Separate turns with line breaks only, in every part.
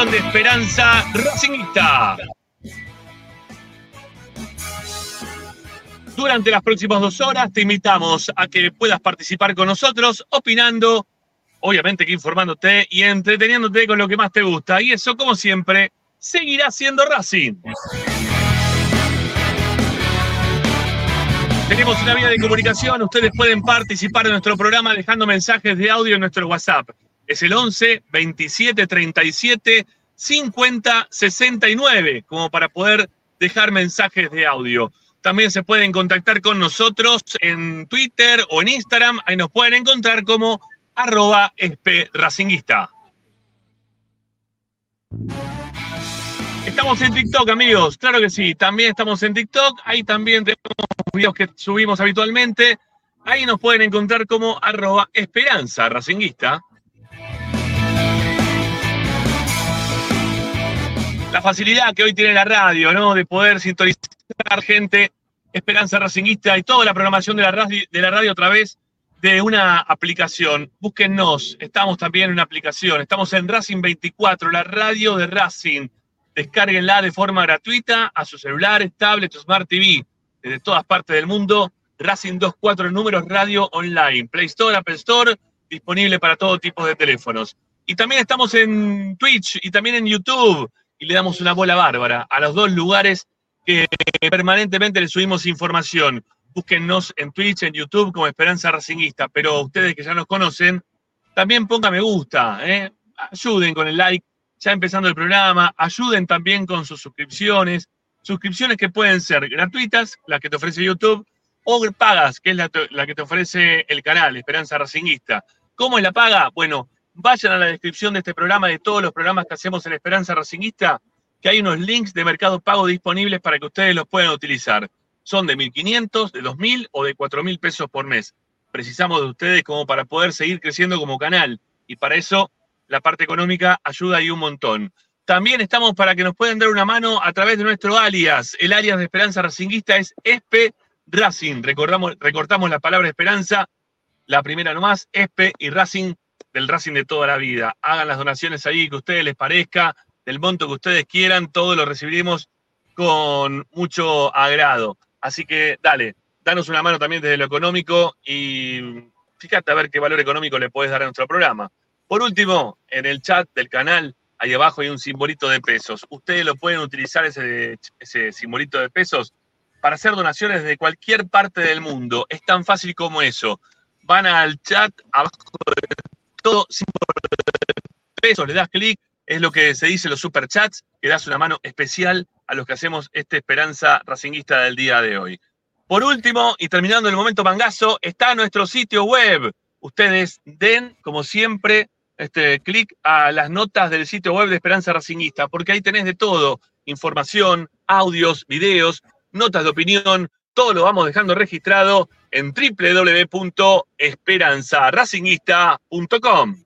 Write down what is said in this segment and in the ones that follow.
De Esperanza Racingista.
Durante las próximas dos horas te invitamos a que puedas participar con nosotros opinando, obviamente que informándote y entreteniéndote con lo que más te gusta. Y eso, como siempre, seguirá siendo Racing. Tenemos una vía de comunicación, ustedes pueden participar en nuestro programa dejando mensajes de audio en nuestro WhatsApp. Es el 11 27 37 50 69, como para poder dejar mensajes de audio. También se pueden contactar con nosotros en Twitter o en Instagram. Ahí nos pueden encontrar como arroba espracinguista. Estamos en TikTok, amigos. Claro que sí. También estamos en TikTok. Ahí también tenemos videos que subimos habitualmente. Ahí nos pueden encontrar como arroba esperanza racinguista. La facilidad que hoy tiene la radio, ¿no? De poder sintonizar gente, Esperanza Racinguista y toda la programación de la radio, de la radio a través de una aplicación. Búsquennos, estamos también en una aplicación. Estamos en Racing 24, la radio de Racing. Descárguenla de forma gratuita a sus celulares, tablets Smart TV desde todas partes del mundo. Racing 24 números radio online. Play Store, Apple Store, disponible para todo tipo de teléfonos. Y también estamos en Twitch y también en YouTube. Y le damos una bola bárbara a los dos lugares que permanentemente le subimos información. Búsquennos en Twitch, en YouTube como Esperanza Racinguista. Pero ustedes que ya nos conocen, también pongan me gusta. ¿eh? Ayuden con el like ya empezando el programa. Ayuden también con sus suscripciones. Suscripciones que pueden ser gratuitas, las que te ofrece YouTube, o pagas, que es la, que te ofrece el canal Esperanza Racinguista. ¿Cómo es la paga? Bueno, vayan a la descripción de este programa, de todos los programas que hacemos en Esperanza Racinguista, que hay unos links de Mercado Pago disponibles para que ustedes los puedan utilizar. Son de 1.500, de 2.000 o de 4.000 pesos por mes. Precisamos de ustedes como para poder seguir creciendo como canal. Y para eso la parte económica ayuda ahí un montón. También estamos para que nos puedan dar una mano a través de nuestro alias. El alias de Esperanza Racinguista es Espe Racing. Recordamos, recortamos la palabra esperanza, la primera nomás, Espe y Racing del Racing de toda la vida. Hagan las donaciones ahí que a ustedes les parezca, del monto que ustedes quieran, todo lo recibiremos con mucho agrado. Así que dale, danos una mano también desde lo económico y fíjate a ver qué valor económico le puedes dar a nuestro programa. Por último, en el chat del canal, ahí abajo hay un simbolito de pesos. Ustedes lo pueden utilizar ese, simbolito de pesos para hacer donaciones de cualquier parte del mundo. Es tan fácil como eso. Van al chat, abajo de todo, pesos, le das clic, es lo que se dice en los superchats, que das una mano especial a los que hacemos esta esperanza racinguista del día de hoy. Por último, y terminando el momento mangazo, está nuestro sitio web. Ustedes den, como siempre, este, clic a las notas del sitio web de Esperanza Racinguista, porque ahí tenés de todo, información, audios, videos, notas de opinión, todo lo vamos dejando registrado en www.esperanzaracinguista.com.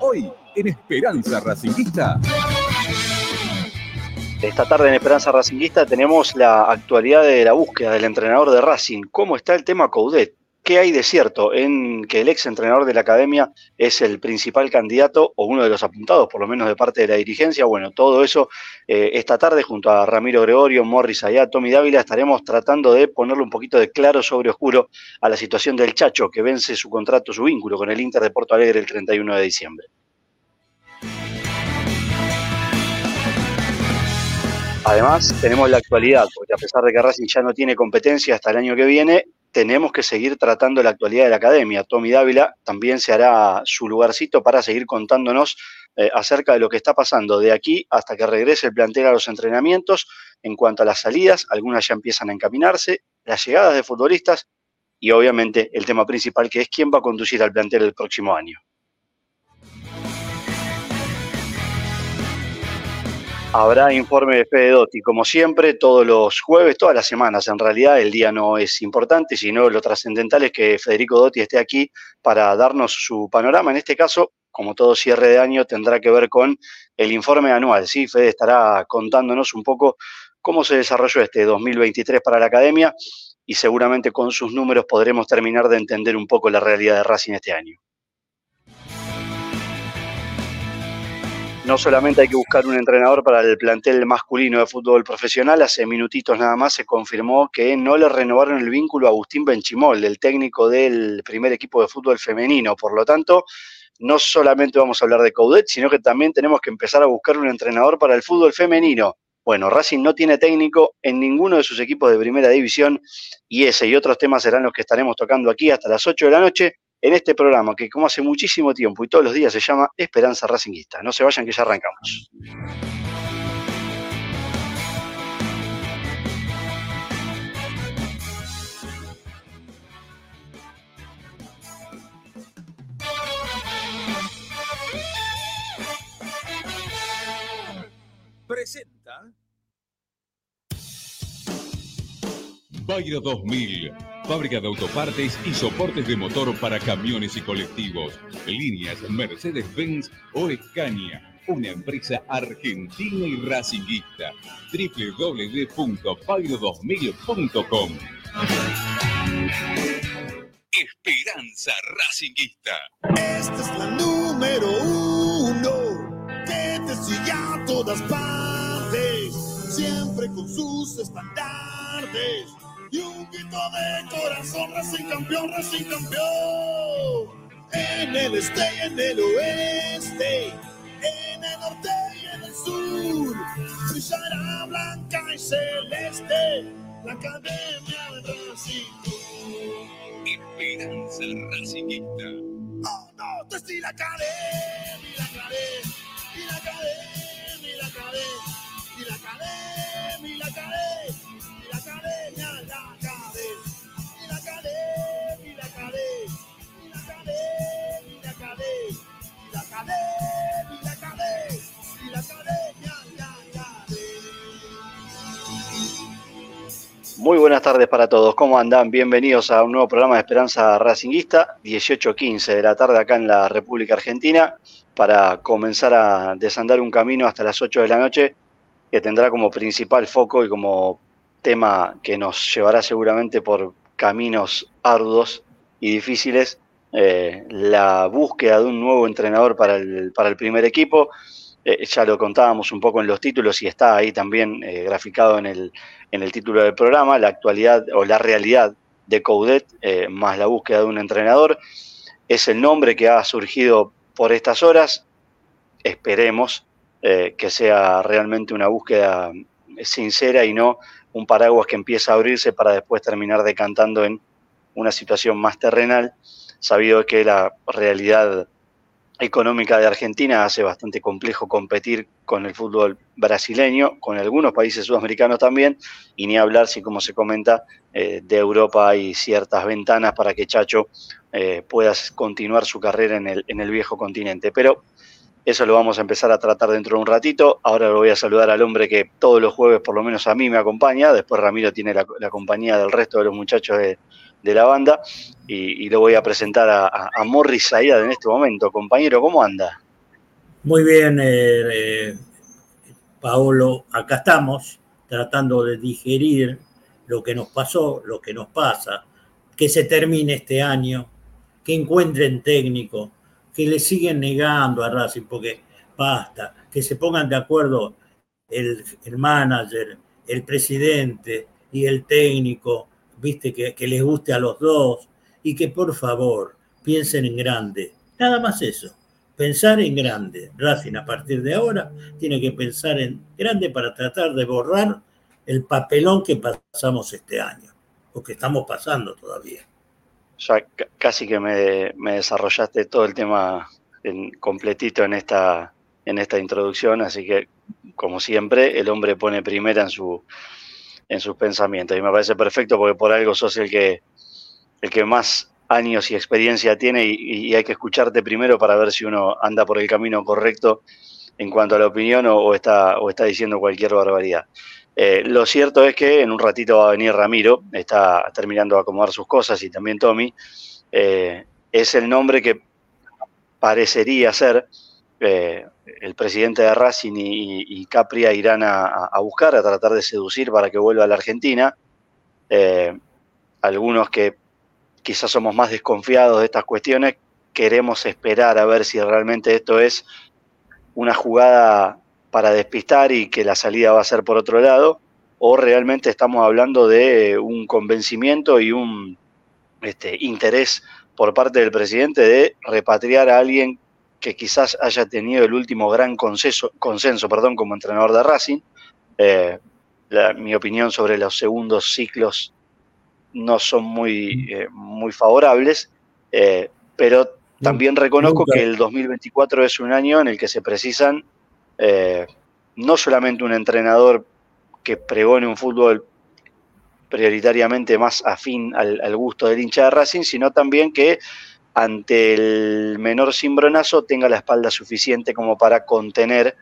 Hoy en Esperanza Racinguista.
Esta tarde en Esperanza Racinguista tenemos la actualidad de la búsqueda del entrenador de Racing. ¿Cómo está el tema Coudet? ¿Qué hay de cierto en que el ex entrenador de la academia es el principal candidato o uno de los apuntados, por lo menos de parte de la dirigencia? Bueno, todo eso eh, esta tarde junto a Ramiro Gregorio, Morris Allá, Tommy Dávila estaremos tratando de ponerle un poquito de claro sobre oscuro a la situación del Chacho que vence su contrato, su vínculo con el Inter de Porto Alegre el 31 de diciembre. Además, tenemos la actualidad, porque a pesar de que Racing ya no tiene competencia hasta el año que viene, tenemos que seguir tratando la actualidad de la academia. Tommy Dávila también se hará su lugarcito para seguir contándonos eh, acerca de lo que está pasando de aquí hasta que regrese el plantel a los entrenamientos. En cuanto a las salidas, algunas ya empiezan a encaminarse, las llegadas de futbolistas y obviamente el tema principal que es quién va a conducir al plantel el próximo año. Habrá informe de Fede Dotti, como siempre, todos los jueves, todas las semanas. En realidad, el día no es importante, sino lo trascendental es que Federico Dotti esté aquí para darnos su panorama. En este caso, como todo cierre de año, tendrá que ver con el informe anual. ¿sí? Fede estará contándonos un poco cómo se desarrolló este 2023 para la academia y seguramente con sus números podremos terminar de entender un poco la realidad de Racing este año. No solamente hay que buscar un entrenador para el plantel masculino de fútbol profesional, hace minutitos nada más se confirmó que no le renovaron el vínculo a Agustín Benchimol, el técnico del primer equipo de fútbol femenino. Por lo tanto, no solamente vamos a hablar de Coudet, sino que también tenemos que empezar a buscar un entrenador para el fútbol femenino. Bueno, Racing no tiene técnico en ninguno de sus equipos de primera división y ese y otros temas serán los que estaremos tocando aquí hasta las 8 de la noche en este programa que como hace muchísimo tiempo y todos los días se llama Esperanza Racinguista. No se vayan que ya arrancamos.
Presenta Bayro 2000 Fábrica de autopartes y soportes de motor para camiones y colectivos. Líneas Mercedes-Benz o Escaña. Una empresa argentina y racinguista. www.pairo2000.com Esperanza Racinguista.
Esta es la número uno que te sigue a todas partes, siempre con sus estandartes y un grito de corazón, Racing campeón, Racing campeón. En el este y en el oeste, en el norte y en el sur, brillará blanca y celeste la academia de Racing.
Esperanza Racingista.
Oh no, te estoy la academia, la academia,
Muy buenas tardes para todos, ¿cómo andan? Bienvenidos a un nuevo programa de Esperanza Racinguista, 18.15 de la tarde acá en la República Argentina, para comenzar a desandar un camino hasta las 8 de la noche que tendrá como principal foco y como tema que nos llevará seguramente por caminos arduos y difíciles, eh, la búsqueda de un nuevo entrenador para el, para el primer equipo. Eh, ya lo contábamos un poco en los títulos y está ahí también eh, graficado en el, en el título del programa, la actualidad o la realidad de Coudet más la búsqueda de un entrenador. Es el nombre que ha surgido por estas horas. Esperemos que sea realmente una búsqueda sincera y no un paraguas que empieza a abrirse para después terminar decantando en una situación más terrenal, sabido que la realidad económica de Argentina hace bastante complejo competir con el fútbol brasileño, con algunos países sudamericanos también, y ni hablar si, como se comenta, eh, de Europa hay ciertas ventanas para que Chacho eh, pueda continuar su carrera en el, en el viejo continente. Pero eso lo vamos a empezar a tratar dentro de un ratito. Ahora lo voy a saludar al hombre que todos los jueves, por lo menos a mí, me acompaña. Después Ramiro tiene la, compañía del resto de los muchachos de, la banda. Y, lo voy a presentar a, Morris Zayad en este momento. Compañero, ¿cómo anda?
Muy bien, eh, eh, Paolo, acá estamos tratando de digerir lo que nos pasó, lo que nos pasa, que se termine este año, que encuentren técnico, que le siguen negando a Racing, porque basta, que se pongan de acuerdo el, el manager, el presidente y el técnico, viste, que, les guste a los dos, y que por favor piensen en grande. Nada más eso pensar en grande. Racing a partir de ahora tiene que pensar en grande para tratar de borrar el papelón que pasamos este año, o que estamos pasando todavía.
Ya casi que me, desarrollaste todo el tema en, completito en esta, en esta introducción, así que como siempre el hombre pone primera en, su, en sus pensamientos y me parece perfecto porque por algo sos el que, el que más años y experiencia tiene y, hay que escucharte primero para ver si uno anda por el camino correcto en cuanto a la opinión o, está, o está diciendo cualquier barbaridad. Eh, lo cierto es que en un ratito va a venir Ramiro, está terminando de acomodar sus cosas y también Tommy. Eh, es el nombre que parecería ser eh, el presidente de Racing y, Capria irán a, buscar, a tratar de seducir para que vuelva a la Argentina. algunos que quizás somos más desconfiados de estas cuestiones, queremos esperar a ver si realmente esto es una jugada para despistar y que la salida va a ser por otro lado, o realmente estamos hablando de un convencimiento y un este, interés por parte del presidente de repatriar a alguien que quizás haya tenido el último gran consenso, consenso perdón, como entrenador de Racing. Eh, mi opinión sobre los segundos ciclos no son muy, eh, muy favorables, eh, pero también reconozco que el 2024 es un año en el que se precisan no solamente un entrenador que pregone un fútbol prioritariamente más afín al, gusto del hincha de Racing, sino también que ante el menor cimbronazo tenga la espalda suficiente como para contener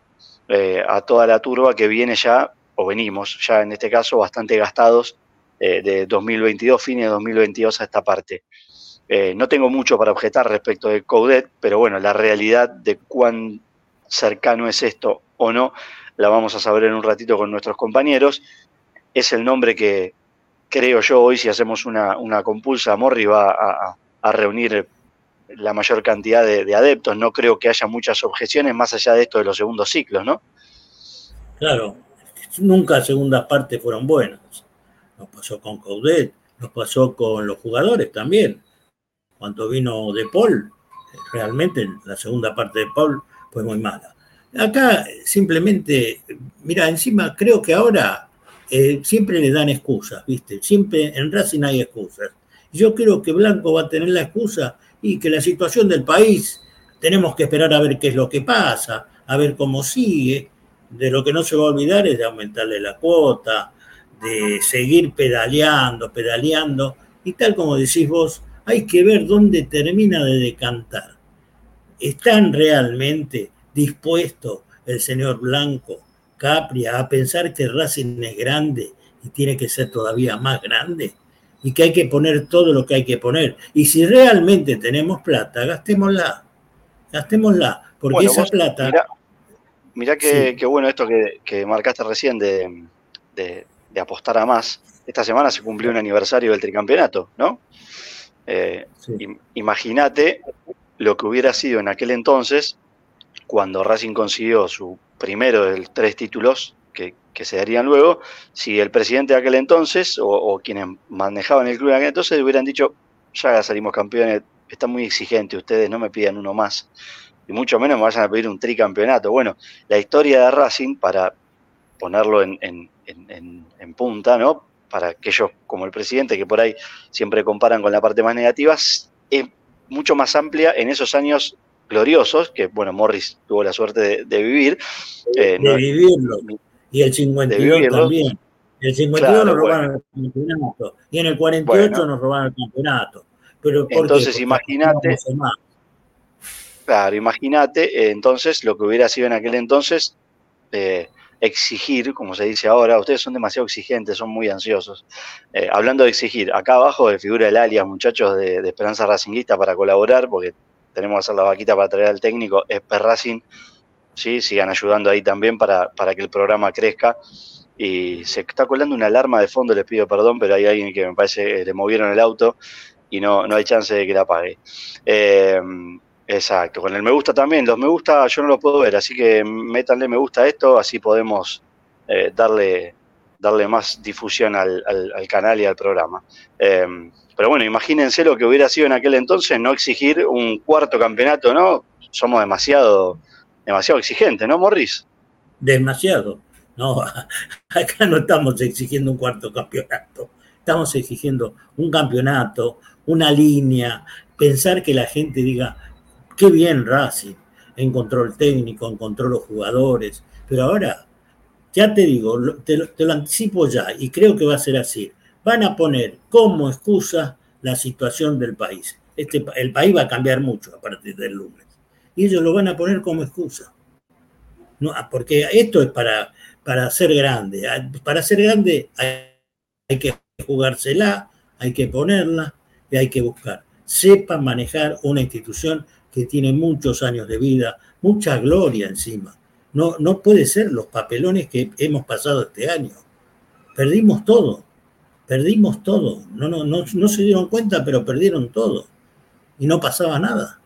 a toda la turba que viene ya, o venimos ya en este caso, bastante gastados eh, de 2022, fines de 2022 a esta parte. Eh, no tengo mucho para objetar respecto de Coudet, pero bueno, la realidad de cuán cercano es esto o no, la vamos a saber en un ratito con nuestros compañeros. Es el nombre que creo yo hoy, si hacemos una, compulsa, Morri va a, reunir la mayor cantidad de, de, adeptos. No creo que haya muchas objeciones más allá de esto de los segundos ciclos, ¿no?
Claro, nunca segundas partes fueron buenas nos pasó con Coudet, nos pasó con los jugadores también. Cuando vino De Paul, realmente la segunda parte de Paul fue muy mala. Acá simplemente, mira, encima creo que ahora eh, siempre le dan excusas, ¿viste? Siempre en Racing hay excusas. Yo creo que Blanco va a tener la excusa y que la situación del país tenemos que esperar a ver qué es lo que pasa, a ver cómo sigue. De lo que no se va a olvidar es de aumentarle la cuota, de seguir pedaleando, pedaleando, y tal como decís vos, hay que ver dónde termina de decantar. ¿Están realmente dispuestos el señor Blanco, Capria, a pensar que Racing es grande y tiene que ser todavía más grande? Y que hay que poner todo lo que hay que poner. Y si realmente tenemos plata, gastémosla. Gastémosla. Porque esa plata.
Mirá, qué, bueno esto que, marcaste recién de de apostar a más. Esta semana se cumplió un aniversario del tricampeonato, ¿no? Eh, imagínate lo que hubiera sido en aquel entonces, cuando Racing consiguió su primero de tres títulos que, se darían luego, si el presidente de aquel entonces o, quienes manejaban el club en aquel entonces hubieran dicho, ya salimos campeones, está muy exigente, ustedes no me pidan uno más, y mucho menos me vayan a pedir un tricampeonato. Bueno, la historia de Racing, para ponerlo en, en, punta, ¿no? Para aquellos como el presidente que por ahí siempre comparan con la parte más negativa, es mucho más amplia en esos años gloriosos, que bueno, Morris tuvo la suerte de, vivir.
Eh, de vivirlo. Y el 52 también. El 52 nos robaron el campeonato. Y en el 48 nos robaron el campeonato. Pero
entonces imagínate. Claro, imagínate eh, entonces lo que hubiera sido en aquel entonces eh, exigir, como se dice ahora, ustedes son demasiado exigentes, son muy ansiosos. Eh, hablando de exigir, acá abajo de figura el alias, muchachos de, Esperanza Racinguista para colaborar, porque tenemos que hacer la vaquita para traer al técnico, es Racing ¿sí? sigan ayudando ahí también para, para que el programa crezca. Y se está colando una alarma de fondo, les pido perdón, pero hay alguien que me parece le movieron el auto y no, no hay chance de que la apague. Eh, exacto, con el me gusta también, los me gusta yo no los puedo ver, así que métanle me gusta a esto, así podemos eh, darle, darle más difusión al, al, canal y al programa. Eh, pero bueno, imagínense lo que hubiera sido en aquel entonces no exigir un cuarto campeonato, ¿no? Somos demasiado, demasiado exigentes, ¿no, Morris?
Demasiado. No, acá no estamos exigiendo un cuarto campeonato. Estamos exigiendo un campeonato, una línea, pensar que la gente diga, qué bien Racing, encontró el técnico, encontró los jugadores, pero ahora, ya te digo, te, te lo anticipo ya, y creo que va a ser así van a poner como excusa la situación del país. Este, el país va a cambiar mucho a partir del lunes. Y ellos lo van a poner como excusa. No, porque esto es para, para ser grande. Para ser grande hay, que jugársela, hay que ponerla y hay que buscar. Sepan manejar una institución que tiene muchos años de vida, mucha gloria encima. No, no puede ser los papelones que hemos pasado este año. Perdimos todo perdimos todo. No, no, no, no se dieron cuenta, pero perdieron todo. Y no pasaba nada.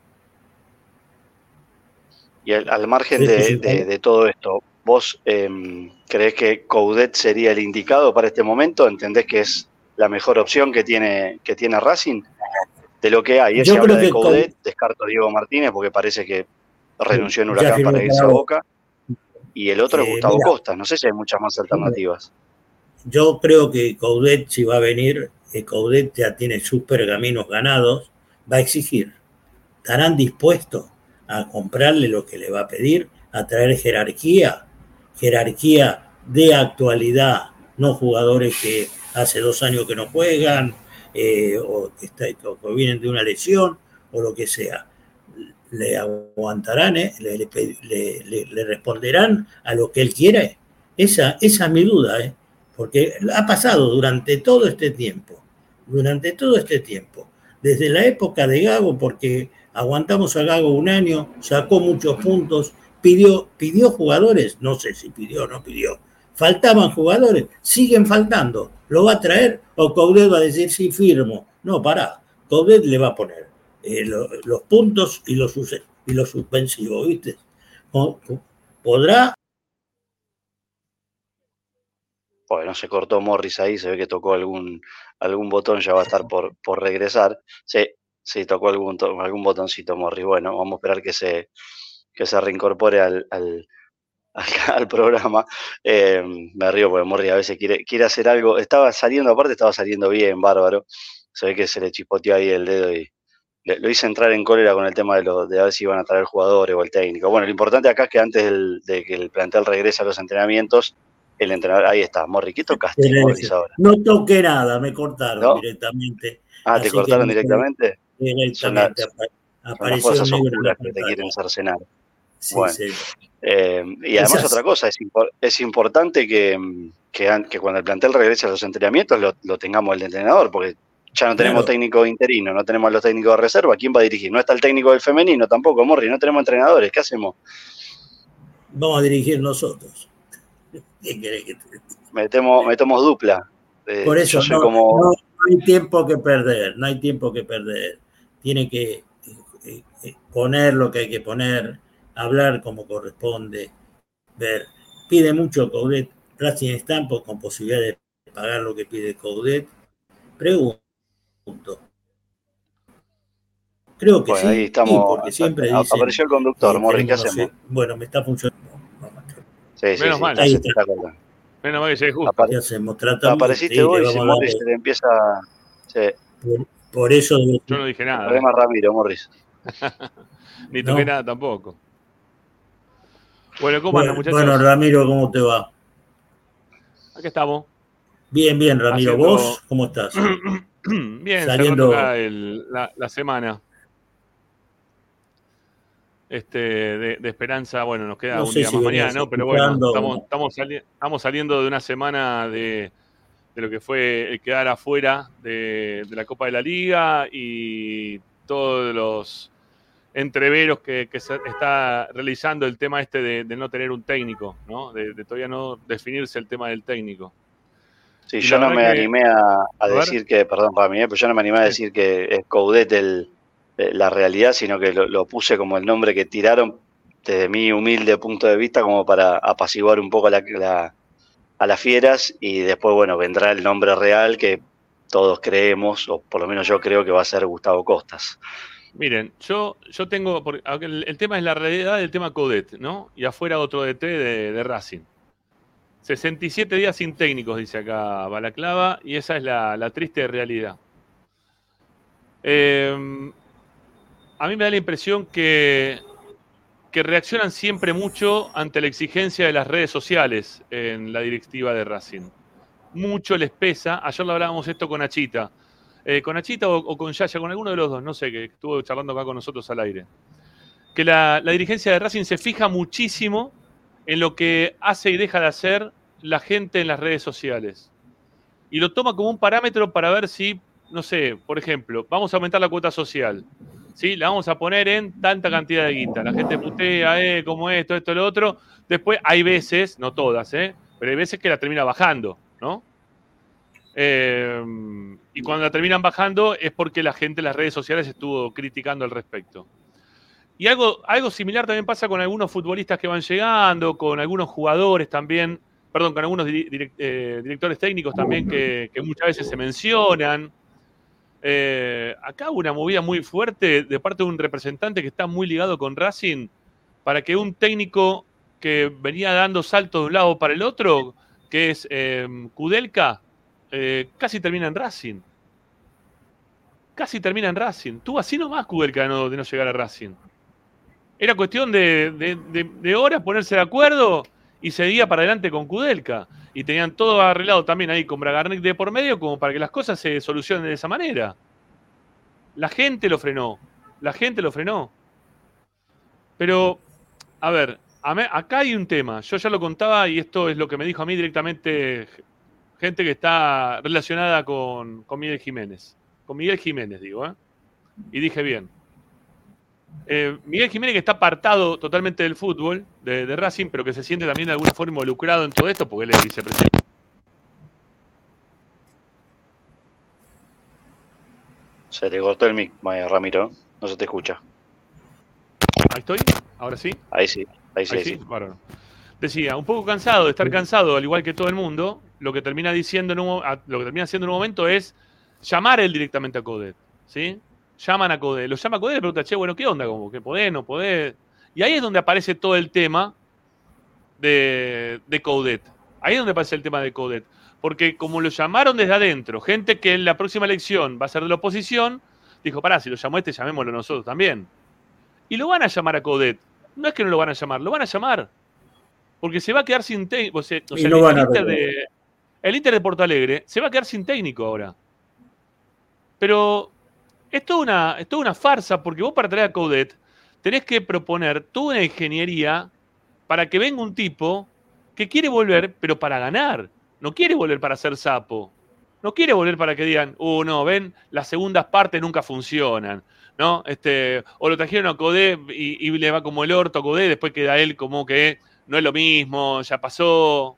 Y al, margen de, todo esto, ¿vos em, crees que Coudet sería el indicado para este momento? ¿Entendés que es la mejor opción que tiene, que tiene Racing? De lo que hay, ese habla de Coudet, descarto a Diego Martínez porque parece que renunció en Huracán para irse a Boca. Y el otro es eh, Gustavo Costa. No sé si hay muchas más alternativas
yo creo que Coudet, si va a venir, que Coudet ya tiene sus pergaminos ganados, va a exigir. ¿Estarán dispuestos a comprarle lo que le va a pedir? ¿A traer jerarquía? Jerarquía de actualidad, no jugadores que hace dos años que no juegan, eh, o, que está, vienen de una lesión, o lo que sea. Le aguantarán, eh? le, responderán a lo que él quiere. Esa, esa es mi duda. ¿eh? porque ha pasado durante todo este tiempo, durante todo este tiempo, desde la época de Gago, porque aguantamos a Gago un año, sacó muchos puntos, pidió, pidió jugadores, no sé si pidió o no pidió, faltaban jugadores, siguen faltando, ¿lo va a traer o Coudet va a decir sí firmo? No, pará, Coudet le va a poner eh, los puntos y los, y los suspensivos, ¿viste? Podrá
bueno, se cortó Morris ahí, se ve que tocó algún, algún botón, ya va a estar por, por regresar. Sí, sí, tocó algún, algún botoncito Morris. Bueno, vamos a esperar que se, que se reincorpore al, al, al, programa. Eh, me río porque Morris a veces quiere, quiere hacer algo. Estaba saliendo, aparte estaba saliendo bien, bárbaro. Se ve que se le chispoteó ahí el dedo y lo hice entrar en cólera con el tema de, lo, de a ver si iban a traer jugadores o el técnico. Bueno, lo importante acá es que antes de que el plantel regrese a los entrenamientos, el entrenador, ahí está, Morri, ¿qué tocaste ahora?
No toqué nada, me cortaron directamente.
Ah, ¿te cortaron directamente? Directamente. Son las, fuerzas oscuras que te quieren cercenar. Sí, bueno. Sí. Eh, y además otra cosa, es, es importante que, que, que, cuando el plantel regrese a los entrenamientos lo, lo tengamos el entrenador, porque ya no tenemos técnico interino, no tenemos los técnicos de reserva, ¿quién va a dirigir? No está el técnico del femenino tampoco, Morri, no tenemos entrenadores, ¿qué hacemos?
Vamos a dirigir nosotros.
Metemos, metemos dupla.
Eh, Por eso no, hay tiempo que perder, no hay tiempo que perder. Tiene que eh, eh, poner lo que hay que poner, hablar como corresponde, ver. Pide mucho Coudet, Racing Estampo con posibilidad de pagar lo que pide Coudet. Pregunto. Creo que sí,
ahí estamos, porque siempre apareció el conductor, Morri, ¿qué hacemos?
Bueno, me está funcionando.
Sí, sí, Menos
mal. Ahí está. Menos mal que se justo.
Apare apareciste vos y se, le empieza.
Por, por, eso.
Yo no dije nada.
El problema ¿eh? Ramiro, Morris.
Ni toqué nada tampoco. Bueno, ¿cómo
bueno,
andan, muchachos?
Bueno, Ramiro, ¿cómo te va?
Aquí estamos.
Bien, bien, Ramiro. Haciendo... ¿Vos cómo estás?
bien, saliendo el, la, la semana este, de, esperanza, bueno, nos queda un día más mañana, ¿no? Pero bueno, estamos, estamos, saliendo de una semana de, lo que fue el quedar afuera de, la Copa de la Liga y todos los entreveros que, que se está realizando el tema este de, de no tener un técnico, ¿no? De, de todavía no definirse el tema del técnico.
Sí, yo no me
que-
animé a, decir que, perdón para mí, eh, pero yo no me animé a decir que es Coudet el, eh, la realidad, sino que lo, lo puse como el nombre que tiraron desde mi humilde punto de vista como para apaciguar un poco la- la- a las fieras y después, bueno, vendrá el nombre real que todos creemos, o por lo menos yo creo que va a ser Gustavo Costas.
Miren, yo, yo tengo, el, el tema es la realidad del tema Codet, ¿no? Y afuera otro DT de, de Racing. 67 días sin técnicos, dice acá Balaclava, y esa es la, la triste realidad. Eh, a mí me da la impresión que, que reaccionan siempre mucho ante la exigencia de las redes sociales en la directiva de Racing. Mucho les pesa. Ayer lo hablábamos esto con Achita. Eh, con Achita o, con Yaya, con alguno de los dos, no sé, que estuvo charlando acá con nosotros al aire. Que la, la dirigencia de Racing se fija muchísimo en lo que hace y deja de hacer la gente en las redes sociales. Y lo toma como un parámetro para ver si, no sé, por ejemplo, vamos a aumentar la cuota social. ¿Sí? La vamos a poner en tanta cantidad de guita. La gente putea, eh, como esto, esto, lo otro. Después hay veces, no todas, ¿eh? pero hay veces que la termina bajando, ¿no? Eh, y cuando la terminan bajando es porque la gente en las redes sociales estuvo criticando al respecto. Y algo, algo similar también pasa con algunos futbolistas que van llegando, con algunos jugadores también, perdón, con algunos eh, directores técnicos también que muchas veces se mencionan. Eh, acá una movida muy fuerte de parte de un representante que está muy ligado con Racing para que un técnico que venía dando saltos de un lado para el otro, que es eh, Kudelka, eh, casi termina en Racing. Casi termina en Racing. Tuvo así nomás Kudelka de no, de no llegar a Racing. Era cuestión de- de horas ponerse de acuerdo y seguía para adelante con Kudelka. Y tenían todo arreglado también ahí con Bragarnik de por medio como para que las cosas se solucionen de esa manera. La gente lo frenó. La gente lo frenó. Pero, a ver, acá hay un tema. Yo ya lo contaba y esto es lo que me dijo a mí directamente gente que está relacionada con, con Miguel Jiménez. Con Miguel Jiménez, digo, ¿eh? Y dije bien. Eh, Miguel Jiménez que está apartado totalmente del fútbol, de, de Racing, pero que se siente también de alguna forma involucrado en todo esto porque él es vicepresidente.
Se te cortó el mic, Ramiro, no se te escucha.
Ahí estoy, ahora sí.
Ahí sí, ahí sí,
Ahí
ahí
sí,
sí.
bárbaro. Decía, un poco cansado de estar cansado, al igual que todo el mundo, lo que termina diciendo en un, lo que termina haciendo en un momento es llamar él directamente a Codet, ¿sí? Llaman a Codet, lo llama a Codet y le pregunta, che, bueno, ¿qué onda? Como que podés, no podés. Y ahí es donde aparece todo el tema de, de Coudet. Ahí es donde aparece el tema de Coudet. Porque como lo llamaron desde adentro, gente que en la próxima elección va a ser de la oposición, dijo, pará, si lo llamó este, llamémoslo nosotros también. Y lo van a llamar a Coudet. No es que no lo van a llamar, lo van a llamar. Porque se va a quedar sin técnico. O sea, o
Y
sea,
no
el, Inter de, el Inter de Porto Alegre se va a quedar sin técnico ahora. Pero es toda una, es una farsa porque vos para traer a Coudet tenés que proponer toda una ingeniería para que venga un tipo que quiere volver, pero para ganar. No quiere volver para ser sapo. No quiere volver para que digan, uh, no, ven, las segundas partes nunca funcionan. ¿No? Este, o lo trajeron a Codé y, y le va como el orto a Codé, después queda él como que no es lo mismo, ya pasó.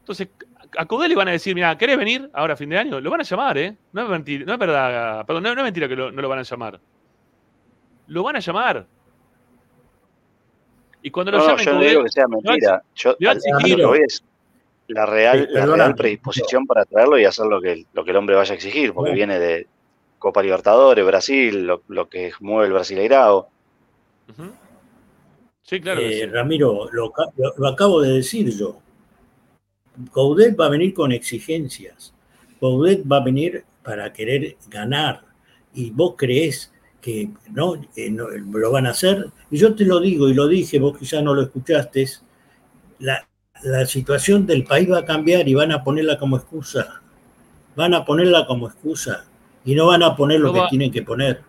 Entonces, a le van a decir, mira, ¿querés venir ahora a fin de año? Lo van a llamar, ¿eh? No es mentira, no es verdad, perdón, no, no es mentira que lo- no lo van a llamar. Lo van a llamar. Y cuando lo
No, no,
llamen
yo no digo que sea mentira. Yo al- lo es la real,
Sí,
la
perdona.
real predisposición para traerlo y hacer lo que, lo que el hombre vaya a exigir, porque
Bueno.
viene de Copa Libertadores, Brasil, lo, lo que mueve el Brasileirao.
Ujú. Sí, claro.
Eh,
sí.
Ramiro, lo, ca- lo- lo acabo de decir yo. Coudet va a venir con exigencias. Coudet va a venir para querer ganar. Y vos creés que no, Eh, no, lo van a hacer. Y yo te lo digo y lo dije, vos quizá no lo escuchaste. La, la situación del país va a cambiar y van a ponerla como excusa. Van a ponerla como excusa. Y no van a poner lo
No
que
va-
tienen que poner.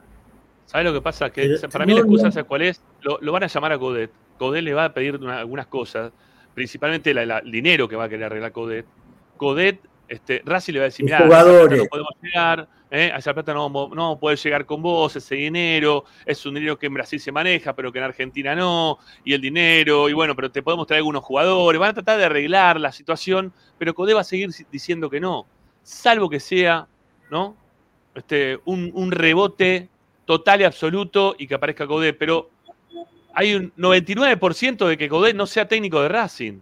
¿Sabes lo que pasa? Que
Pero-
para mí la excusa,
no.
¿sabes cuál es? Lo, lo van a llamar a Codet. Codet le va a pedir una- algunas cosas, principalmente el dinero que va a querer arreglar Codet. Codet Este, Racing le va a decir, mira, no podemos llegar, ¿eh? a esa plata no, no vamos a poder llegar con vos, ese dinero, es un dinero que en Brasil se maneja, pero que en Argentina no, y el dinero, y bueno, pero te podemos traer algunos jugadores, van a tratar de arreglar la situación, pero Codé va a seguir diciendo que no, salvo que sea, ¿no? Este, un, un rebote total y absoluto y que aparezca Codé, pero hay un 99% de que Codé no sea técnico de Racing.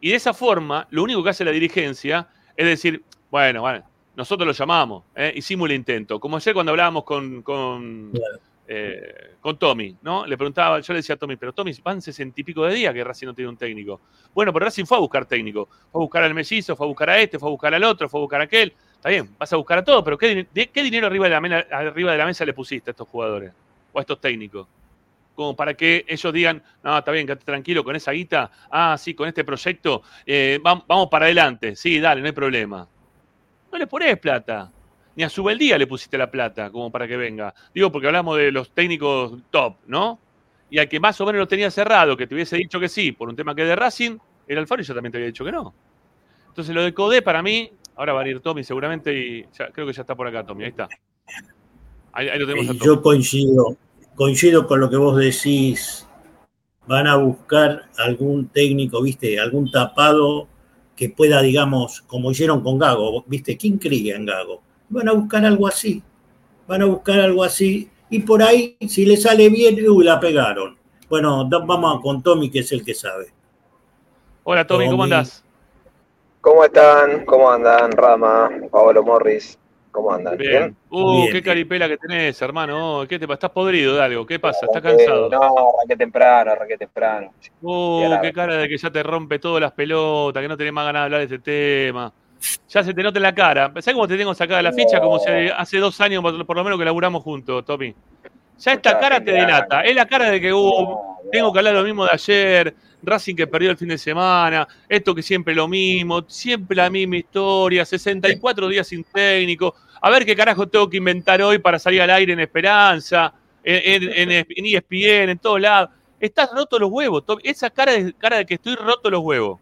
Y de esa forma, lo único que hace la dirigencia es decir, bueno, bueno, nosotros lo llamamos, ¿eh? hicimos el intento. Como ayer cuando hablábamos con, con,
Claro.
eh, con Tommy, ¿no? Le preguntaba, yo le decía a Tommy, pero Tommy, van sesenta y pico de días que Racing no tiene un técnico. Bueno, pero Racing fue a buscar técnico. Fue a buscar al mellizo, fue a buscar a este, fue a buscar al otro, fue a buscar a aquel. Está bien, vas a buscar a todo, pero ¿qué, de- qué dinero arriba de, la arriba de la mesa le pusiste a estos jugadores? O a estos técnicos como para que ellos digan, no, está bien, quédate tranquilo con esa guita, ah, sí, con este proyecto, eh, vam- vamos para adelante, sí, dale, no hay problema. No le pones plata, ni a Subeldía le pusiste la plata como para que venga. Digo, porque hablamos de los técnicos top, ¿no? Y al que más o menos lo tenía cerrado, que te hubiese dicho que sí, por un tema que es de Racing, era Alfaro y yo también te había dicho que no. Entonces lo de Codé para mí, ahora va a ir Tommy seguramente y ya- creo que ya está por acá Tommy, ahí está. Ahí, ahí lo tenemos a Tommy.
yo coincido, coincido con lo que vos decís. Van a buscar algún técnico, viste, algún tapado que pueda, digamos, como hicieron con Gago, viste, ¿quién creía en Gago? Van a buscar algo así, van a buscar algo así, y por ahí, si le sale bien, uy, la pegaron. Bueno, vamos con Tommy, que es el que sabe.
Hola Tommy, ¿cómo andás?
¿Cómo están? ¿Cómo andan? Rama, Pablo Morris, ¿cómo andan?
Bien. Uh,
Bien.
qué caripela que tenés, hermano. ¿Qué te pasa? ¿Estás podrido de algo? ¿Qué pasa? ¿Estás
Eh,
cansado?
no, arranqué temprano, arranqué temprano.
Uh,
Qué
cara de que ya te rompe todas las pelotas, que no tenés más ganas de hablar de este tema. Ya se te nota en la cara. ¿Sabés cómo te tengo sacada la ficha? Como si hace dos años por, por lo menos que laburamos juntos, Tommy. Ya esta cara te delata. Es la cara de que, uh,
No,
tengo que hablar lo mismo de ayer, Racing que perdió el fin de semana, esto que siempre lo mismo, siempre la misma historia, 64 días sin técnico, a ver qué carajo tengo que inventar hoy para salir al aire en Esperanza, en, en, en E ESPN, en todos lados. Estás roto los huevos, esa cara de, cara de que estoy roto los huevos.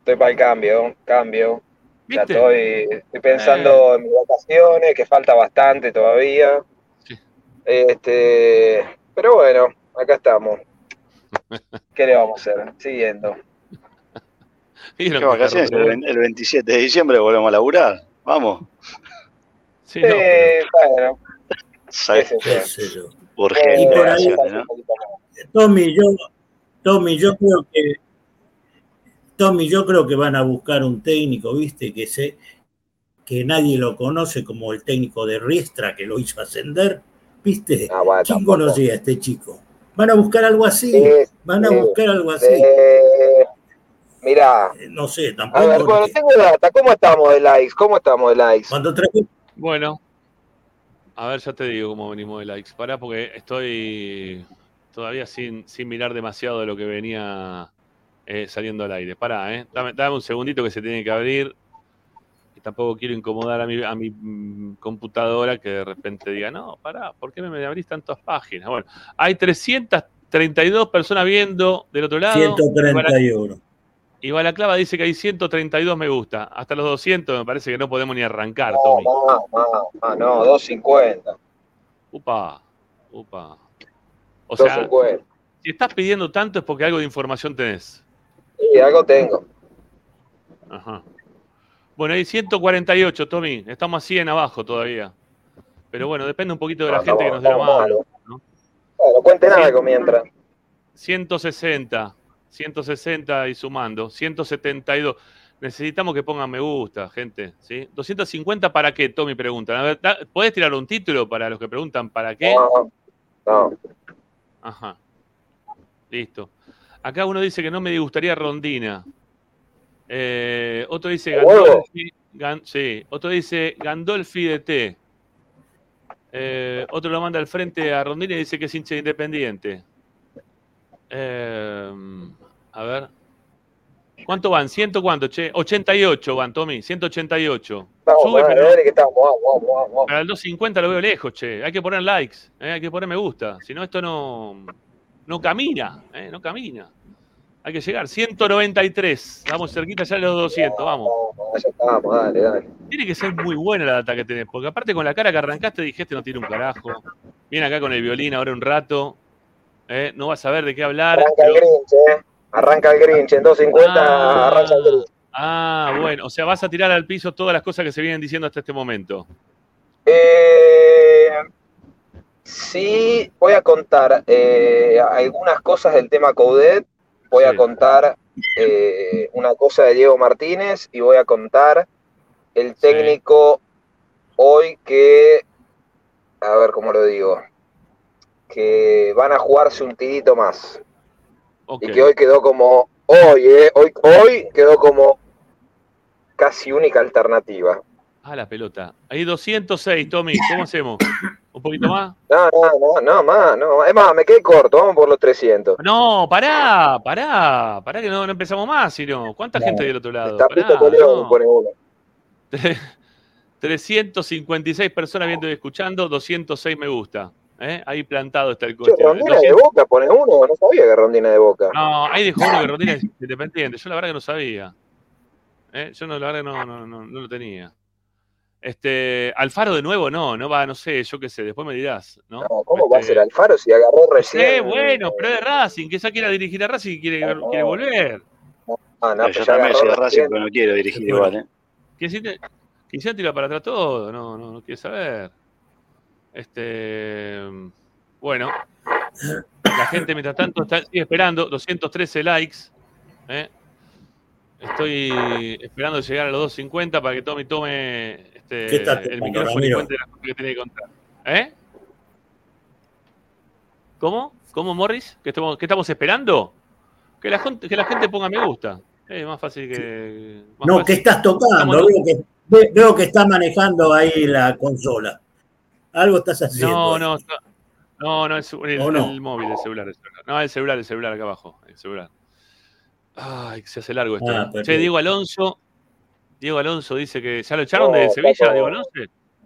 Estoy para el cambio, cambio. Ya estoy, estoy pensando en mis vacaciones, que falta bastante todavía.
Sí.
Este, pero bueno, acá estamos. ¿Qué le vamos a hacer? Siguiendo.
¿Vieron
¿Qué vacaciones? El, el 27 de diciembre volvemos a laburar. Vamos.
Sí, no, pero-
bueno,
¿Sabes?
sé yo.
qué sé yo.
Urgente
Y por ahí-
vacaciones, ¿no?
Tommy, yo, Tommy, yo creo que Tommy, yo creo que van a buscar un técnico, viste, que se, que nadie lo conoce como el técnico de Riestra que lo hizo ascender, viste.
Ah, bueno,
¿Quién
tampoco.
conocía a este chico? Van a buscar algo así,
Sí,
van a
sí.
buscar algo así.
Eh, mirá,
No sé,
a
tampoco.
ver, bueno, tengo data. ¿Cómo estamos de likes? ¿Cómo estamos de likes?
Cuando traje
Bueno, a ver, ya te digo cómo venimos de likes. Pará, porque estoy todavía sin, sin mirar demasiado de lo que venía eh, saliendo al aire. Pará, ¿eh? Dame, dame un segundito que se tiene que abrir. Tampoco quiero incomodar a mi, a mi mm, computadora que de repente diga, no, pará, ¿por qué me abrís tantas páginas? Bueno, hay 332 personas viendo del otro lado.
131.
Y Balaclava dice que hay 132 me gusta. Hasta los 200 me parece que no podemos ni arrancar,
No,
Tommy.
más, más, más, no, 250.
Upa, upa. O sea,
250.
si estás pidiendo tanto es porque algo de información tenés.
Sí, algo tengo.
Ajá. Bueno, hay 148, Tommy. Estamos a 100 abajo todavía. Pero bueno, depende un poquito de la
No,
gente que nos dé la mano. ¿no?
Bueno, cuenten algo mientras.
160, 160 y sumando, 172. Necesitamos que pongan me gusta, gente. ¿sí? 250 para qué, Tommy pregunta. A ver, ¿podés tirar un título para los que preguntan para qué?
No, no.
Ajá. Listo. Acá uno dice que no me disgustaría Rondina. Eh, otro dice. Gandolfi. Gan- sí. Otro dice Gandolfi de T. Eh, otro lo manda al frente a Rondina y dice que es hincha de independiente. Eh, a ver. ¿Cuánto van? ¿Ciento cuánto, che? 88 van, Tommy. 188.
Vamos,
Sube,
vamos,
pero
que estamos, vamos, vamos,
para el 250 lo veo lejos, che. Hay que poner likes, hay que poner me gusta. Si no, esto no, no camina, ¿eh? no camina. Hay que llegar. 193. Vamos cerquita ya de los 200. Vamos.
Ya estamos, dale, dale.
Tiene que ser muy buena la data que tenés. Porque aparte con la cara que arrancaste dijiste no tiene un carajo. Viene acá con el violín ahora un rato. ¿eh? No vas a ver de qué hablar.
Arranca el Grinch, ¿eh? Arranca el Grinch. En 250
Ah.
arranca el Grinch.
Ah, bueno. O sea, vas a tirar al piso todas las cosas que se vienen diciendo hasta este momento.
Eh, sí, voy a contar eh, algunas cosas del tema Coudet. Voy a contar eh, una cosa de Diego Martínez y voy a contar el técnico hoy que, a ver cómo lo digo, que van a jugarse un tirito más. Y que hoy quedó como, hoy, eh, hoy, hoy quedó como casi única alternativa.
Ah, la pelota. Ahí 206, Tommy. ¿Cómo hacemos? ¿Un poquito más?
No, no, no, no, más, no. Es más, me quedé corto, vamos por los 300.
No, pará, pará. Pará que no, no empezamos más, sino. ¿Cuánta
No.
gente hay del otro lado?
Tapito
Pará,
Toledo
no.
pone uno.
356 personas viendo y escuchando, 206 me gusta. ¿eh? Ahí plantado está el
Che,
coche.
Rondina de Boca pone uno, no sabía que Rondina de Boca.
No, ahí dejó uno que Rondina es independiente. Yo la verdad que no sabía. ¿Eh? Yo no, la verdad que no, no, no, no lo tenía. Este, Alfaro de nuevo, no, no va, no sé, yo qué sé, después me dirás, ¿no?
No, ¿Cómo va a
Este,
ser Alfaro si agarró
Sí,
recién?
bueno, pero es de Racing, que ya quiera dirigir a Racing y quiere,
No, no.
quiere volver.
Ah, no,
yo
pues ya
también soy de Racing, pero no quiero dirigir
Bueno.
igual, ¿eh?
Te- quisiera tirar para atrás todo, no, no, no quiere saber. Este, bueno, la gente mientras tanto está, sigue esperando, 213 likes. ¿eh? Estoy esperando llegar a los 250 para que Tommy tome este,
¿Qué estás
el micrófono y cuente las cosas que tiene que contar. ¿Eh? ¿Cómo? ¿Cómo, Morris? ¿Qué estamos, qué estamos esperando? Que la, gente, que la gente ponga me gusta. Es más fácil que. más
No,
fácil.
que estás tocando. Veo que, ve- veo que estás manejando ahí la consola. Algo estás haciendo.
No, no, no, no, es el,
¿O no?
el móvil, el celular, el celular. No, el celular, el celular acá abajo, el celular. Ay, que se hace largo esto.
Ah,
che. Diego Alonso, Diego Alonso dice que ya lo echaron
No,
de Sevilla, Diego Alonso.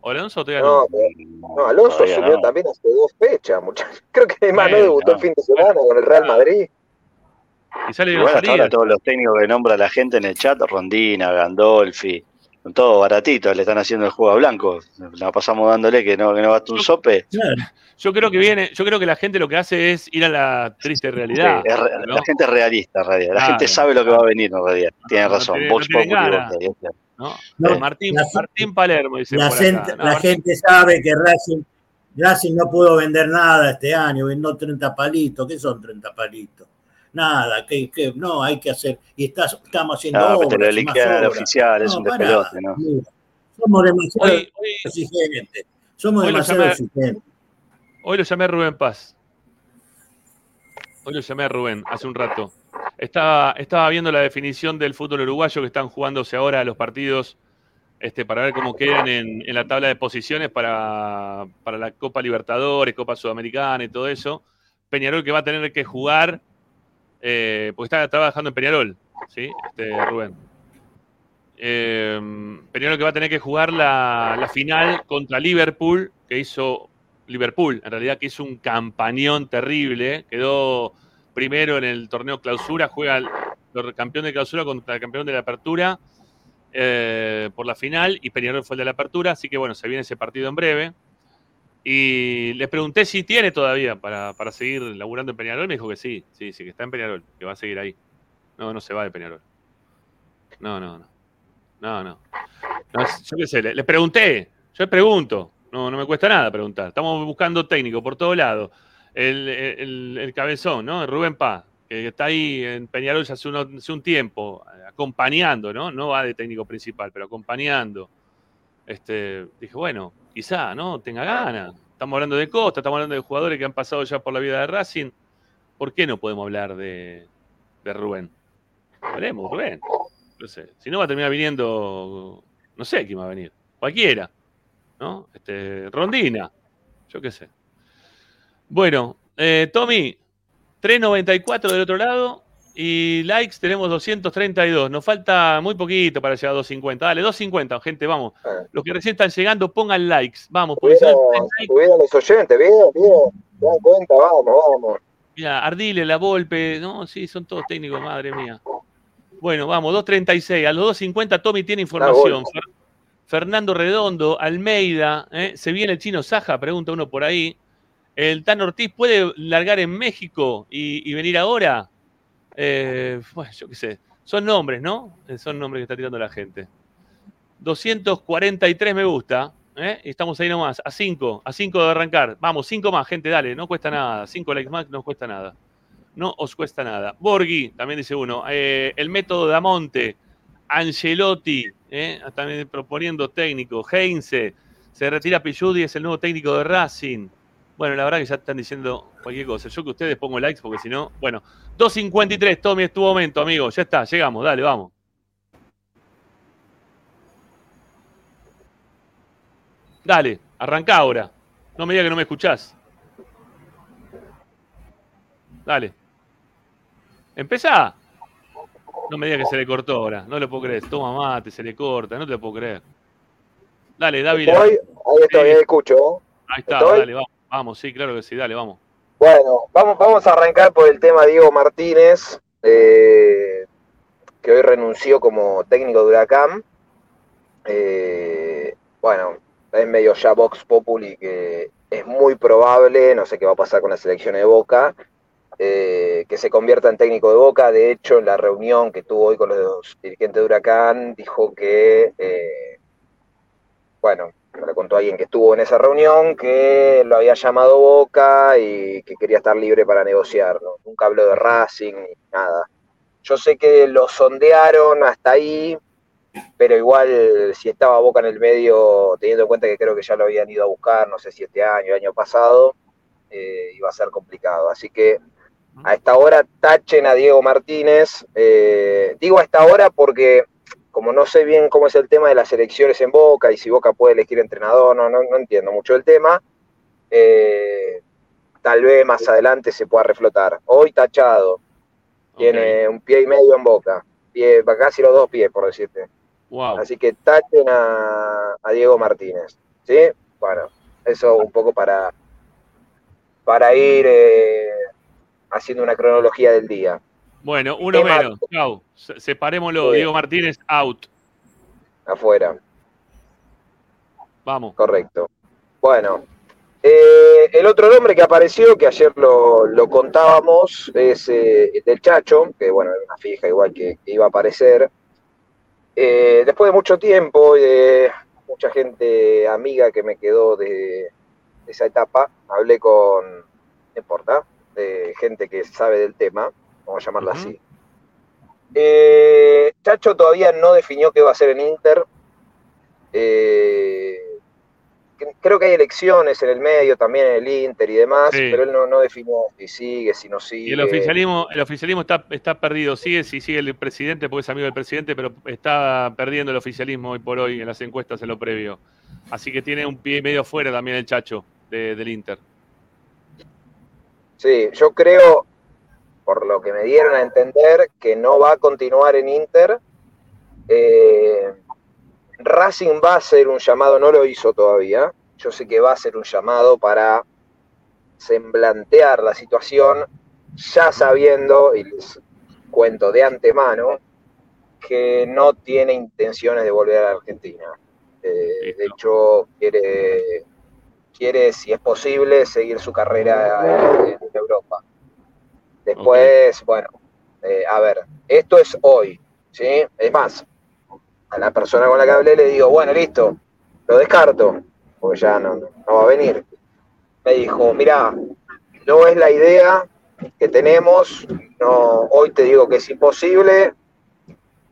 ¿O Alonso todavía
No,
no?
no, Alonso
Todavía
asumió
no.
también hace dos fechas, muchachos. Creo que además no
Bueno,
debutó el fin de semana con el Real Madrid.
Y sale
Igual hasta
González.
ahora todos los técnicos que nombra la gente en el chat, Rondina, Gandolfi, son todos baratitos, le están haciendo el juego a blanco. La pasamos dándole que no, que no gasta un sope.
Claro.
Yo creo que viene, yo creo que la gente lo que hace es ir a la triste realidad.
Sí, es re-
¿no?
La gente es realista en realidad. La
Claro.
gente sabe lo que va a venir en realidad. Tiene
No,
razón.
no. No, Martín,
la-
Martín Palermo dice
La,
por
gente,
acá. No,
la
Martín-
gente sabe que Racing, Racing no pudo vender nada este año, vendió 30 palitos. ¿Qué son 30 palitos? Nada, que, que no, hay que hacer. Y estás, estamos haciendo
No, pero
obras
liquida el
obras.
oficial, es
No,
un despelote, ¿no?
mira, Somos demasiado
Hoy, hoy,
exigentes. Somos
hoy
demasiado
llamé-
exigentes.
Hoy lo llamé a Rubén Paz. Hoy lo llamé a Rubén hace un rato. Estaba, estaba viendo la definición del fútbol uruguayo que están jugándose ahora los partidos este, para ver cómo quedan en, en la tabla de posiciones para, para la Copa Libertadores, Copa Sudamericana y todo eso. Peñarol que va a tener que jugar, eh, porque está trabajando en Peñarol, ¿sí? Este, Rubén. Eh, Peñarol que va a tener que jugar la, final contra Liverpool, que hizo Liverpool, en realidad que hizo un campañón terrible, quedó primero en el torneo clausura, juega el, el campeón de clausura contra el campeón de la apertura eh, por la final y Peñarol fue el de la apertura, así que bueno, se viene ese partido en breve. Y les pregunté si tiene todavía para, para seguir laburando en Peñarol, me dijo que sí, sí, sí, que está en Peñarol, que va a seguir ahí. No, no se va de Peñarol. No, no, no. No, no. Yo qué sé, le, le pregunté, yo le pregunto, no, no me cuesta nada preguntar. Estamos buscando técnico por todos lados. El, el- cabezón, ¿no? Rubén Paz, que está ahí en Peñarol ya hace, uno- hace un tiempo, acompañando, ¿no? No va de técnico principal, pero acompañando. Este, dije, bueno, quizá, ¿no? Tenga ganas. Estamos hablando de Costa, estamos hablando de jugadores que han pasado ya por la vida de Racing. ¿Por qué no podemos hablar de, de Rubén? Hablemos, Rubén. No sé. Si no va a terminar viniendo, no sé quién va a venir. Cualquiera. ¿No? Este, Rondina. Yo qué sé. Bueno, eh, Tommy, 3.94 del otro lado. Y likes tenemos 232. Nos falta muy poquito para llegar a 250. Dale, 250, gente, vamos.
Ah.
Los que recién están llegando, pongan likes. Vamos, porque si no,
los oyentes, bien, bien. Dan cuenta, vamos, vamos.
Mira, Ardile, La Volpe, no, sí, son todos técnicos, madre mía. Bueno, vamos, 2.36. A los 2.50 Tommy tiene información. Fer- Fernando Redondo, Almeida, ¿eh? ¿se viene el chino Saja? Pregunta uno por ahí. ¿El Tan Ortiz puede largar en México y, y venir ahora? Eh, bueno, yo qué sé. Son nombres, ¿no? Eh, Son nombres que está tirando la gente. 243 me gusta. ¿eh? Y estamos ahí nomás, a 5, a 5 de arrancar. Vamos, 5 más, gente, dale, no cuesta nada. 5 likes más no cuesta nada. No os cuesta nada. Borghi, también dice uno. eh, el método de Amonte. Angelotti, también proponiendo técnico. Heinze, se retira Pilludi, es el nuevo técnico de Racing. Bueno, la verdad que ya están diciendo cualquier cosa. Yo que ustedes pongo likes porque si no. Bueno, 2.53, Tommy, es tu momento, amigo. Ya está, llegamos, dale, vamos. Dale, arranca ahora. No me digas que no me escuchás. Dale. Empezá. No me digas que se le cortó ahora. No le puedo creer. Toma mate, se le corta. No te lo puedo creer. Dale, David.
Estoy, ahí estoy, ahí escucho.
Ahí está,
¿Estoy?
dale, vamos. Vamos, sí, claro que sí, dale, vamos.
Bueno, vamos, vamos a arrancar por el tema Diego Martínez, eh, que hoy renunció como técnico de Huracán. Eh, bueno, es medio ya Vox Populi que es muy probable, no sé qué va a pasar con la selección de Boca, eh, que se convierta en técnico de Boca. De hecho, en la reunión que tuvo hoy con los dirigentes de Huracán, dijo que, eh, bueno, me lo contó alguien que estuvo en esa reunión, que lo había llamado Boca y que quería estar libre para negociar. Nunca habló de Racing ni nada. Yo sé que lo sondearon hasta ahí, pero igual si estaba Boca en el medio, teniendo en cuenta que creo que ya lo habían ido a buscar, no sé si este año, el año pasado, eh, iba a ser complicado. Así que a esta hora tachen a Diego Martínez. Eh, digo a esta hora porque como no sé bien cómo es el tema de las elecciones en Boca y si Boca puede elegir entrenador, no, no, no entiendo mucho el tema. Eh, tal vez más adelante se pueda reflotar. Hoy tachado, tiene un pie y medio en Boca, pie, casi los dos pies, por decirte.
Wow.
Así que tachen a, a Diego Martínez. ¿Sí? Bueno, eso un poco para, para ir eh, haciendo una cronología del día.
Bueno, uno
Tema-
menos. Chau. Se- Separémoslo.
Sí.
Diego Martínez, out.
Afuera.
Vamos.
Correcto. Bueno, eh, el otro nombre que apareció, que ayer lo, lo contábamos, es eh, el del Chacho, que bueno, era una fija igual que, que iba a aparecer. Eh, después de mucho tiempo y de mucha gente amiga que me quedó de, de esa etapa, hablé con, no importa, de gente que sabe del tema, vamos a llamarla así. Eh, Chacho todavía no definió qué va a hacer en Inter. Eh, creo que hay elecciones en el medio también en el Inter y demás,
Sí.
pero él no, no definió si sigue, si no sigue.
Y el oficialismo, el oficialismo está, está perdido. Sigue si sigue el presidente, porque es amigo del presidente, pero está perdiendo el oficialismo hoy por hoy en las encuestas en lo previo. Así que tiene un pie medio fuera también el chacho de- del Inter.
Sí, yo creo, por lo que me dieron a entender, que no va a continuar en Inter. Eh, Racing va a hacer un llamado, no lo hizo todavía. Yo sé que va a hacer un llamado para semblantear la situación, ya sabiendo, y les cuento de antemano, que no tiene intenciones de volver a la Argentina. Eh, de hecho, quiere, quiere, si es posible, seguir su carrera en Europa. Después, bueno, eh, a ver, esto es hoy, ¿sí? Es más, a la persona con la que hablé le digo, bueno, listo, lo descarto, porque ya no, no va a venir. Me dijo, mira, no es la idea que tenemos, no, hoy te digo que es imposible,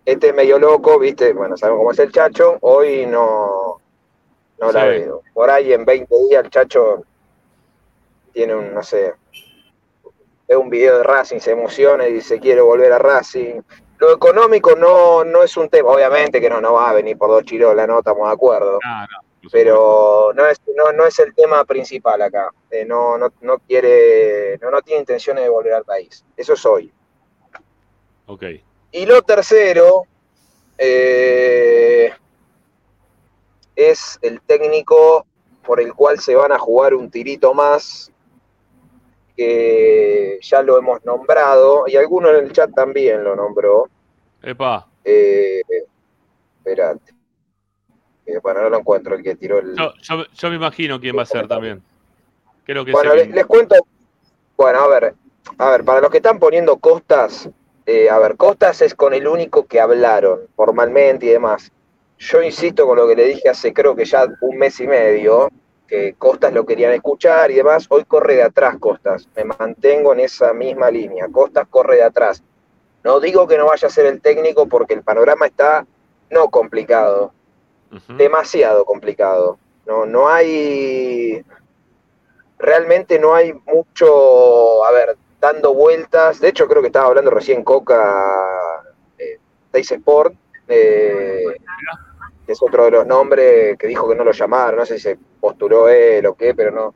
este es medio loco, viste, bueno, sabemos cómo es el chacho, hoy no, no la
Sí.
veo. Por ahí en 20 días el chacho tiene un, no sé, ve un video de Racing, se emociona y dice quiero volver a Racing. Lo económico no, no es un tema, obviamente que no, no va a venir por dos chirolas, no estamos de acuerdo.
No.
Pero no es, no, no es el tema principal acá. Eh, no, no, no quiere, no, no tiene intenciones de volver al país. Eso es hoy.
Ok.
Y lo tercero eh, es el técnico por el cual se van a jugar un tirito más que ya lo hemos nombrado, y alguno en el chat también lo nombró.
Epa.
Eh, espérate. Eh, bueno, no lo encuentro el que tiró el.
Yo, yo- yo me imagino quién va a ser también. Creo que
Bueno, les, les cuento. Bueno, a ver, a ver, para los que están poniendo Costas, eh, a ver, Costas es con el único que hablaron formalmente y demás. Yo insisto con lo que le dije hace creo que ya un mes y medio, que Costas lo querían escuchar y demás. Hoy corre de atrás Costas. Me mantengo en esa misma línea. Costas corre de atrás. No digo que no vaya a ser el técnico porque el panorama está no complicado, demasiado complicado. No, no hay, realmente no hay mucho, a ver, dando vueltas. De hecho, creo que estaba hablando recién Coca, eh, Teis Sport, eh, es otro de los nombres que dijo que no lo llamaron. No sé si se postuló él o qué, pero no,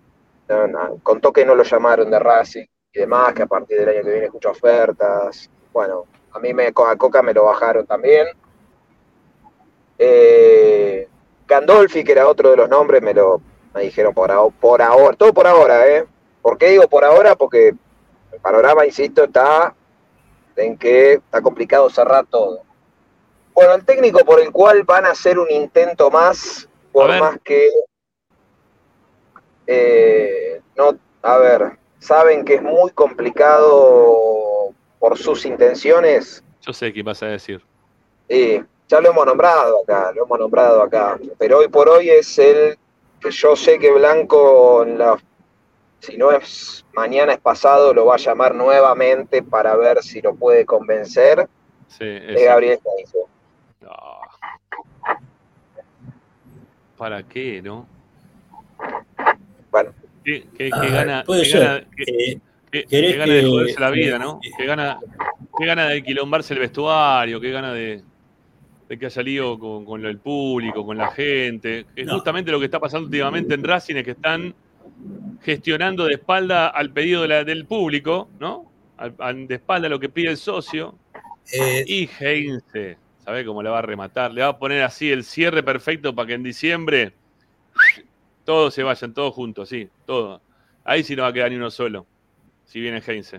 contó que no lo llamaron de Racing y demás, que a partir del año que viene escucha ofertas. Bueno, a mí me, a Coca me lo bajaron también. Eh, Gandolfi, que era otro de los nombres, me lo dijeron por, por ahora, todo por ahora, ¿eh? ¿Por qué digo por ahora? Porque el panorama, insisto, está en que está complicado cerrar todo. Bueno, el técnico por el cual van a hacer un intento más, por más que eh, no, a ver, saben que es muy complicado por sus intenciones,
Yo sé qué vas a decir.
y ya lo hemos nombrado acá, lo hemos nombrado acá, pero hoy por hoy es el que yo sé que Blanco, en la- si no es mañana, es pasado, lo va a llamar nuevamente para ver si lo puede convencer,
Sí,
es
es-
Gabriel Heinze.
No. ¿Para qué, no?
Bueno,
¿Qué, qué- qué
Ah,
gana,
puede
qué
ser.
gana- qué-
Eh,
qué-
¿querés
qué gana de joderse la vida, no? ¿Qué gana, qué gana de quilombarse el vestuario? ¿Qué gana de, de que haya lío con, con el público, con la gente? Es
No.
justamente lo que está pasando últimamente en Racing es que están gestionando de espalda al pedido de la- del público, ¿no? Al- al- de espalda a lo que pide el socio.
eh,
Y Heinze, ¿sabe cómo le va a rematar? Le va a poner así el cierre perfecto para que en diciembre todos se vayan, todos juntos, sí, todo. Ahí sí no va a quedar ni uno solo, si viene Heinze.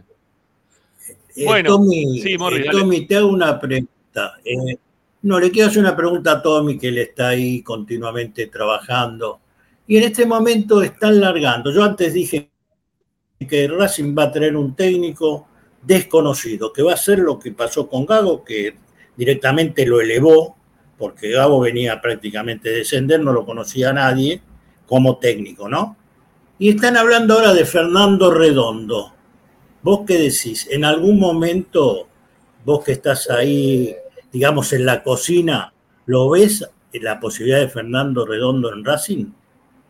eh,
bueno,
Tommy,
sí, Morris,
eh. Tommy, te hago una pregunta. Eh, no, le quiero hacer una pregunta a Tommy, que él está ahí continuamente trabajando. Y en este momento están largando. Yo antes dije que Racing va a tener un técnico desconocido, que va a hacer lo que pasó con Gago, que directamente lo elevó, porque Gago venía prácticamente a descender, no lo conocía nadie como técnico, ¿no? Y están hablando ahora de Fernando Redondo. ¿Vos qué decís? ¿En algún momento, vos que estás ahí, digamos, en la cocina, lo ves en la posibilidad de Fernando Redondo en Racing?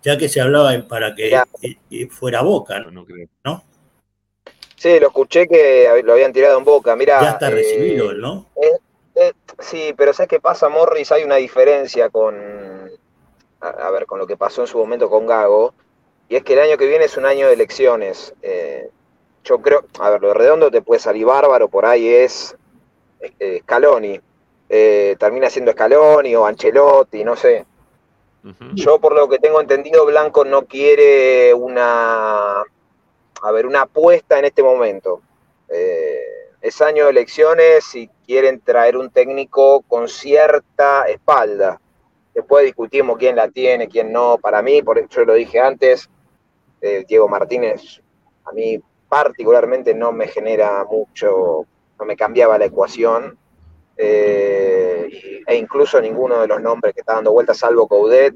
Ya que se hablaba para que eh, eh, fuera Boca,
No, no creo.
¿no?
sí, lo escuché que lo habían tirado en boca, mira.
Ya está recibido, él, ¿no?
Eh, sí, pero ¿sabes qué pasa, Morris? Hay una diferencia con, a, a ver, con lo que pasó en su momento con Gago, y es que el año que viene es un año de elecciones. Eh, yo creo, a ver, lo de Redondo te puede salir bárbaro, por ahí es eh, Scaloni. Eh, termina siendo Scaloni o Ancelotti, no sé. Yo, por lo que tengo entendido, Blanco no quiere una, a ver, una apuesta en este momento. Eh, es año de elecciones y quieren traer un técnico con cierta espalda. Después discutimos quién la tiene, quién no. Para mí, por yo lo dije antes, eh, Diego Martínez, a mí particularmente no me genera mucho, no me cambiaba la ecuación. Eh, e incluso ninguno de los nombres que está dando vueltas, salvo Coudet,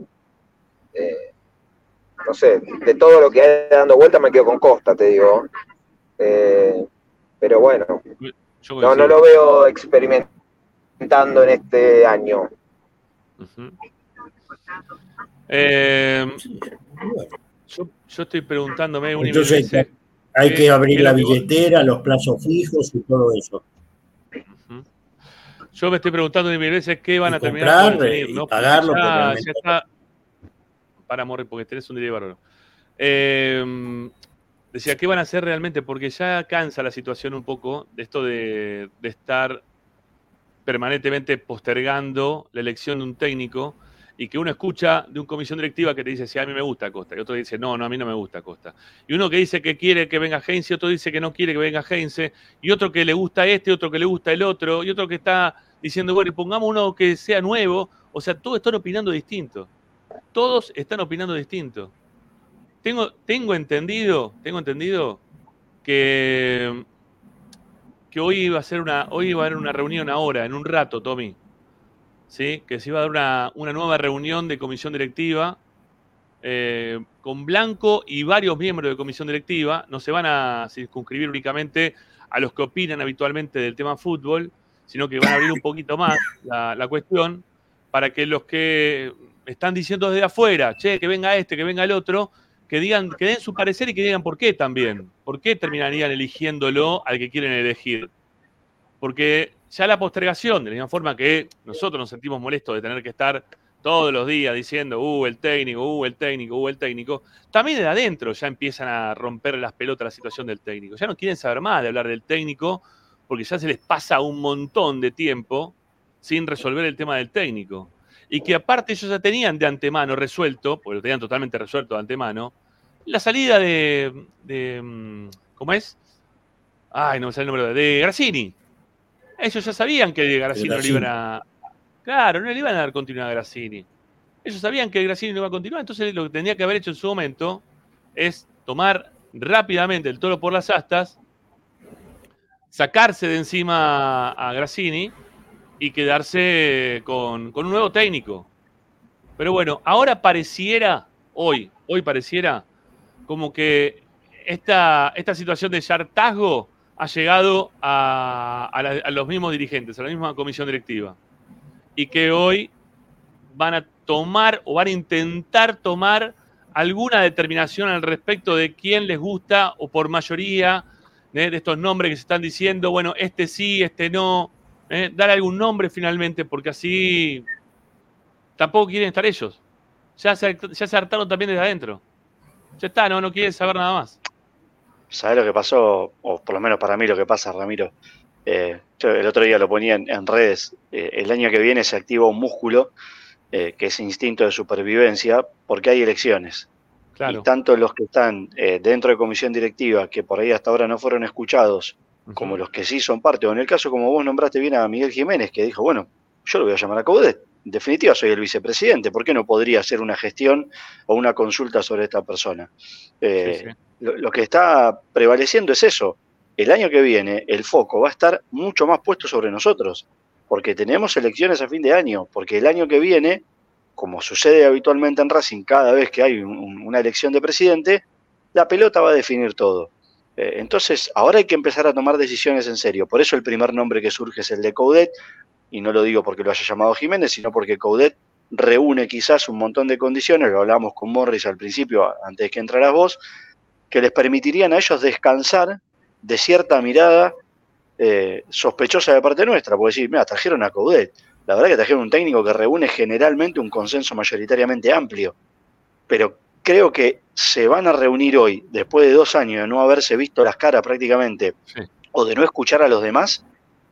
eh, no sé, de todo lo que hay dando vueltas me quedo con Costa, te digo. Pero bueno,
Yo
no, no lo veo experimentando en este año.
Eh, yo, yo estoy preguntándome
Entonces. Hay
¿Qué-
que abrir la billetera, los plazos fijos y todo eso.
Yo me estoy preguntando de mil veces qué van
Y
a terminar
comprar,
por
eh,
¿no?
Pagarlo, porque
Ya,
realmente-
ya está. Para morir, porque tenés un delay bárbaro. Eh, decía, ¿qué van a hacer realmente? Porque ya cansa la situación un poco de esto de, estar permanentemente postergando la elección de un técnico y que uno escucha de un comisión directiva que te dice, sí, a mí me gusta Costa, y otro dice, no, no, a mí no me gusta Costa. Y uno que dice que quiere que venga Heinze, otro dice que no quiere que venga Heinze, y otro que le gusta este, otro que le gusta el otro, y otro que está diciendo, bueno, y pongamos uno que sea nuevo. O sea, todos están opinando distinto. Todos están opinando distinto. Tengo, tengo entendido, tengo entendido que, que hoy iba a ser una, hoy iba a haber una reunión ahora, en un rato, Tommy ¿sí? que se iba a dar una, una nueva reunión de comisión directiva eh, con Blanco y varios miembros de comisión directiva. No se van a circunscribir únicamente a los que opinan habitualmente del tema fútbol, sino que van a abrir un poquito más la, la cuestión para que los que están diciendo desde afuera, che, que venga este, que venga el otro, que digan, que den su parecer y que digan por qué también. ¿Por qué terminarían eligiéndolo al que quieren elegir? Porque ya la postergación, de la misma forma que nosotros nos sentimos molestos de tener que estar todos los días diciendo, uh, el técnico, uh, el técnico, uh, el técnico, también de adentro ya empiezan a romper las pelotas la situación del técnico. Ya no quieren saber más de hablar del técnico porque ya se les pasa un montón de tiempo sin resolver el tema del técnico. Y que aparte ellos ya tenían de antemano resuelto, porque lo tenían totalmente resuelto de antemano, la salida de, de mm, ¿cómo es? Ay, no me sale el número, de Grassini. Ellos ya sabían que Grassini no le iban a. Claro, no le iban a dar continuidad a Grassini. Ellos sabían que Grassini no iba a continuar, entonces lo que tendría que haber hecho en su momento es tomar rápidamente el toro por las astas, sacarse de encima a Grassini y quedarse con, con un nuevo técnico. Pero bueno, ahora pareciera, hoy, hoy pareciera como que esta, esta situación de hartazgo ha llegado a, a, los mismos dirigentes, a la misma comisión directiva. Y que hoy van a tomar o van a intentar tomar alguna determinación al respecto de quién les gusta o por mayoría de estos nombres que se están diciendo, bueno, este sí, este no, ¿eh? dar algún nombre finalmente, porque así tampoco quieren estar ellos. Ya se, ya se hartaron también desde adentro. Ya está, no, no quieren saber nada más.
¿Sabes lo que pasó? O por lo menos para mí lo que pasa, Ramiro. Eh, yo el otro día lo ponía en, en redes. Eh, el año que viene se activa un músculo eh, que es instinto de supervivencia porque hay elecciones.
Claro.
Y tanto los que están dentro de comisión directiva, que por ahí hasta ahora no fueron escuchados. Como los que sí son parte, o en el caso como vos nombraste bien a Miguel Jiménez, que dijo, bueno, yo lo voy a llamar a Coudet. En definitiva, soy el vicepresidente. ¿Por qué no podría hacer una gestión o una consulta sobre esta persona? Eh, sí, sí. Lo, lo, que está prevaleciendo es eso. El año que viene, el foco va a estar mucho más puesto sobre nosotros, porque tenemos elecciones a fin de año, porque el año que viene, como sucede habitualmente en Racing cada vez que hay un, una elección de presidente, la pelota va a definir todo. Eh, entonces, ahora hay que empezar a tomar decisiones en serio. Por eso el primer nombre que surge es el de Coudet, y no lo digo porque lo haya llamado Jiménez, sino porque Coudet reúne quizás un montón de condiciones, lo hablamos con Morris al principio, antes que entraras vos, que les permitirían a ellos descansar de cierta mirada eh, sospechosa de parte nuestra, porque decir, mira, trajeron a Coudet, la verdad que trajeron un técnico que reúne generalmente un consenso mayoritariamente amplio, pero creo que se van a reunir hoy, después de dos años de no haberse visto las caras prácticamente, sí. o de no escuchar a los demás,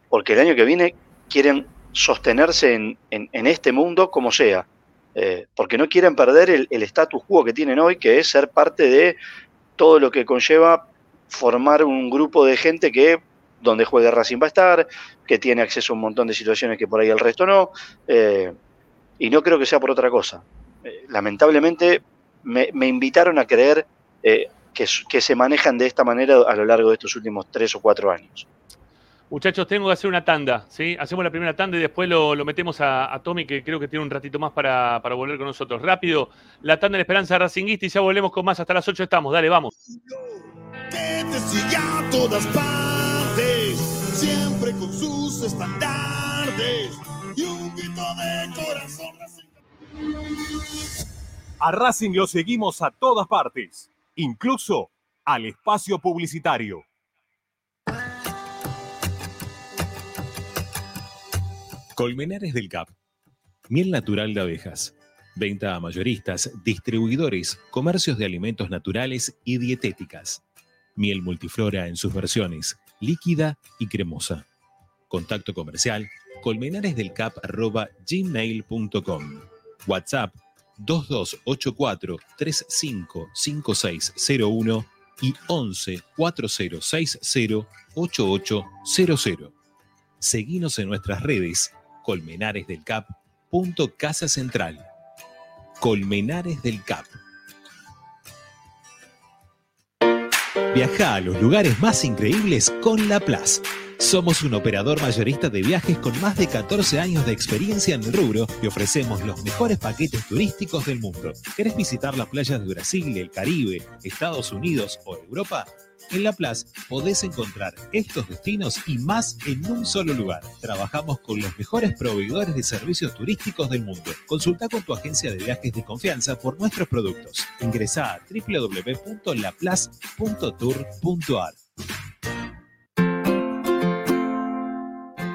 porque el año que viene quieren sostenerse en, en, en este mundo como sea, eh, porque no quieren perder el, el status quo que tienen hoy, que es ser parte de todo lo que conlleva formar un grupo de gente que donde juegue Racing va a estar, que tiene acceso a un montón de situaciones que por ahí el resto no, eh, y no creo que sea por otra cosa. Eh, lamentablemente me, me, invitaron a creer eh, que, que, se manejan de esta manera a lo largo de estos últimos tres o cuatro años.
Muchachos, tengo que hacer una tanda, ¿sí? Hacemos la primera tanda y después lo, lo metemos a, a, Tommy, que creo que tiene un ratito más para, para, volver con nosotros. Rápido, la tanda de la Esperanza Racinguista y ya volvemos con más. Hasta las 8 estamos, dale, vamos.
A todas partes, siempre con sus estandartes y un grito de corazón.
A Racing lo seguimos a todas partes, incluso al espacio publicitario. Colmenares del Cap. Miel natural de abejas. Venta a mayoristas, distribuidores, comercios de alimentos naturales y dietéticas. Miel multiflora en sus versiones, líquida y cremosa. Contacto comercial colmenaresdelcap.gmail.com WhatsApp 2284 355601 y 11 4060 8800. Seguinos en nuestras redes Colmenares del Cap. Punto Casa Central. Colmenares del Cap. Viaja a los lugares más increíbles con La Plaza. Somos un operador mayorista de viajes con más de 14 años de experiencia en el rubro y ofrecemos los mejores paquetes turísticos del mundo. ¿Querés visitar las playas de Brasil, el Caribe, Estados Unidos o Europa? En La Plaza podés encontrar estos destinos y más en un solo lugar. Trabajamos con los mejores proveedores de servicios turísticos del mundo. Consulta con tu agencia de viajes de confianza por nuestros productos. Ingresa a www.laplace.tour.ar.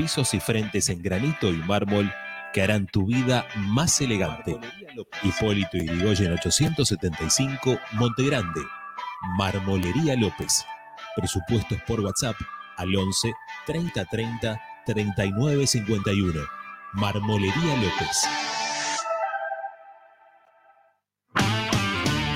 pisos y frentes en granito y mármol que harán tu vida más elegante. Hipólito Yrigoyen 875, Montegrande. Marmolería López. Presupuestos por WhatsApp al 11 30 30 39 51. Marmolería López.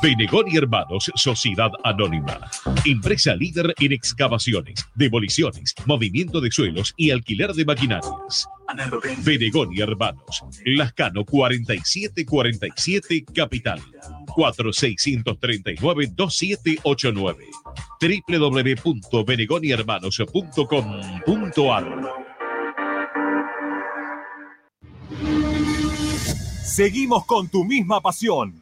Benegón y Hermanos, Sociedad Anónima. Empresa líder en excavaciones, demoliciones, movimiento de suelos y alquiler de maquinarias. Benegón y Hermanos, Lascano 4747 Capital. 4639-2789. www.benegonihermanos.com.ar
Seguimos con tu misma pasión.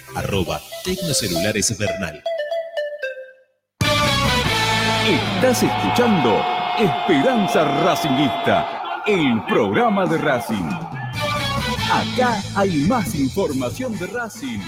Arroba Tecnocelulares Bernal.
Estás escuchando Esperanza Racingista, el programa de Racing. Acá hay más información de Racing.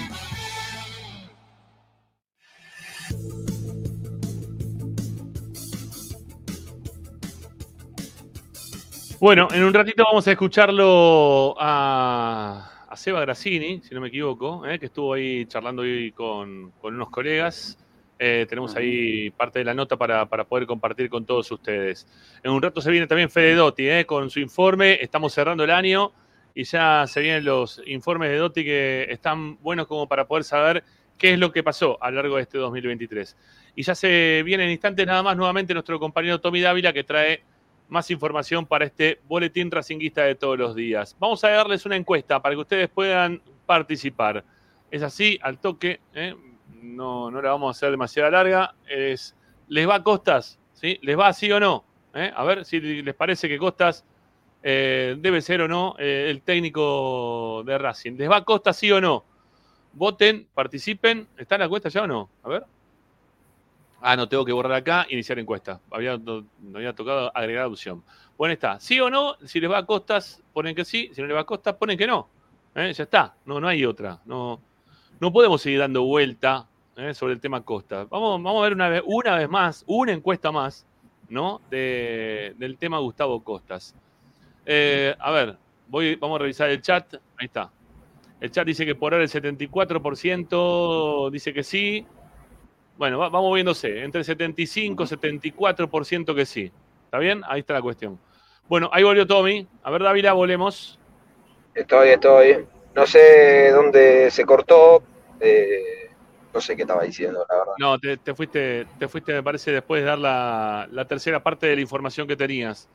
Bueno, en un ratito vamos a escucharlo a, a Seba Grassini, si no me equivoco, eh, que estuvo ahí charlando hoy con, con unos colegas. Eh, tenemos ahí parte de la nota para, para, poder compartir con todos ustedes. En un rato se viene también Fede Dotti eh, con su informe. Estamos cerrando el año y ya se vienen los informes de Dotti que están buenos como para poder saber qué es lo que pasó a lo largo de este 2023. Y ya se viene en instantes nada más nuevamente nuestro compañero Tommy Dávila que trae más información para este boletín racinguista de todos los días. Vamos a darles una encuesta para que ustedes puedan participar. Es así, al toque, ¿eh? no, no la vamos a hacer demasiado larga. Es, ¿Les va a Costas? ¿Sí? ¿Les va así o no? ¿Eh? A ver si les parece que Costas eh, debe ser o no el técnico de Racing. ¿Les va a Costas sí o no? Voten, participen. ¿Está en la encuesta ya o no? A ver. Ah, no, tengo que borrar acá, iniciar encuesta. Había, no, había tocado agregar opción. Bueno, está. ¿Sí o no? Si les va a costas, ponen que sí. Si no les va a costas, ponen que no. ¿Eh? Ya está. No, no hay otra. No, no podemos seguir dando vuelta ¿eh? sobre el tema costas. Vamos, vamos a ver una vez, una vez más, una encuesta más, ¿no? del tema Gustavo Costas. Eh, a ver, voy, vamos a revisar el chat. Ahí está. El chat dice que por ahora el 74% dice que sí, bueno, vamos viéndose. Entre 75 y 74% que sí. ¿Está bien? Ahí está la cuestión. Bueno, ahí volvió Tommy. A ver, Dávila, volvemos.
Estoy, estoy. No sé dónde se cortó. Eh, no sé qué estaba diciendo, la verdad.
No, te, fuiste, te fuiste, me parece, después de dar la, tercera parte de la información que tenías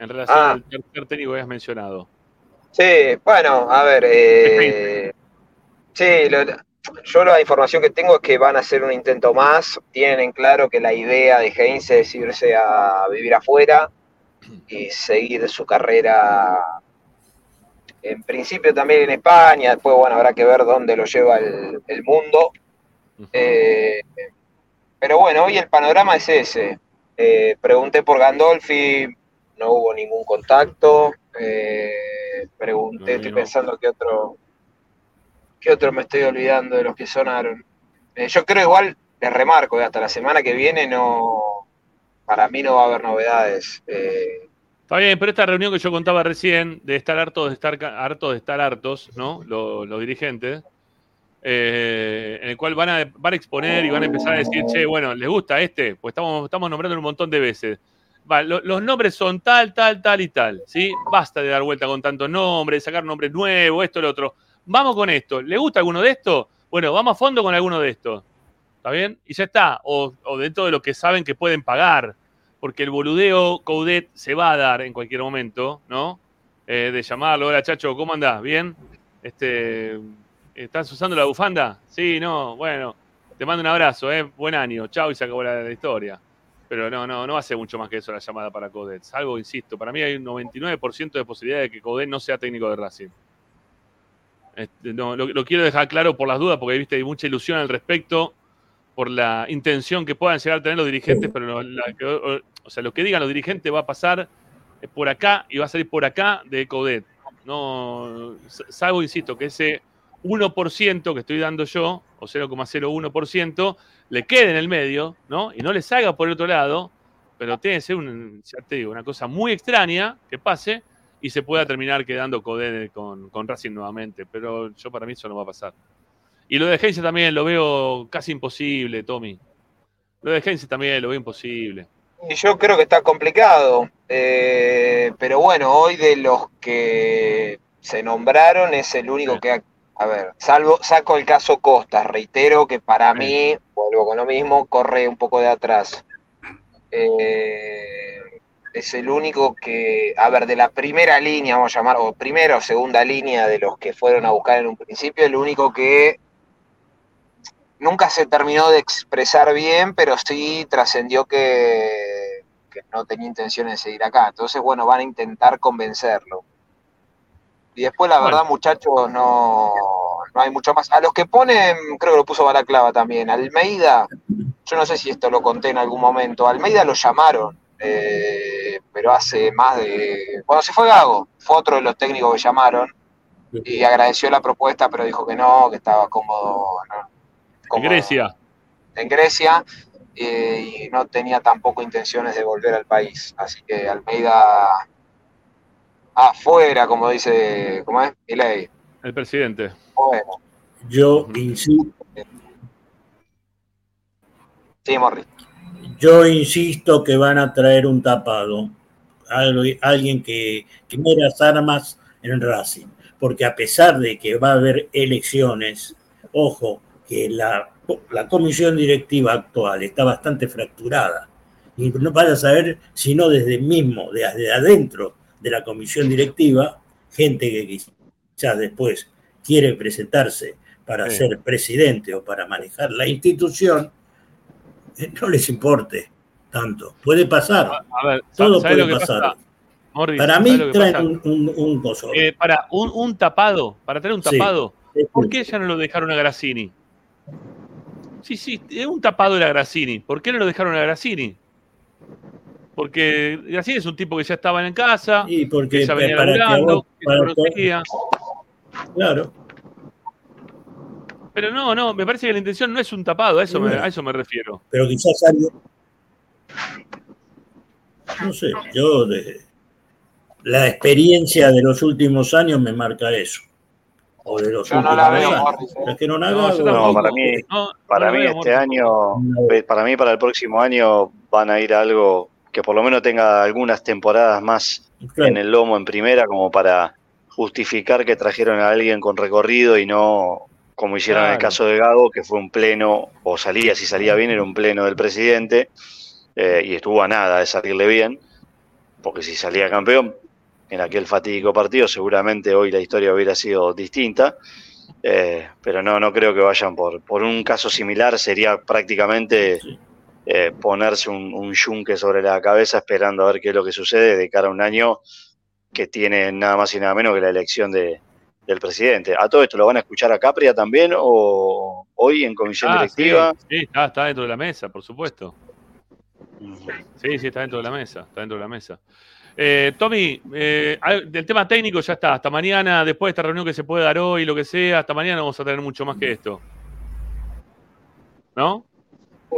en relación ah. al tercer técnico que habías mencionado.
Sí, bueno, a ver. Eh, sí, lo, yo la información que tengo es que van a hacer un intento más. Tienen en claro que la idea de Heinz es irse a vivir afuera y seguir su carrera en principio también en España. Después, bueno, habrá que ver dónde lo lleva el, mundo. Eh, pero bueno, hoy el panorama es ese. Eh, pregunté por Gandolfi, no hubo ningún contacto. Eh, pregunté, estoy pensando que otro ¿Qué otro me estoy olvidando de los que sonaron? Eh, yo creo igual, les remarco, que hasta la semana que viene no, para mí no va a haber novedades.
Eh. Está bien, pero esta reunión que yo contaba recién, de estar hartos, de estar hartos, de estar hartos, ¿no? Los, dirigentes, eh, en el cual van a, van a exponer y van a empezar a decir, che, bueno, ¿les gusta este? Pues estamos, estamos nombrando un montón de veces. los nombres son tal, tal, tal y tal, ¿sí? Basta de dar vuelta con tantos nombres, sacar nombres nuevos, esto, lo otro vamos con esto. ¿Le gusta alguno de estos? Bueno, vamos a fondo con alguno de estos. ¿Está bien? Y ya está. O, dentro de lo que saben que pueden pagar. Porque el boludeo Coudet se va a dar en cualquier momento, ¿no? Eh, de llamarlo, hola chacho, ¿cómo andás? ¿Bien? Este, ¿Estás usando la bufanda? Sí, no, bueno, te mando un abrazo, ¿eh? Buen año, chao y se acabó la, historia. Pero no, no, no hace mucho más que eso la llamada para Coudet. Algo, insisto, para mí hay un 99% de posibilidad de que Coudet no sea técnico de Racing. Este, no, lo, quiero dejar claro por las dudas, porque ¿viste? hay mucha ilusión al respecto, por la intención que puedan llegar a tener los dirigentes, pero o, sea, lo que digan los dirigentes va a pasar por acá y va a salir por acá de Codet. No, salvo, insisto, que ese 1% que estoy dando yo, o 0,01%, le quede en el medio, ¿no? Y no le salga por el otro lado, pero tiene que ser una cosa muy extraña que pase y se pueda terminar quedando Codé con, con, Racing nuevamente. Pero yo para mí eso no va a pasar. Y lo de Heinze también lo veo casi imposible, Tommy. Lo de Heinze también lo veo imposible.
Y yo creo que está complicado. Eh, pero bueno, hoy de los que se nombraron es el único que ha, a ver, salvo, saco el caso Costas, reitero que para mí, vuelvo con lo mismo, corre un poco de atrás. Eh, es el único que, a ver, de la primera línea, vamos a llamar, o primera o segunda línea de los que fueron a buscar en un principio, el único que nunca se terminó de expresar bien, pero sí trascendió que, no tenía intenciones de seguir acá. Entonces, bueno, van a intentar convencerlo. Y después, la verdad, muchachos, no, no hay mucho más. A los que ponen, creo que lo puso Balaclava también, Almeida, yo no sé si esto lo conté en algún momento, Almeida lo llamaron eh, pero hace más de... Cuando se fue Gago, fue otro de los técnicos que llamaron y agradeció la propuesta, pero dijo que no, que estaba cómodo.
en Grecia.
En Grecia eh, y no tenía tampoco intenciones de volver al país. Así que Almeida afuera, como dice, ¿cómo es? Milei.
El presidente.
Bueno. Yo insisto.
Sí, Morris.
Yo insisto que van a traer un tapado, alguien que, que las armas en Racing, porque a pesar de que va a haber elecciones, ojo, que la, la comisión directiva actual está bastante fracturada. Y no vaya a saber, sino desde mismo, desde adentro de la comisión directiva, gente que quizás después quiere presentarse para
Sí.
ser presidente o para manejar la institución, no les importe tanto. Puede pasar,
A ver,
todo
¿sabes
puede pasar.
pasa? Morris,
Para
¿sabes
mí traen un, un, un coso.
Eh, para un, un tapado, para tener un
Sí.
tapado, ¿por qué ya no lo dejaron a Grassini? Sí, sí, es un tapado era Grassini. ¿Por qué no lo dejaron a Grassini? Porque Grassini es un tipo que ya estaba en casa,
Y porque
que ya venía
para que vos- para. Claro.
Pero no, no, me parece que la intención no es un tapado, a eso, me, a eso me refiero.
pero quizás alguien. No sé, yo de, la experiencia de los últimos años me marca eso. O de los
Yo no
últimos
la veo,
años.
Morris, ¿eh?
Es que no,
No,
No, para mí,
No,
para
no
mí
veo,
este
Morris,
año, para mí para el próximo año van a ir a algo que por lo menos tenga algunas temporadas más
claro,
en el lomo en primera como para justificar que trajeron a alguien con recorrido y no como hicieron en el caso de Gago, que fue un pleno, o salía, si salía bien, era un pleno del presidente, eh, y estuvo a nada de salirle bien, porque si salía campeón en aquel fatídico partido, seguramente hoy la historia hubiera sido distinta. Eh, pero no, no creo que vayan por, por un caso similar, sería prácticamente
Sí.
eh, ponerse un, un yunque sobre la cabeza esperando a ver qué es lo que sucede de cara a un año que tiene nada más y nada menos que la elección de, del presidente. ¿A todo esto lo van a escuchar a Capria también o hoy en comisión
Ah,
directiva?
sí, está, está dentro de la mesa, por supuesto. Sí, sí, está dentro de la mesa, está dentro de la mesa. Eh, Tommy, eh, del tema técnico ya está. Hasta mañana, después de esta reunión que se puede dar hoy, lo que sea, hasta mañana vamos a tener mucho más que esto. ¿No?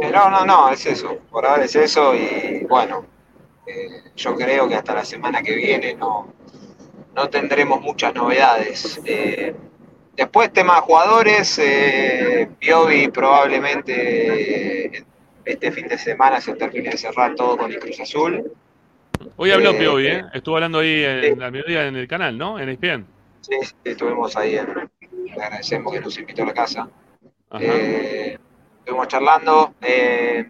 Eh, No, no, no, es eso. Por ahora es eso y bueno, eh, yo creo que hasta la semana que viene no, no tendremos muchas novedades. Eh, después, tema de jugadores, eh, Piovi probablemente este fin de semana se termine de cerrar todo con el Cruz Azul.
Hoy habló
Eh,
Piovi, ¿eh? Estuvo hablando ahí en, al mediodía en el canal, ¿no? En ESPN.
Sí, sí, estuvimos ahí, en, le agradecemos que nos invitó a la casa. Eh, estuvimos charlando. eh,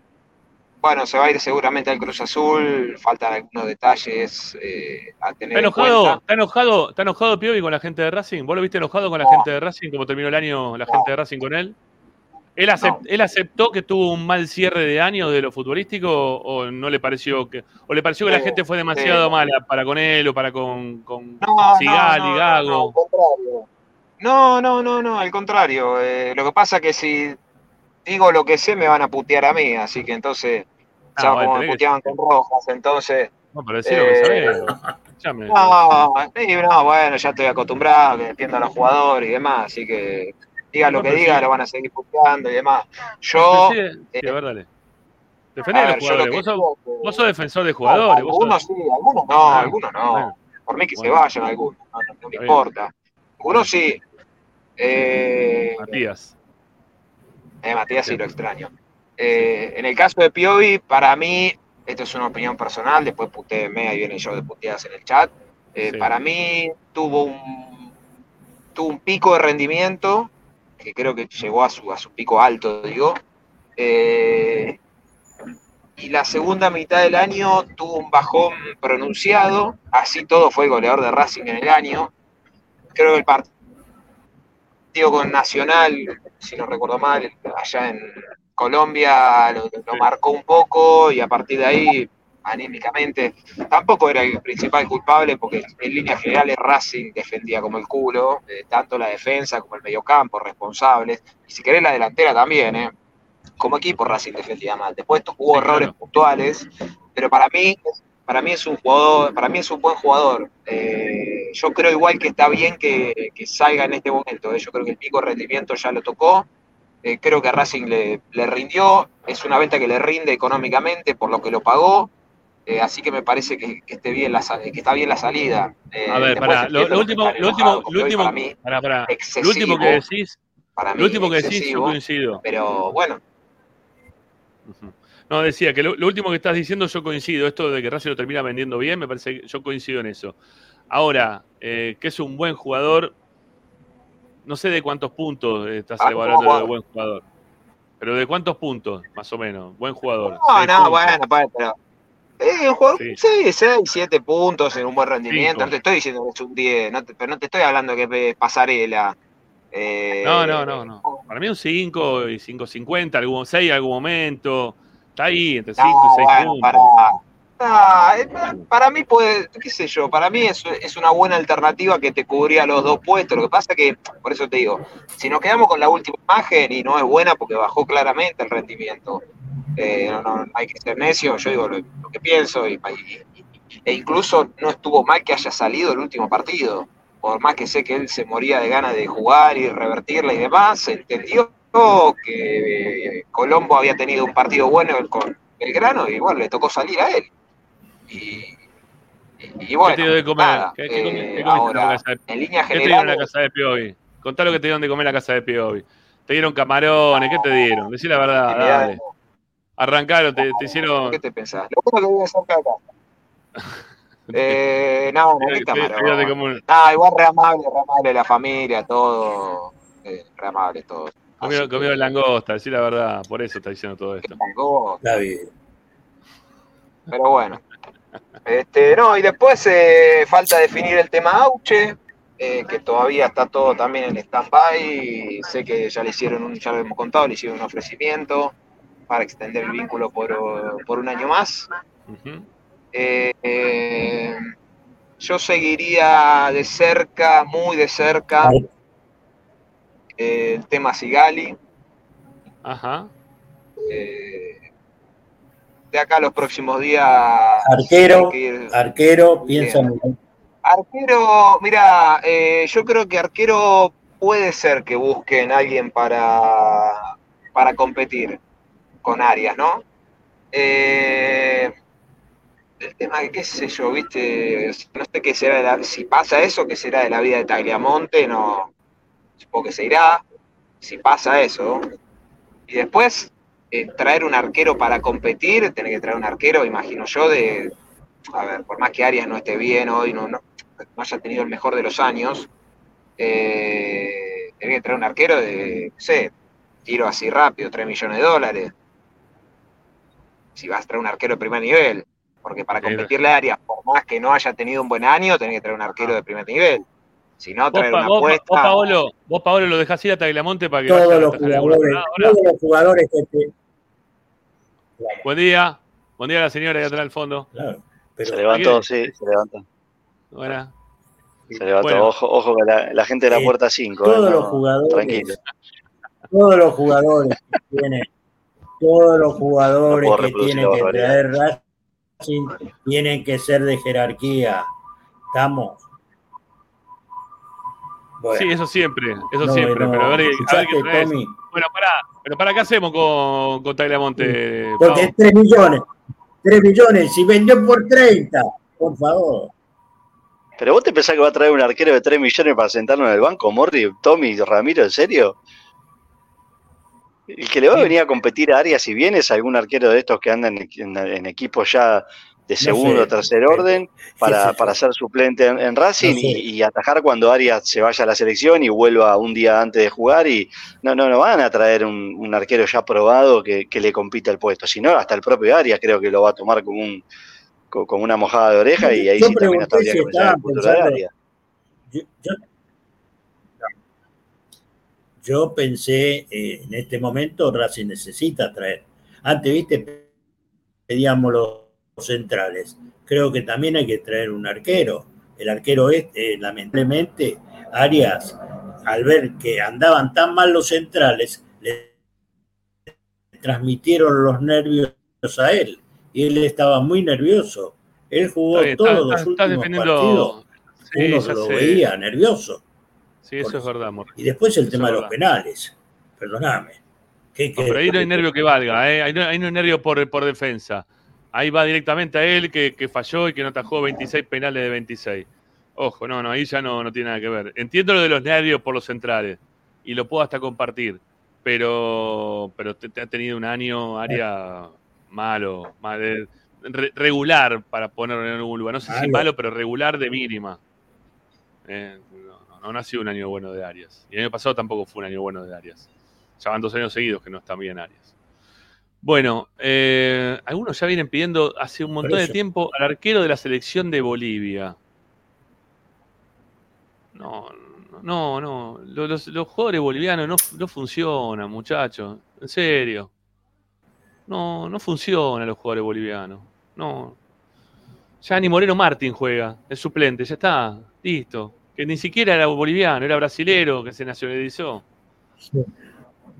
bueno, se va a ir seguramente al Cruz Azul, faltan algunos detalles eh, a tener
¿Está
en
enojado,
cuenta.
está enojado, está enojado Piovi con la gente de Racing? ¿Vos lo viste enojado con la
No.
gente de Racing? ¿Cómo terminó el año la gente de Racing con él? ¿Él, acep-
No.
él aceptó que tuvo un mal cierre de año de lo futbolístico o no le pareció que o le pareció que la gente fue demasiado mala para con él o para con, con
no, no,
Gago?
no, al contrario. No, no, no, no, al contrario. Eh, lo que pasa es que si digo lo que sé me van a putear a mí, así que entonces,
Ah,
ya como me
que-
puteaban con rojas, entonces...
No, pero lo que
Eh,
sabés.
No, sí, no, bueno, ya estoy acostumbrado, que entiendo a los jugadores y demás, así que diga lo
No,
que diga,
sí.
lo van a seguir puteando y demás. Yo,
Sí,
eh,
a ver, dale. Defendé
a
a los
lo
jugadores.
que
Vos sos,
que-
vos sos defensor de
No,
jugadores. sos-
algunos sí, algunos no,
Ah,
algunos no. Por mí que
Bueno.
se vayan algunos, no, no- no me importa. Algunos sí. Eh,
Matías.
Eh, Matías sí lo extraño. Eh, en el caso de Piovi, para mí, esto es una opinión personal, después putéenme, ahí viene yo de puteadas en el chat. Eh,
Sí.
Para mí tuvo un, tuvo un pico de rendimiento, que creo que llegó a su, a su pico alto, digo. Eh, y la segunda mitad del año tuvo un bajón pronunciado, así todo fue goleador de Racing en el año. Creo que el partido con Nacional, si no recuerdo mal, allá en Colombia lo, lo marcó un poco y a partir de ahí, anímicamente, tampoco era el principal culpable porque en líneas generales Racing defendía como el culo, eh, tanto la defensa como el mediocampo, responsables, y si querés la delantera también, eh. como equipo Racing defendía mal. Después hubo errores puntuales, pero para mí, para mí es un jugador, para mí es un buen jugador. Eh, yo creo igual que está bien que, que salga en este momento. eh. Yo creo que el pico de rendimiento ya lo tocó. Eh, creo que Racing le, le rindió. Es una venta que le rinde económicamente por lo que lo pagó. Así que me parece que, que esté bien la, que está bien la salida.
A ver, pará, lo, lo último, lo último, lo último,
para mí,
pará, pará. Lo
excesivo.
último que decís,
para mí
lo último que decís, yo coincido.
Pero bueno.
No, decía que lo, lo último que estás diciendo yo coincido. Esto de que Racing lo termina vendiendo bien, me parece que yo coincido en eso. Ahora, eh, que es un buen jugador, No sé de cuántos puntos estás
Ah,
evaluando
no,
de buen jugador. Pero de cuántos puntos, más o menos. Buen jugador.
No, no,
puntos.
bueno, pues, pero. Eh, un jugador,
Sí.
sí, 6, 7 puntos en un buen rendimiento.
Cinco.
No te estoy diciendo que es un 10, no te- pero no te estoy hablando que es pasarela. Eh,
No, no, no, no. Para mí un 5 y 5.50, algún 6 en algún momento. Está ahí, entre 5
No,
y 6
bueno,
puntos.
para, Ah, eh, para- mí puede, qué sé yo, para mí es, es una buena alternativa que te cubría los dos puestos. Lo que pasa que, por eso te digo, si nos quedamos con la última imagen y no es buena porque bajó claramente el rendimiento, eh, no, no, no hay que ser necio, yo digo lo, lo que pienso y, y- e incluso no estuvo mal que haya salido el último partido, por más que sé que él se moría de ganas de jugar y revertirla y demás, se entendió que eh, Colombo había tenido un partido bueno con Belgrano y bueno, le tocó salir a él. Y, y bueno,
¿Qué te dio de comer?
nada,
¿Qué, qué comi-
eh,
qué comiste en la
ahora,
casa de
en línea
¿Qué te dieron en la
general,
casa de Piovi? Contá lo que te dieron de comer en la casa de Piovi. Te dieron camarones, ¿qué te dieron? Decí la verdad, dale. Arrancaron, te, te hicieron.
¿qué te pensás? Lo bueno que vive cerca de casa. Eh, no, no, qué camarón. Ah, igual re amable, re amable la familia, todo. Eh, re amable todo.
Comieron, comieron langosta, decí la verdad, por eso está diciendo todo esto.
Está bien.
Pero bueno. Este, no, y después eh, falta definir el tema Auche, eh, que todavía está todo también en stand-by. Sé que ya le hicieron, un, ya lo hemos contado, le hicieron un ofrecimiento para extender el vínculo por, por un año más. Eh, eh, yo seguiría de cerca, muy de cerca, eh, el tema Sigali.
Ajá.
Eh, de acá a los próximos días.
Arquero,
ir-
arquero, piensa en
Arquero, mira, eh, yo creo que arquero puede ser que busquen alguien para, para competir con Arias, ¿no? Eh, el tema que, qué sé yo, viste, no sé qué será, de la- si pasa eso, qué será de la vida de Tagliamonte, no, supongo que se irá, si pasa eso. Y después, eh, traer un arquero para competir, tener que traer un arquero, imagino yo, de, a ver, por más que Arias no esté bien hoy, no, no, no haya tenido el mejor de los años, eh, tener que traer un arquero de, no sé, tiro así rápido, 3 millones de dólares. Si vas a traer un arquero de primer nivel, porque para competirle a Arias, por más que no haya tenido un buen año, tenés que traer un arquero de primer nivel. Si no, traer una
vos,
apuesta.
vos, Paolo, vos, Paolo, lo dejás ir a Tagliamonte para que
todos
vaya a
los jugadores, todos los jugadores que te-
Buen día. Buen día a la señora ahí atrás al fondo.
claro,
Se levantó, sí, se levantó.
Buena.
Se levantó.
Bueno.
Ojo, ojo con la, la gente de la
Eh,
puerta 5.
todos los jugadores,
Tranquilo.
todos los jugadores que tienen, todos los jugadores
No
que tienen que traer Racing tienen que ser de jerarquía. ¿Estamos? Bueno,
Sí, eso siempre, eso
no,
siempre.
no,
pero a ver, a ver qué
escuchaste,
traes.
Tommy,
Bueno, pará, pero para qué hacemos con, con Tagliamonte,
porque
Pau?
es 3 millones. 3 millones, si vendió por 30, por favor.
Pero vos te pensás que va a traer un arquero de 3 millones para sentarlo en el banco, Morri, Tommy, Ramiro, ¿en serio? El que le va a venir a competir a Arias si viene es algún arquero de estos que andan en, en- en equipos ya de segundo o tercer orden para, para ser suplente en, en Racing
No sé.
y, y atajar cuando Arias se vaya a la selección y vuelva un día antes de jugar y no, no, no van a traer un, un arquero ya probado que, que le compita el puesto, sino hasta el propio Arias creo que lo va a tomar como un co- como una mojada de oreja y ahí
Yo
sí también
si
que pensar en de Arias.
Yo, yo- yo pensé eh, en este momento Racing necesita traer. Antes, viste, pedíamos los centrales. Creo que también hay que traer un arquero. El arquero este, lamentablemente, Arias, al ver que andaban tan mal los centrales, le transmitieron los nervios a él. Y él estaba muy nervioso. Él jugó
Está
todos
estás-
los últimos partidos.
Sí,
Uno lo
sé.
veía nervioso.
Sí, eso es verdad, amor.
Y después el
Eso
tema de los penales. Perdóname. ¿Qué-
No,
qué-
pero ahí no hay nervio que valga, ¿eh? ahí, no, ahí no hay nervio por, por defensa. Ahí va directamente a él que, que falló y que no atajó 26 penales de 26. Ojo, no, no, ahí ya no, no tiene nada que ver. Entiendo lo de los nervios por los centrales y lo puedo hasta compartir, pero, pero te, te ha tenido un año área malo, mal- re- regular para ponerlo en algún lugar. No sé si
Malo.
malo, pero regular de mínima. ¿eh? No, no, no ha sido un año bueno de Arias. Y el año pasado tampoco fue un año bueno de Arias. Ya van dos años seguidos que no está bien Arias. Bueno, eh, algunos ya vienen pidiendo hace un montón de tiempo al arquero de la selección de Bolivia. No, no, no. Los, los- los jugadores bolivianos no, no funcionan, muchachos. En serio. No, no funcionan los jugadores bolivianos. No. Ya ni Moreno Martín juega, es suplente, ya está, listo. Que ni siquiera era boliviano, era brasilero que se nacionalizó.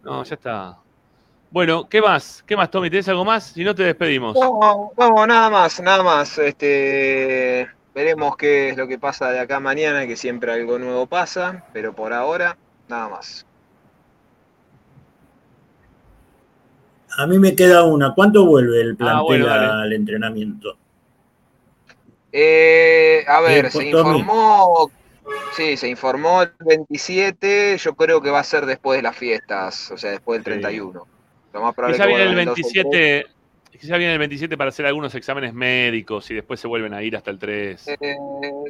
No, ya está. Bueno, ¿qué más? ¿Qué más, Tommy? ¿Tenés algo más? Si no, te despedimos.
No, no, nada más, nada más. Este, veremos qué es lo que pasa de acá a mañana, que siempre algo nuevo pasa, pero por ahora, nada más.
A mí me queda una. ¿Cuánto vuelve el plantel
Ah, bueno, dale.
al entrenamiento?
Eh, a ver,
Bien,
se informó, sí, se informó el 27, yo creo que va a ser después de las fiestas, o sea, después del 31. Lo más probable
Quizá viene el
vuelvan dos o tres.
27, quizá viene el 27 para hacer algunos exámenes médicos y después se vuelven a ir hasta el 3.
Eh,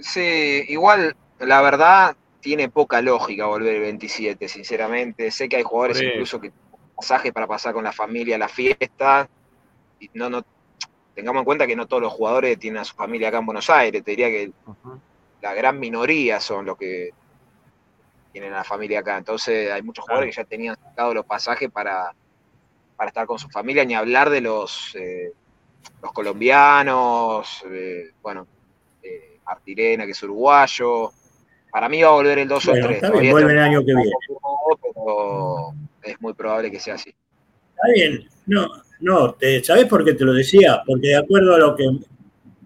sí, igual, la verdad, tiene poca lógica volver el 27, sinceramente. Sé que hay jugadores incluso que tienen pasaje para pasar con la familia a la fiesta. Y no, no, tengamos en cuenta que no todos los jugadores tienen a su familia acá en Buenos Aires. Te diría que la gran minoría son los que tienen a la familia acá. Entonces hay muchos jugadores que ya tenían sacado los pasajes para, para estar con su familia, ni hablar de los, eh, los colombianos, eh, bueno, eh, Artirena, que es uruguayo. Para mí va a volver el 2
Bueno,
o 3.
está bien, vuelve el año que viene.
Pero es muy probable que sea así.
Está bien. No, no, te, ¿sabés por qué te lo decía? Porque de acuerdo a lo que,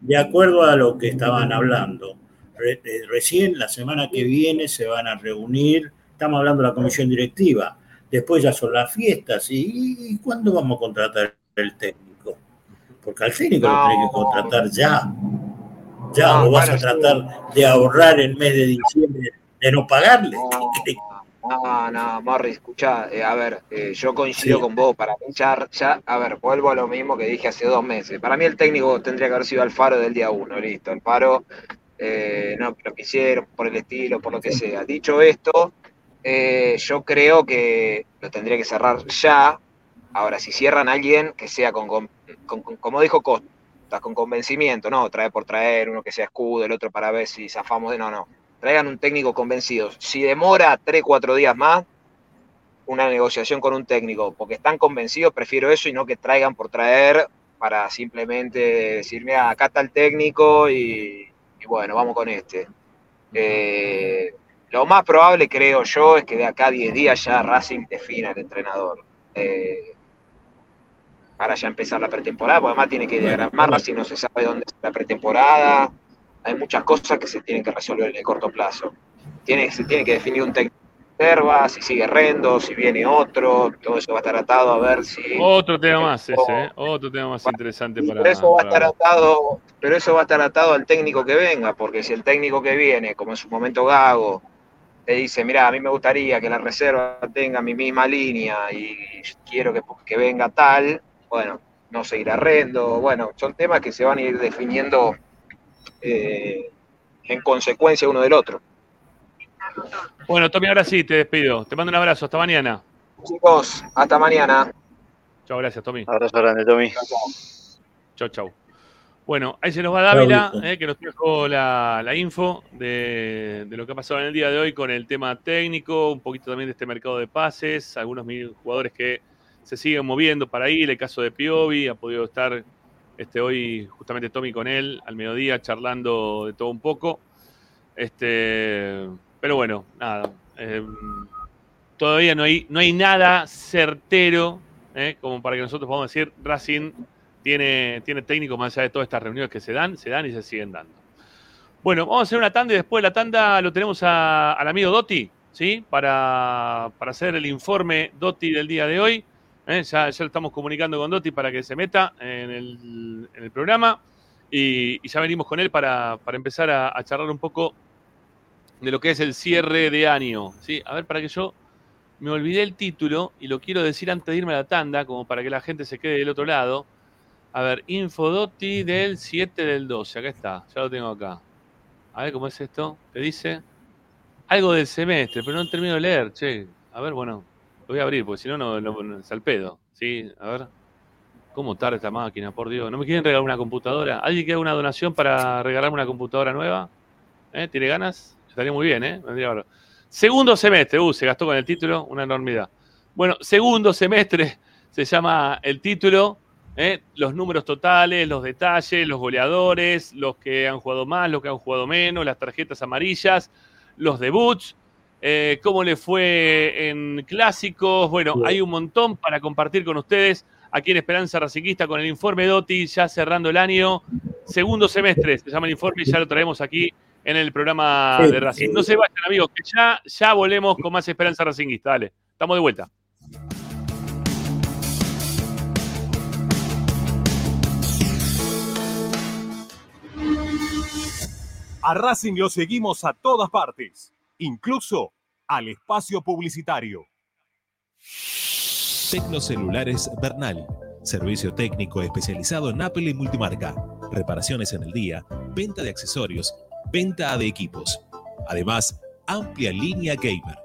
de acuerdo a lo que estaban hablando, re- eh, recién la semana que viene se van a reunir, estamos hablando de la comisión directiva, después ya son las fiestas, ¿y, y cuándo vamos a contratar el técnico? Porque al técnico lo tenés que contratar ya. Ya,
No,
vas a tratar de ahorrar el mes de diciembre, de no pagarle.
No, no, Morris, escucha, eh, a ver, eh, yo coincido
Sí.
con vos, para mí ya, ya, a ver, vuelvo a lo mismo que dije hace dos meses. Para mí el técnico tendría que haber sido Alfaro del día uno, listo. Alfaro, eh, no lo quisieron, por el estilo, por lo que sea. Dicho esto, eh, yo creo que lo tendría que cerrar ya. Ahora, si cierran a alguien, que sea con, con- con- con- como dijo Costa, con convencimiento, no, trae por traer, uno que sea escudo, el otro para ver si zafamos de, no, no. Traigan un técnico convencido. Si demora 3, 4 días más, una negociación con un técnico, porque están convencidos, prefiero eso y no que traigan por traer para simplemente decir, mira, acá está el técnico y, y bueno, vamos con este. Eh, lo más probable, creo yo, es que de acá a 10 días ya Racing defina el entrenador. Eh, para ya empezar la pretemporada, porque además tiene que diagramar, Racing no se sabe dónde es la pretemporada, hay muchas cosas que se tienen que resolver en el corto plazo. Tiene, se tiene que definir un técnico de reserva, si sigue Rendo, si viene otro, todo eso va a estar atado a ver si...
Otro tema más ese, ¿eh? Otro tema más interesante para.
Pero eso va a estar atado, pero eso va a estar atado al técnico que venga, porque si el técnico que viene, como en su momento Gago, te dice, mira, a mí me gustaría que la reserva tenga mi misma línea y quiero que, que venga tal, bueno, no seguirá Rendo, bueno, son temas que se van a ir definiendo eh, en consecuencia uno del otro.
Bueno, Tommy, ahora sí, te despido. Te mando un abrazo. Hasta mañana.
Chicos, hasta mañana.
Chao, gracias, Tommy.
Abrazo grande, Tommy.
Chau, chau. Bueno, ahí se nos va Dávila, eh, que nos trajo la, la info de, de lo que ha pasado en el día de hoy con el tema técnico, un poquito también de este mercado de pases, algunos jugadores que se siguen moviendo para ir, el caso de Piovi, ha podido estar este, hoy justamente Tommy con él al mediodía charlando de todo un poco. Este, pero bueno, nada. eh, todavía no hay, no hay nada certero eh, como para que nosotros podamos decir Racing tiene, tiene técnico más allá de todas estas reuniones que se dan, se dan y se siguen dando. Bueno, vamos a hacer una tanda y después de la tanda lo tenemos al amigo Dotti, ¿sí? Para, para hacer el informe Dotti del día de hoy. ¿eh? Ya, ya lo estamos comunicando con Dotti para que se meta en el, en el programa y, y ya venimos con él para, para empezar a, a charlar un poco de lo que es el cierre de año, ¿sí? A ver, para que yo me olvidé el título y lo quiero decir antes de irme a la tanda, como para que la gente se quede del otro lado. A ver, Infodotti del 7 del 12, acá está, ya lo tengo acá. A ver cómo es esto. ¿Qué dice? algo del semestre, pero no termino de leer, che. A ver, bueno, lo voy a abrir, porque si no, no, no, es al pedo. Sí, a ver. ¿Cómo tarda esta máquina? Por Dios. ¿No me quieren regalar una computadora? ¿Alguien que haga una donación para regalarme una computadora nueva? ¿Eh? ¿Tiene ganas? Estaría muy bien, ¿eh? Segundo semestre, uh, se gastó con el título, una enormidad. Bueno, segundo semestre se llama el título, ¿eh? los números totales, los detalles, los goleadores, los que han jugado más, los que han jugado menos, las tarjetas amarillas, los debuts, eh, cómo le fue en clásicos. Bueno, hay un montón para compartir con ustedes aquí en Esperanza Racinguista con el informe Doti, ya cerrando el año. Segundo semestre, se llama el informe y ya lo traemos aquí en el programa de Racing. No se vayan, amigos, que ya, ya volvemos con más Esperanza Racinguista. Dale, estamos de vuelta.
A Racing lo seguimos a todas partes, incluso al espacio publicitario.
Tecnocelulares Bernal. Servicio técnico especializado en Apple y multimarca. Reparaciones en el día, venta de accesorios, venta de equipos. Además, amplia línea gamer.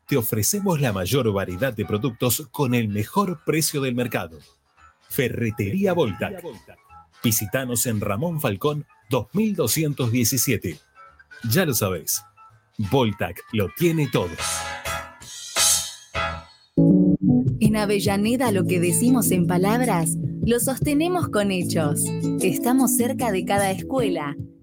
te ofrecemos la mayor variedad de productos con el mejor precio del mercado. Ferretería Voltac. Visítanos en Ramón Falcón 2217. Ya lo sabés, Voltac lo tiene todo.
En Avellaneda lo que decimos en palabras, lo sostenemos con hechos. Estamos cerca de cada escuela,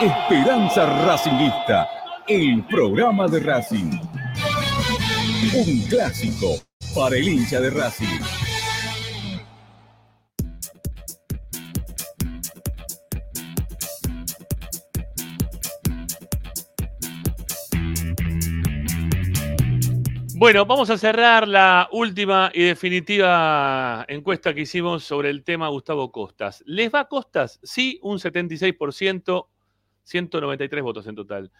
Esperanza Racingista, el programa de Racing. Un clásico para el hincha de Racing.
Bueno, vamos a cerrar la última y definitiva encuesta que hicimos sobre el tema Gustavo Costas. ¿Les va Costas? Sí, un 76%, 193 votos en total.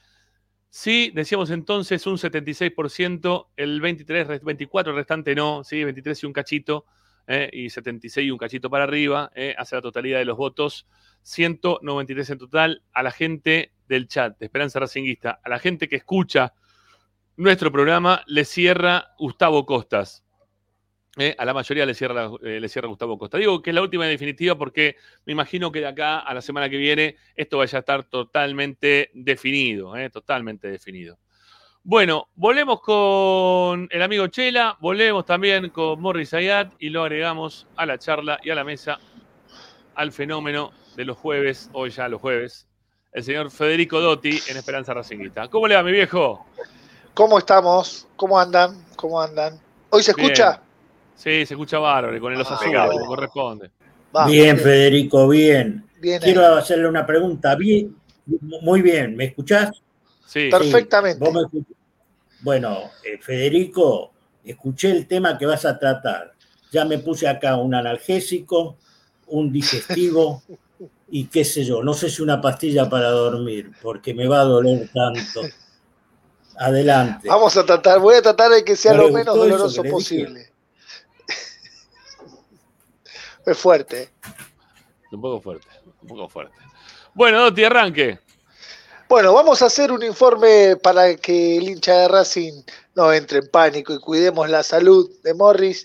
Sí, decíamos entonces un 76%, el 23, 24 restante no, sí, 23 y un cachito, eh, y 76 y un cachito para arriba, eh, hace la totalidad de los votos, 193 en total, a la gente del chat de Esperanza Racinguista, a la gente que escucha nuestro programa le cierra Gustavo Costas. Eh, a la mayoría le cierra, eh, le cierra Gustavo Costa. Digo que es la última y definitiva porque me imagino que de acá a la semana que viene esto vaya a estar totalmente definido, eh, totalmente definido. Bueno, volvemos con el amigo Chela, volvemos también con Morris Ayat y lo agregamos a la charla y a la mesa al fenómeno de los jueves, hoy ya los jueves, el señor Federico Dotti en Esperanza Racinguista. ¿Cómo le va, mi viejo?
¿Cómo estamos? ¿Cómo andan? ¿Cómo andan? ¿Hoy se escucha?
Sí, se escucha bárbaro, con el oso
Ah,
azul, como corresponde.
Va,
bien, Federico, bien.
Bien
Quiero
ahí.
hacerle una pregunta. Bien, muy bien, ¿me escuchás?
Sí.
Perfectamente.
¿Vos me escuchás? Bueno, eh, Federico, escuché el tema que vas a tratar. Ya me puse acá un analgésico, un digestivo y qué sé yo, no sé si una pastilla para dormir, porque me va a doler tanto. Adelante.
Vamos a tratar, voy a tratar de que sea
¿No
lo menos doloroso posible. Es fuerte.
Un poco fuerte, un poco fuerte. Bueno, Dotti, arranque.
Bueno, vamos a hacer un informe para que el hincha de Racing no entre en pánico y cuidemos la salud de Morris.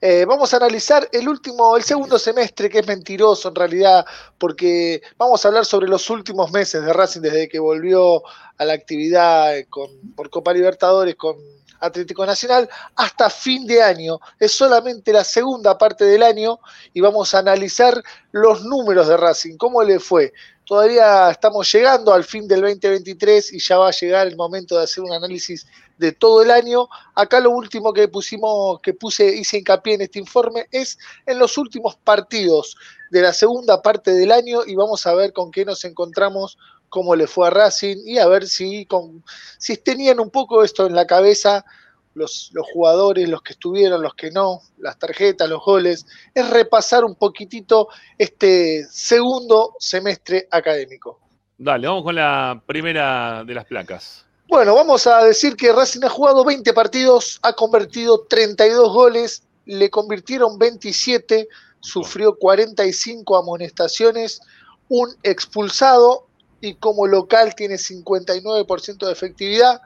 Eh, vamos a analizar el último, el segundo semestre, que es mentiroso en realidad, porque vamos a hablar sobre los últimos meses de Racing desde que volvió a la actividad con, por Copa Libertadores con Atlético Nacional hasta fin de año. Es solamente la segunda parte del año y vamos a analizar los números de Racing, cómo le fue. Todavía estamos llegando al fin del 2023 y ya va a llegar el momento de hacer un análisis de todo el año. Acá lo último que pusimos, que puse, hice hincapié en este informe es en los últimos partidos de la segunda parte del año y vamos a ver con qué nos encontramos, cómo le fue a Racing y a ver si, con, si tenían un poco esto en la cabeza los, los jugadores, los que estuvieron, los que no, las tarjetas, los goles, es repasar un poquitito este segundo semestre académico.
Dale, vamos con la primera de las placas.
Bueno, vamos a decir que Racing ha jugado 20 partidos, ha convertido 32 goles, le convirtieron 27, sufrió 45 amonestaciones, un expulsado y como local tiene 59% de efectividad,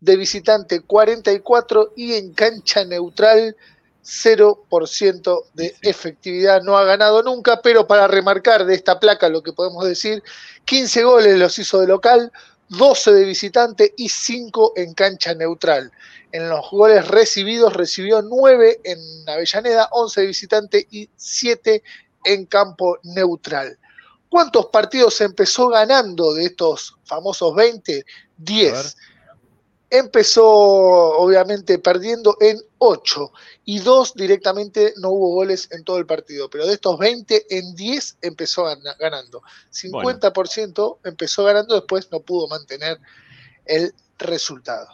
de visitante 44 y en cancha neutral 0% de efectividad. No ha ganado nunca, pero para remarcar de esta placa lo que podemos decir, 15 goles los hizo de local, 12 de visitante y 5 en cancha neutral. En los goles recibidos recibió 9 en Avellaneda, 11 de visitante y 7 en campo neutral. ¿Cuántos partidos empezó ganando de estos famosos 20? 10. Empezó obviamente perdiendo en 8 y 2 directamente no hubo goles en todo el partido, pero de estos 20 en 10 empezó gana- ganando. 50% empezó ganando, después no pudo mantener el resultado.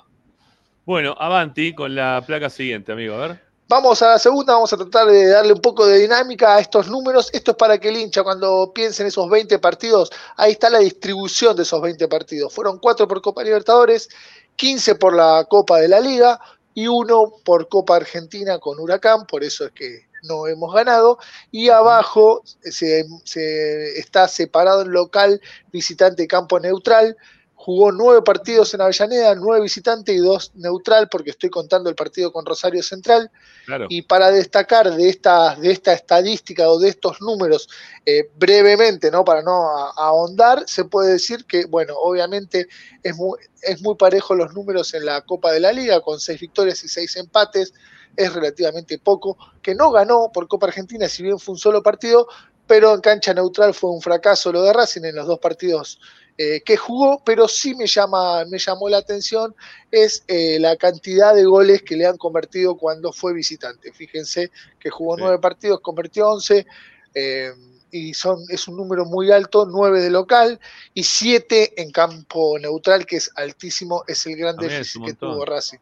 Bueno, Avanti con la placa siguiente, amigo, a ver.
Vamos a la segunda, vamos a tratar de darle un poco de dinámica a estos números. Esto es para que el hincha, cuando piense en esos 20 partidos, ahí está la distribución de esos 20 partidos. Fueron 4 por Copa Libertadores, 15 por la Copa de la Liga y 1 por Copa Argentina con Huracán, por eso es que no hemos ganado. Y abajo se, se está separado en local, visitante, campo neutral. Jugó nueve partidos en Avellaneda, nueve visitante y dos neutral, porque estoy contando el partido con Rosario Central.
Claro.
Y para destacar de esta, de esta estadística o de estos números eh, brevemente, ¿no? para no ahondar, se puede decir que, bueno, obviamente es muy, es muy parejo los números en la Copa de la Liga, con seis victorias y seis empates, es relativamente poco, que no ganó por Copa Argentina, si bien fue un solo partido, pero en cancha neutral fue un fracaso lo de Racing en los dos partidos eh, que jugó, pero sí me, llama, me llamó la atención es eh, la cantidad de goles que le han convertido cuando fue visitante. Fíjense que jugó
Sí.
nueve partidos, convirtió once, eh, y son, es un número muy alto, nueve de local y siete en campo neutral, que es altísimo, es el gran
También
déficit que tuvo Racing.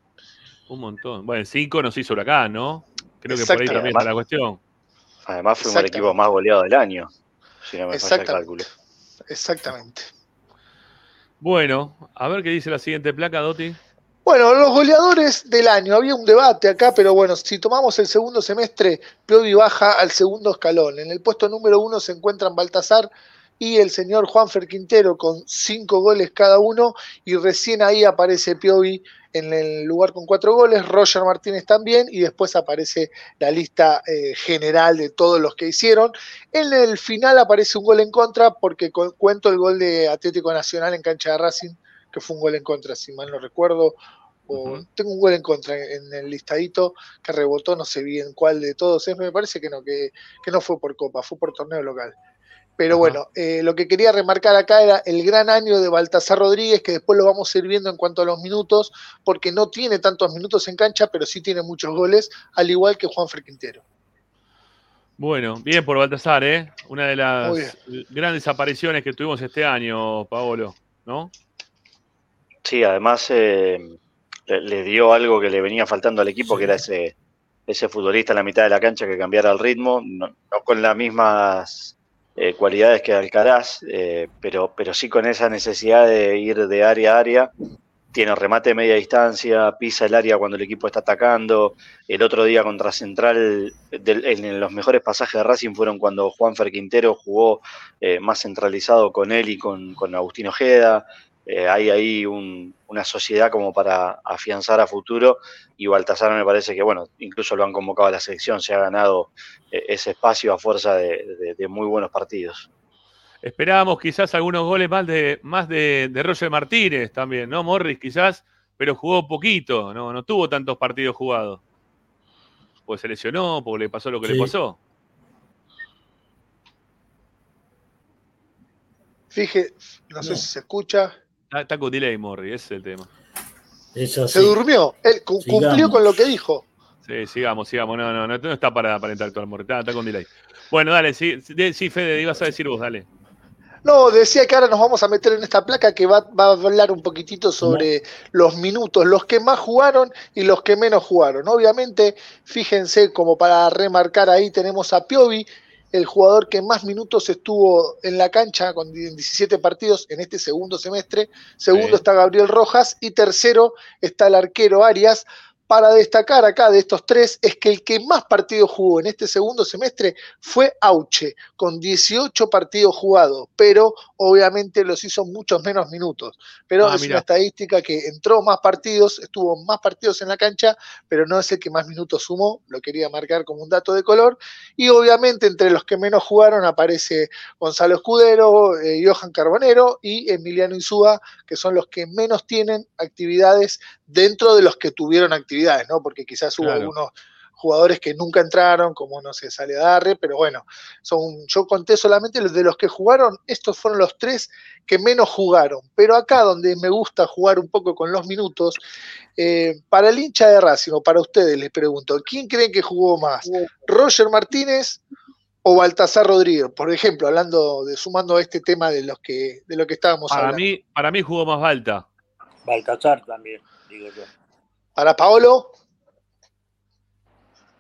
Un montón. Bueno, el 5 nos hizo huracán, ¿no? Creo que por ahí también está la cuestión.
Además fuimos el equipo más goleado del año, si no me falla el cálculo.
Exactamente.
Bueno, a ver qué dice la siguiente placa, Doti.
Bueno, los goleadores del año, había un debate acá, pero bueno, si tomamos el segundo semestre, Piovi baja al segundo escalón. En el puesto número uno se encuentran Baltasar y el señor Juanfer Quintero con cinco goles cada uno, y recién ahí aparece Piovi en el lugar con cuatro goles, Roger Martínez también, y después aparece la lista eh, general de todos los que hicieron. En el final aparece un gol en contra, porque cu- cuento el gol de Atlético Nacional en cancha de Racing, que fue un gol en contra, si mal no recuerdo. O tengo un gol en contra en el listadito que rebotó, no sé bien cuál de todos es, me parece que no, que, que no fue por Copa, fue por torneo local. Pero bueno, eh, lo que quería remarcar acá era el gran año de Baltasar Rodríguez, que después lo vamos a ir viendo en cuanto a los minutos, porque no tiene tantos minutos en cancha, pero sí tiene muchos goles, al igual que Juan Quintero.
Bueno, bien por Baltasar, ¿eh? Una de las grandes apariciones que tuvimos este año, Paolo, ¿no?
Sí, además eh, le, le dio algo que le venía faltando al equipo, que era ese, ese futbolista en la mitad de la cancha que cambiara el ritmo, no, no con las mismas eh, cualidades que Alcaraz, eh, pero, pero sí con esa necesidad de ir de área a área. Tiene remate de media distancia, pisa el área cuando el equipo está atacando. El otro día contra Central, en los mejores pasajes de Racing fueron cuando Juan Quintero jugó eh, más centralizado con él y con, con Agustín Ojeda. Eh, hay ahí un- una sociedad como para afianzar a futuro y Baltasar me parece que, bueno, incluso lo han convocado a la selección, se ha ganado eh, ese espacio a fuerza de, de- de muy buenos partidos.
Esperábamos quizás algunos goles más de, más de, de Roger Martínez también, ¿no? Morris quizás, pero jugó poquito, no, no tuvo tantos partidos jugados. Pues se lesionó, porque le pasó lo que
Sí.
le pasó.
Fije, no sé si se escucha.
Está, está con delay, Morris, ese es el tema.
Eso
Se durmió, él cu- cumplió con lo que dijo.
Sí, sigamos, sigamos. No, no, no, no está para, para interactuar, Morris. Está, está con delay. Bueno, dale, sí, sí, Fede, ibas a decir vos, dale.
No, decía que ahora nos vamos a meter en esta placa que va, va a hablar un poquitito sobre los minutos, los que más jugaron y los que menos jugaron. Obviamente, fíjense, como para remarcar ahí, tenemos a Piovi, el jugador que más minutos estuvo en la cancha con 17 partidos en este segundo semestre. Segundo
Sí.
está Gabriel Rojas y tercero está el arquero Arias. Para destacar acá de estos tres es que el que más partidos jugó en este segundo semestre fue Auche, con 18 partidos jugados, pero obviamente los hizo muchos menos minutos. Pero
Ah,
es
mirá.
una estadística que entró más partidos, estuvo más partidos en la cancha, pero no es el que más minutos sumó, lo quería marcar como un dato de color. Y obviamente entre los que menos jugaron aparece Gonzalo Escudero, eh, Johan Carbonero y Emiliano Insúa, que son los que menos tienen actividades dentro de los que tuvieron actividades, ¿no? Porque quizás hubo
Claro.
algunos jugadores que nunca entraron, como no sé, Sale Darre, pero bueno, son, yo conté solamente los de los que jugaron, estos fueron los tres que menos jugaron. Pero acá donde me gusta jugar un poco con los minutos, eh, para el hincha de Racing, o para ustedes les pregunto, ¿quién creen que jugó más? ¿Roger Martínez o Baltasar Rodríguez? Por ejemplo, hablando de, sumando a este tema de los que, de lo que estábamos
Para
hablando.
mí, para mí jugó más Balta.
Baltasar también, digo yo.
Para Paolo,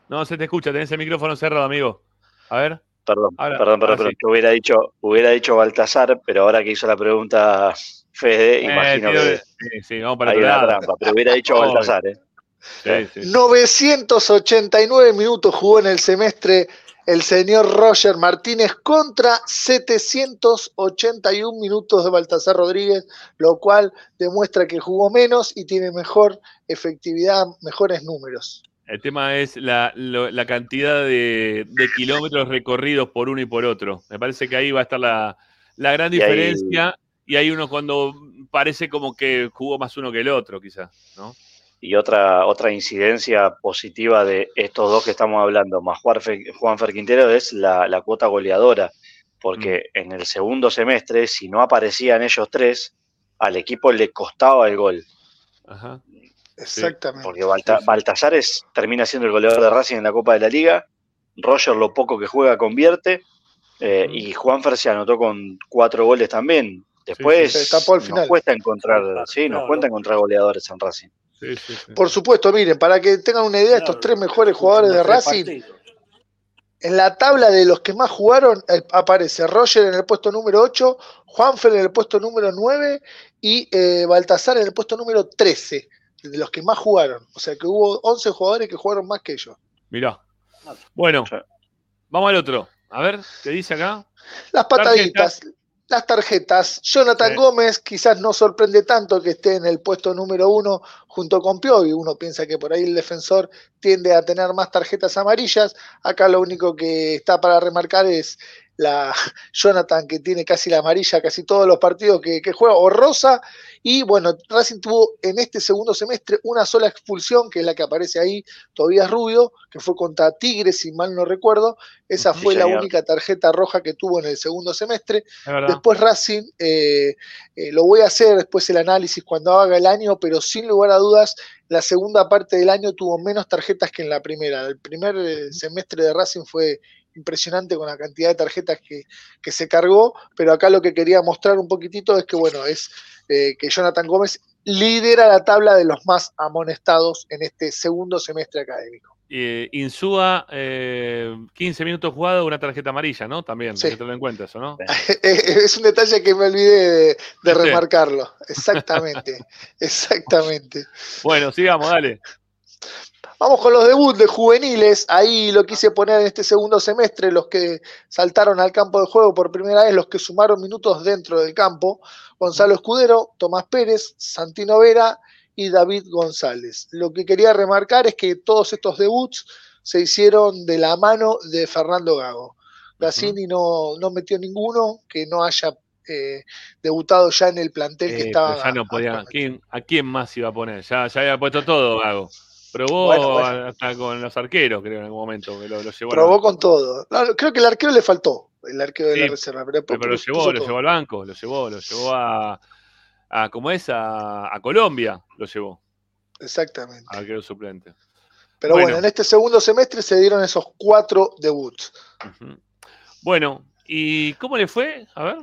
No se te escucha, tenés el micrófono cerrado, amigo. A ver.
Perdón,
Ahora-
perdón, perdón,
ahora
perdón,
sí.
hubiera dicho, hubiera dicho Baltasar, pero ahora que hizo la pregunta Fede,
Eh,
imagino
tío,
que
sí, sí, vamos para
hay una trampa, pero hubiera dicho. Baltasar, ¿eh?
Sí, sí.
989 minutos jugó en el semestre el señor Roger Martínez contra 781 minutos de Baltasar Rodríguez, lo cual demuestra que jugó menos y tiene mejor efectividad, mejores números.
El tema es la, lo- la cantidad de, de kilómetros recorridos por uno y por otro. Me parece que ahí va a estar la, la gran diferencia. Y hay uno cuando parece como que jugó más uno que el otro, quizás, ¿no?
Y otra, otra incidencia positiva de estos dos que estamos hablando, más Juanfer, Juanfer Quintero, es la, la cuota goleadora. Porque
Mm.
en el segundo semestre, si no aparecían ellos tres, al equipo le costaba el gol.
Ajá.
Exactamente.
Porque Balta- Baltasar es- termina siendo el goleador de Racing en la Copa de la Liga. Roger lo poco que juega convierte. eh, y Juanfer se anotó con cuatro goles también. Después
sí, se tapó al
nos cuesta encontrar, sí, nos cuesta encontrar goleadores en Racing.
Sí, sí, sí.
Por supuesto, miren, para que tengan una idea, estos tres mejores jugadores de Racing, en la tabla de los que más jugaron eh, aparece Roger en el puesto número 8, Juanfer en el puesto número 9 y eh, Baltasar en el puesto número 13, de los que más jugaron. O sea que hubo 11 jugadores que jugaron más que ellos.
Mirá. Bueno, vamos al otro. A ver, ¿qué dice acá?
Las pataditas, las tarjetas. Jonathan
Sí.
Gómez quizás no sorprende tanto que esté en el puesto número uno junto con Piovi. Uno piensa que por ahí el defensor tiende a tener más tarjetas amarillas. Acá lo único que está para remarcar es la Jonathan que tiene casi la amarilla casi todos los partidos que, que juega, o rosa. Y bueno, Racing tuvo en este segundo semestre una sola expulsión, que es la que aparece ahí, Tobías Rubio, que fue contra Tigres, si mal no recuerdo. Esa
Sí,
fue la
señor.
única tarjeta roja que tuvo en el segundo semestre. Después Racing, eh, eh, lo voy a hacer después el análisis cuando haga el año, pero sin lugar a dudas, la segunda parte del año tuvo menos tarjetas que en la primera. El primer eh, semestre de Racing fue impresionante con la cantidad de tarjetas que, que se cargó, pero acá lo que quería mostrar un poquitito es que, bueno, es eh, que Jonathan Gómez lidera la tabla de los más amonestados en este segundo semestre académico.
Eh, Insúa, eh, 15 minutos jugado, una tarjeta amarilla, ¿no? También,
Sí.
que te lo en cuenta eso, ¿no?
es un detalle que me olvidé de, de remarcarlo. Exactamente, exactamente.
Bueno, sigamos, dale.
Vamos con los debuts de juveniles. Ahí lo quise poner en este segundo semestre, los que saltaron al campo de juego por primera vez, los que sumaron minutos dentro del campo. Gonzalo Escudero, Tomás Pérez, Santino Vera y David González. Lo que quería remarcar es que todos estos debuts se hicieron de la mano de Fernando Gago. Gazzini no, no metió ninguno que no haya eh, debutado ya en el plantel que
Eh,
estaba.
ya no podía. ¿a quién, ¿A quién más iba a poner? Ya, ya había puesto todo, Gago. Probó
Bueno, bueno.
hasta con los arqueros, creo, en algún momento. Que lo, lo llevó
Probó con todo. No, creo que el arquero le faltó, el arquero de la reserva. Pero,
Pero, lo llevó, lo
todo.
llevó al banco, lo llevó, lo llevó a, a ¿cómo es? A, a Colombia, lo llevó,
Exactamente.
al arquero suplente.
Pero bueno.
Bueno.
en este segundo semestre se dieron esos cuatro debuts.
Bueno, ¿y cómo le fue? A ver.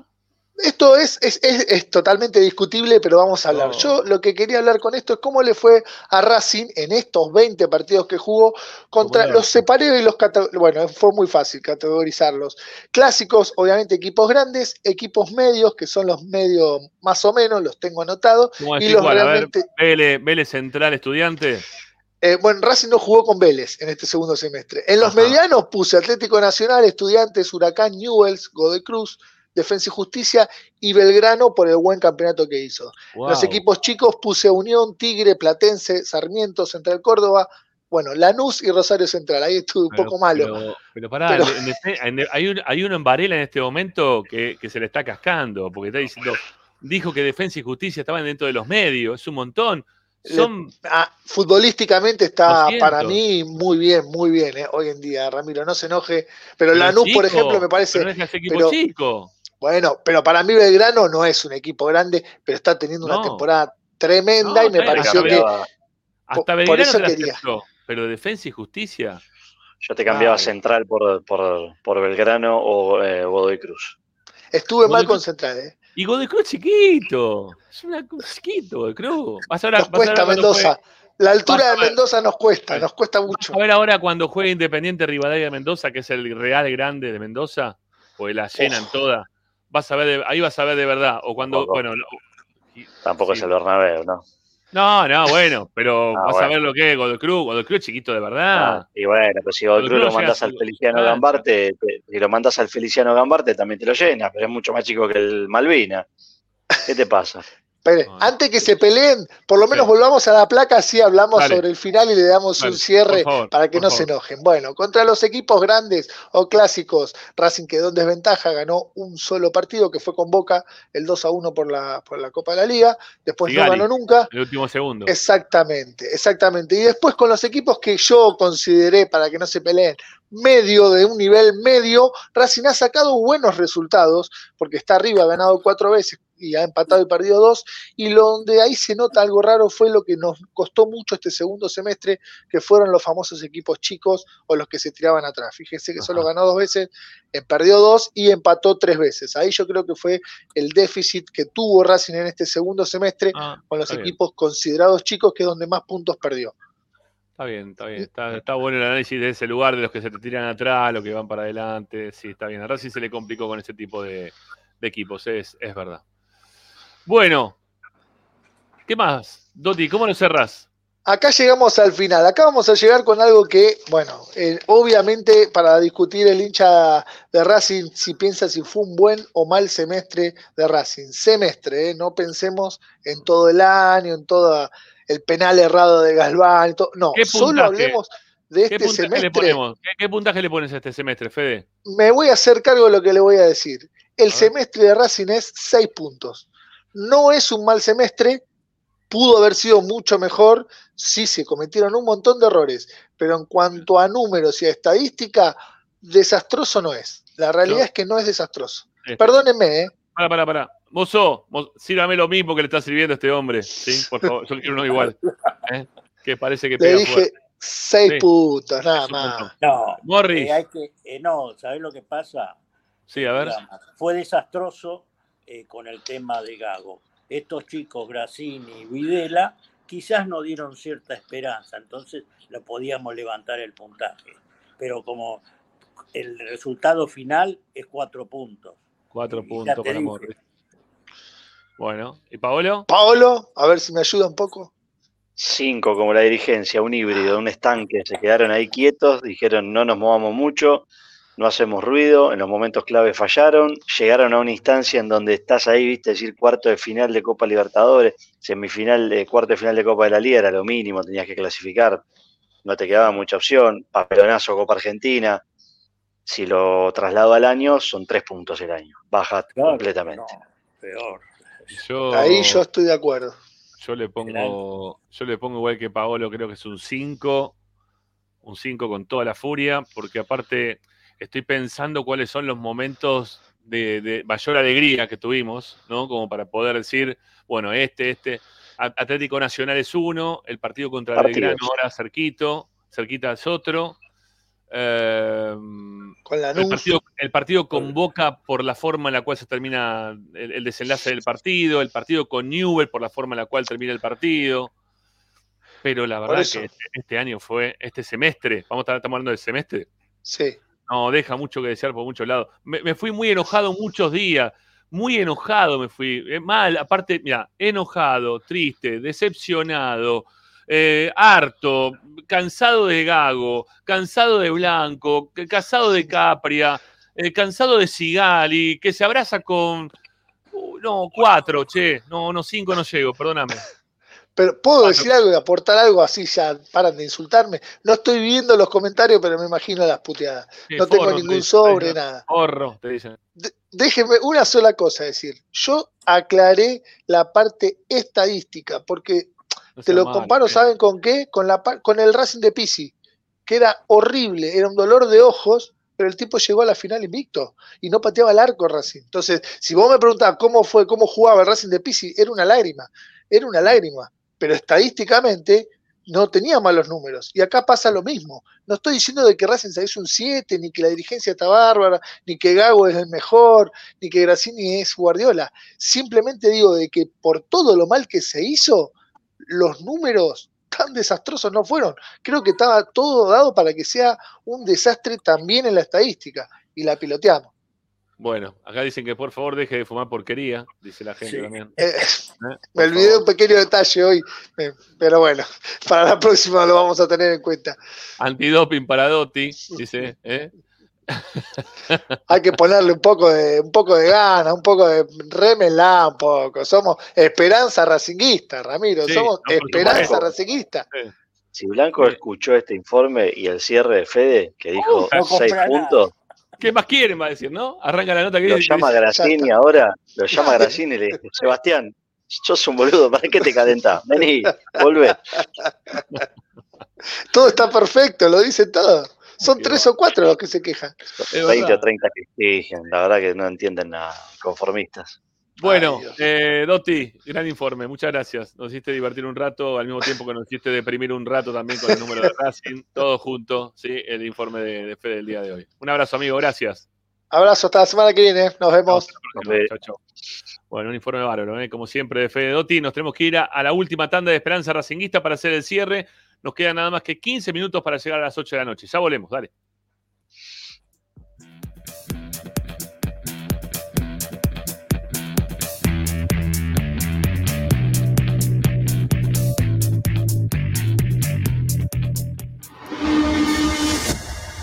Esto es, es, es- es totalmente discutible, pero vamos a hablar.
No.
Yo lo que quería hablar con esto es cómo le fue a Racing en estos 20 partidos que jugó contra
¿Cómo le
los separé y los bueno, fue muy fácil categorizarlos. Clásicos, obviamente equipos grandes, equipos medios, que son los medios más o menos, los tengo anotados,
¿Cómo
y los
cuál? A ver,
realmente
Vélez, Vélez Central Estudiante.
Eh, bueno, Racing no jugó con Vélez en este segundo semestre. En los
Ajá.
medianos puse Atlético Nacional, Estudiantes, Huracán, Newells, Godoy Cruz, Defensa y Justicia y Belgrano por el buen campeonato que hizo.
Wow.
Los equipos chicos puse Unión, Tigre, Platense, Sarmiento, Central Córdoba, bueno, Lanús y Rosario Central. Ahí estuve un
Pero-
poco malo.
Pero, pero pará,
Pero-
en hay, un- hay uno en Varela en este momento que, que se le está cascando, porque está diciendo, dijo que Defensa y Justicia estaban dentro de los medios, es un montón. Son,
Ah, futbolísticamente está
200.
para mí muy bien, muy bien eh, hoy en día, Ramiro, no se enoje. Pero,
pero
Lanús, por ejemplo, me parece...
pero no es equipo
pero-
chico.
Bueno, pero para mí Belgrano no es un equipo grande, pero está teniendo una
No.
temporada tremenda
No,
y me pareció que
Hasta
por
Belgrano
eso
te la
quería.
aceptó, pero Defensa y Justicia.
Yo te cambiaba
Ay.
Central por, por, por Belgrano o eh, Godoy Cruz.
estuve mal
Godoy
con
Cruz-
Central. ¿eh?
Y Godoy Cruz chiquito. Es una chiquito, Godoy Cruz. Vas a ver,
Nos
vas a ver
cuesta Mendoza.
juegue-
La altura de. Mendoza nos cuesta, nos cuesta mucho.
A ver ahora cuando juegue Independiente Rivadavia de Mendoza, que es el Real Grande de Mendoza, pues la llenan
Uf.
toda. Vas a ver de- ahí vas a ver de verdad. O cuando,
Tampoco.
bueno, lo-
Tampoco
Sí.
es el Bernabéu, ¿no?
No, no, bueno, pero
Ah,
vas a ver lo que es Godoy Cruz. Godoy Cruz es chiquito de verdad.
Ah, y bueno, pero si Godoy
Godoy
Cruz
Cruz
lo mandas al Feliciano Gambarte, te- si lo mandas al Feliciano Gambarte también te lo llena, pero es mucho más chico que el Malvina. ¿Qué te pasa?
Antes que se peleen, por lo menos volvamos a la placa, así hablamos
Dale.
sobre el final y le damos
Dale,
un cierre
favor,
para que no se enojen. Bueno, contra los equipos grandes o clásicos, Racing quedó en desventaja, ganó un solo partido que fue con Boca, el 2 a 1 por la, por la Copa de la Liga, después
Sigali,
no ganó nunca.
El último segundo.
Exactamente, exactamente. Y después con los equipos que yo consideré, para que no se peleen, medio de un nivel medio, Racing ha sacado buenos resultados, porque está arriba, ha ganado cuatro veces y ha empatado y perdido dos, y lo donde ahí se nota algo raro fue lo que nos costó mucho este segundo semestre, que fueron los famosos equipos chicos o los que se tiraban atrás. Fíjese que solo ganó dos veces, eh, perdió dos y empató tres veces. Ahí yo creo que fue el déficit que tuvo Racing en este segundo semestre con los
bien.
equipos considerados chicos, que es donde más puntos perdió.
Está bien, está bien. Está, está bueno el análisis de ese lugar, de los que se te tiran atrás, los que van para adelante. Sí, está bien. A Racing se le complicó con ese tipo de, de equipos, es, es verdad. Bueno, ¿qué más? Doti, ¿cómo lo cerrás?
Acá llegamos al final. Acá vamos a llegar con algo que, bueno, eh, obviamente para discutir el hincha de Racing si piensa si fue un buen o mal semestre de Racing. Semestre, ¿eh? no pensemos en todo el año, en todo el penal errado de Galván. todo. No,
¿Qué
solo hablemos de
¿Qué
este
le
semestre.
ponemos? ¿Qué, qué puntaje le pones a este semestre, Fede?
Me voy a hacer cargo de lo que le voy a decir. El semestre de Racing es 6 puntos. No es un mal semestre, pudo haber sido mucho mejor, sí se cometieron un montón de errores, pero en cuanto a números y a estadística, desastroso no es. La realidad es que no es desastroso.
Este-
Perdónenme, ¿eh?
Para, para, para. Mozo, mo- sírvame lo mismo que le está sirviendo a este hombre. ¿sí? Por favor, yo quiero uno igual. ¿eh? Que parece que
Le
pega
dije
fuerte.
6
Sí.
puntos, nada más.
No,
Morris.
eh, hay que, eh, no, ¿sabés lo que pasa?
Sí, a ver.
Fue desastroso eh, con el tema de Gago. Estos chicos, Grassini y Videla, quizás nos dieron cierta esperanza, entonces lo podíamos levantar el puntaje. Pero como el resultado final es cuatro puntos.
Cuatro puntos para
dije.
Morris. Bueno, ¿y Paolo?
Paolo, a ver si me ayuda un poco.
Cinco como la dirigencia, un híbrido, un estanque, se quedaron ahí quietos, dijeron no nos movamos mucho, no hacemos ruido, en los momentos clave fallaron, llegaron a una instancia en donde estás ahí, viste, decir cuarto de final de Copa Libertadores, semifinal, de cuarto de final de Copa de la Liga era lo mínimo, tenías que clasificar, no te quedaba mucha opción, papelonazo Copa Argentina, si lo traslado al año son tres puntos el año, baja completamente.
Peor.
Yo,
Ahí yo estoy de acuerdo.
yo le pongo, yo le pongo igual que Paolo, creo que es un 5, un 5 con toda la furia, porque aparte estoy pensando cuáles son los momentos de, de mayor alegría que tuvimos, ¿no? Como para poder decir, bueno, este, este, Atlético Nacional es uno, el partido contra
Partidos.
Belgrano ahora cerquito, cerquita es otro. eh,
Con la
el partido, el partido con Boca por la forma en la cual se termina el, el desenlace del partido, el partido con Newell por la forma en la cual termina el partido. Pero la verdad que este, este año fue, este semestre, vamos a estar estamos hablando del semestre,
Sí.
No, deja mucho que desear por muchos lados. Me, fui muy enojado muchos días, muy enojado me fui, eh, mal, aparte, mira, enojado, triste, decepcionado, eh, harto, cansado de Gago, cansado de Blanco, cansado de Capria, eh, cansado de Sigali, que se abraza con... uh, no, cuatro, che, no, no, cinco no llego, perdóname.
Pero puedo decir algo y aportar algo así, ya paran de insultarme. No estoy viendo los comentarios, pero me imagino las puteadas.
Sí,
No tengo
te
ningún
dicen,
sobre, nada.
Forro, te dicen.
Déjeme una sola cosa decir. Yo aclaré la parte estadística, porque
No
te lo comparo,
eh.
¿saben con qué? Con, la, con el Racing de Pisi, que era horrible, era un dolor de ojos, pero el tipo llegó a la final invicto y no pateaba el arco Racing. Entonces, si vos me preguntás cómo fue, cómo jugaba el Racing de Pisi, era una lágrima, era una lágrima, pero estadísticamente no tenía malos números. Y acá pasa lo mismo. No estoy diciendo de que Racing hizo un 7, ni que la dirigencia está bárbara, ni que Gago es el mejor, ni que Grassini es Guardiola. Simplemente digo de que por todo lo mal que se hizo, los números tan desastrosos no fueron. Creo que estaba todo dado para que sea un desastre también en la estadística. Y la piloteamos.
Bueno, acá dicen que por favor deje de fumar porquería, dice la gente también.
Eh,
¿Eh?
me olvidé de un pequeño detalle hoy, eh, pero bueno, para la próxima lo vamos a tener en cuenta.
Antidoping para Dotti, dice. ¿eh?
Hay que ponerle un poco de, un poco de gana, un poco de remelá un poco. Somos esperanza racinguista, Ramiro,
Sí,
somos
no,
esperanza
supuesto.
racinguista.
Si Blanco escuchó este informe y el cierre de Fede, que dijo
no
seis puntos,
¿Qué más quieren? Va a decir, ¿no? Arranca la nota que
lo
dice-
llama Grassini ahora, lo llama Grassini y le dice, Sebastián, sos un boludo, ¿para qué te calentás? Vení, volvé.
Todo está perfecto, lo dice todo. Son tres o cuatro los que se quejan.
20 o 30 que exigen, la verdad que no entienden nada, conformistas.
Bueno, eh, Dotti, gran informe, muchas gracias. Nos hiciste divertir un rato, al mismo tiempo que nos hiciste deprimir un rato también con el número de Racing, todo junto, ¿sí? El informe de, de Fede del día de hoy. Un abrazo, amigo, gracias.
Abrazo, hasta la semana que viene. Nos vemos.
Chau, chau. Bueno, un informe bárbaro, ¿eh? como siempre, de Fede Dotti. Nos tenemos que ir a, a la última tanda de Esperanza Racinguista para hacer el cierre. Nos quedan nada más que 15 minutos para llegar a las 8 de la noche. Ya volvemos, dale.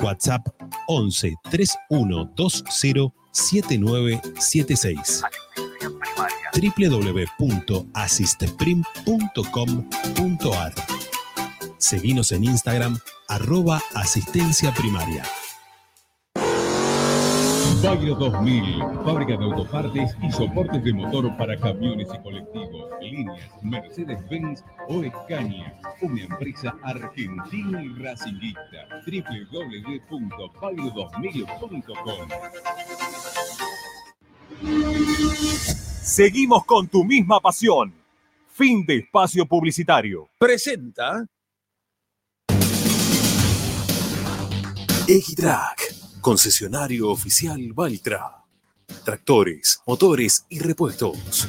WhatsApp 11 3120 7976. www.asisteprim.com.ar Seguinos en Instagram, arroba asistencia primaria.
Bagro 2000, fábrica de autopartes y soportes de motor para camiones y colectivos. Líneas Mercedes-Benz o Escaña, una empresa argentina y racinguista. www.bagro2000.com
Seguimos con tu misma pasión. Fin de espacio publicitario.
Presenta
Equitrack, concesionario oficial Valtra. Tractores, motores y repuestos.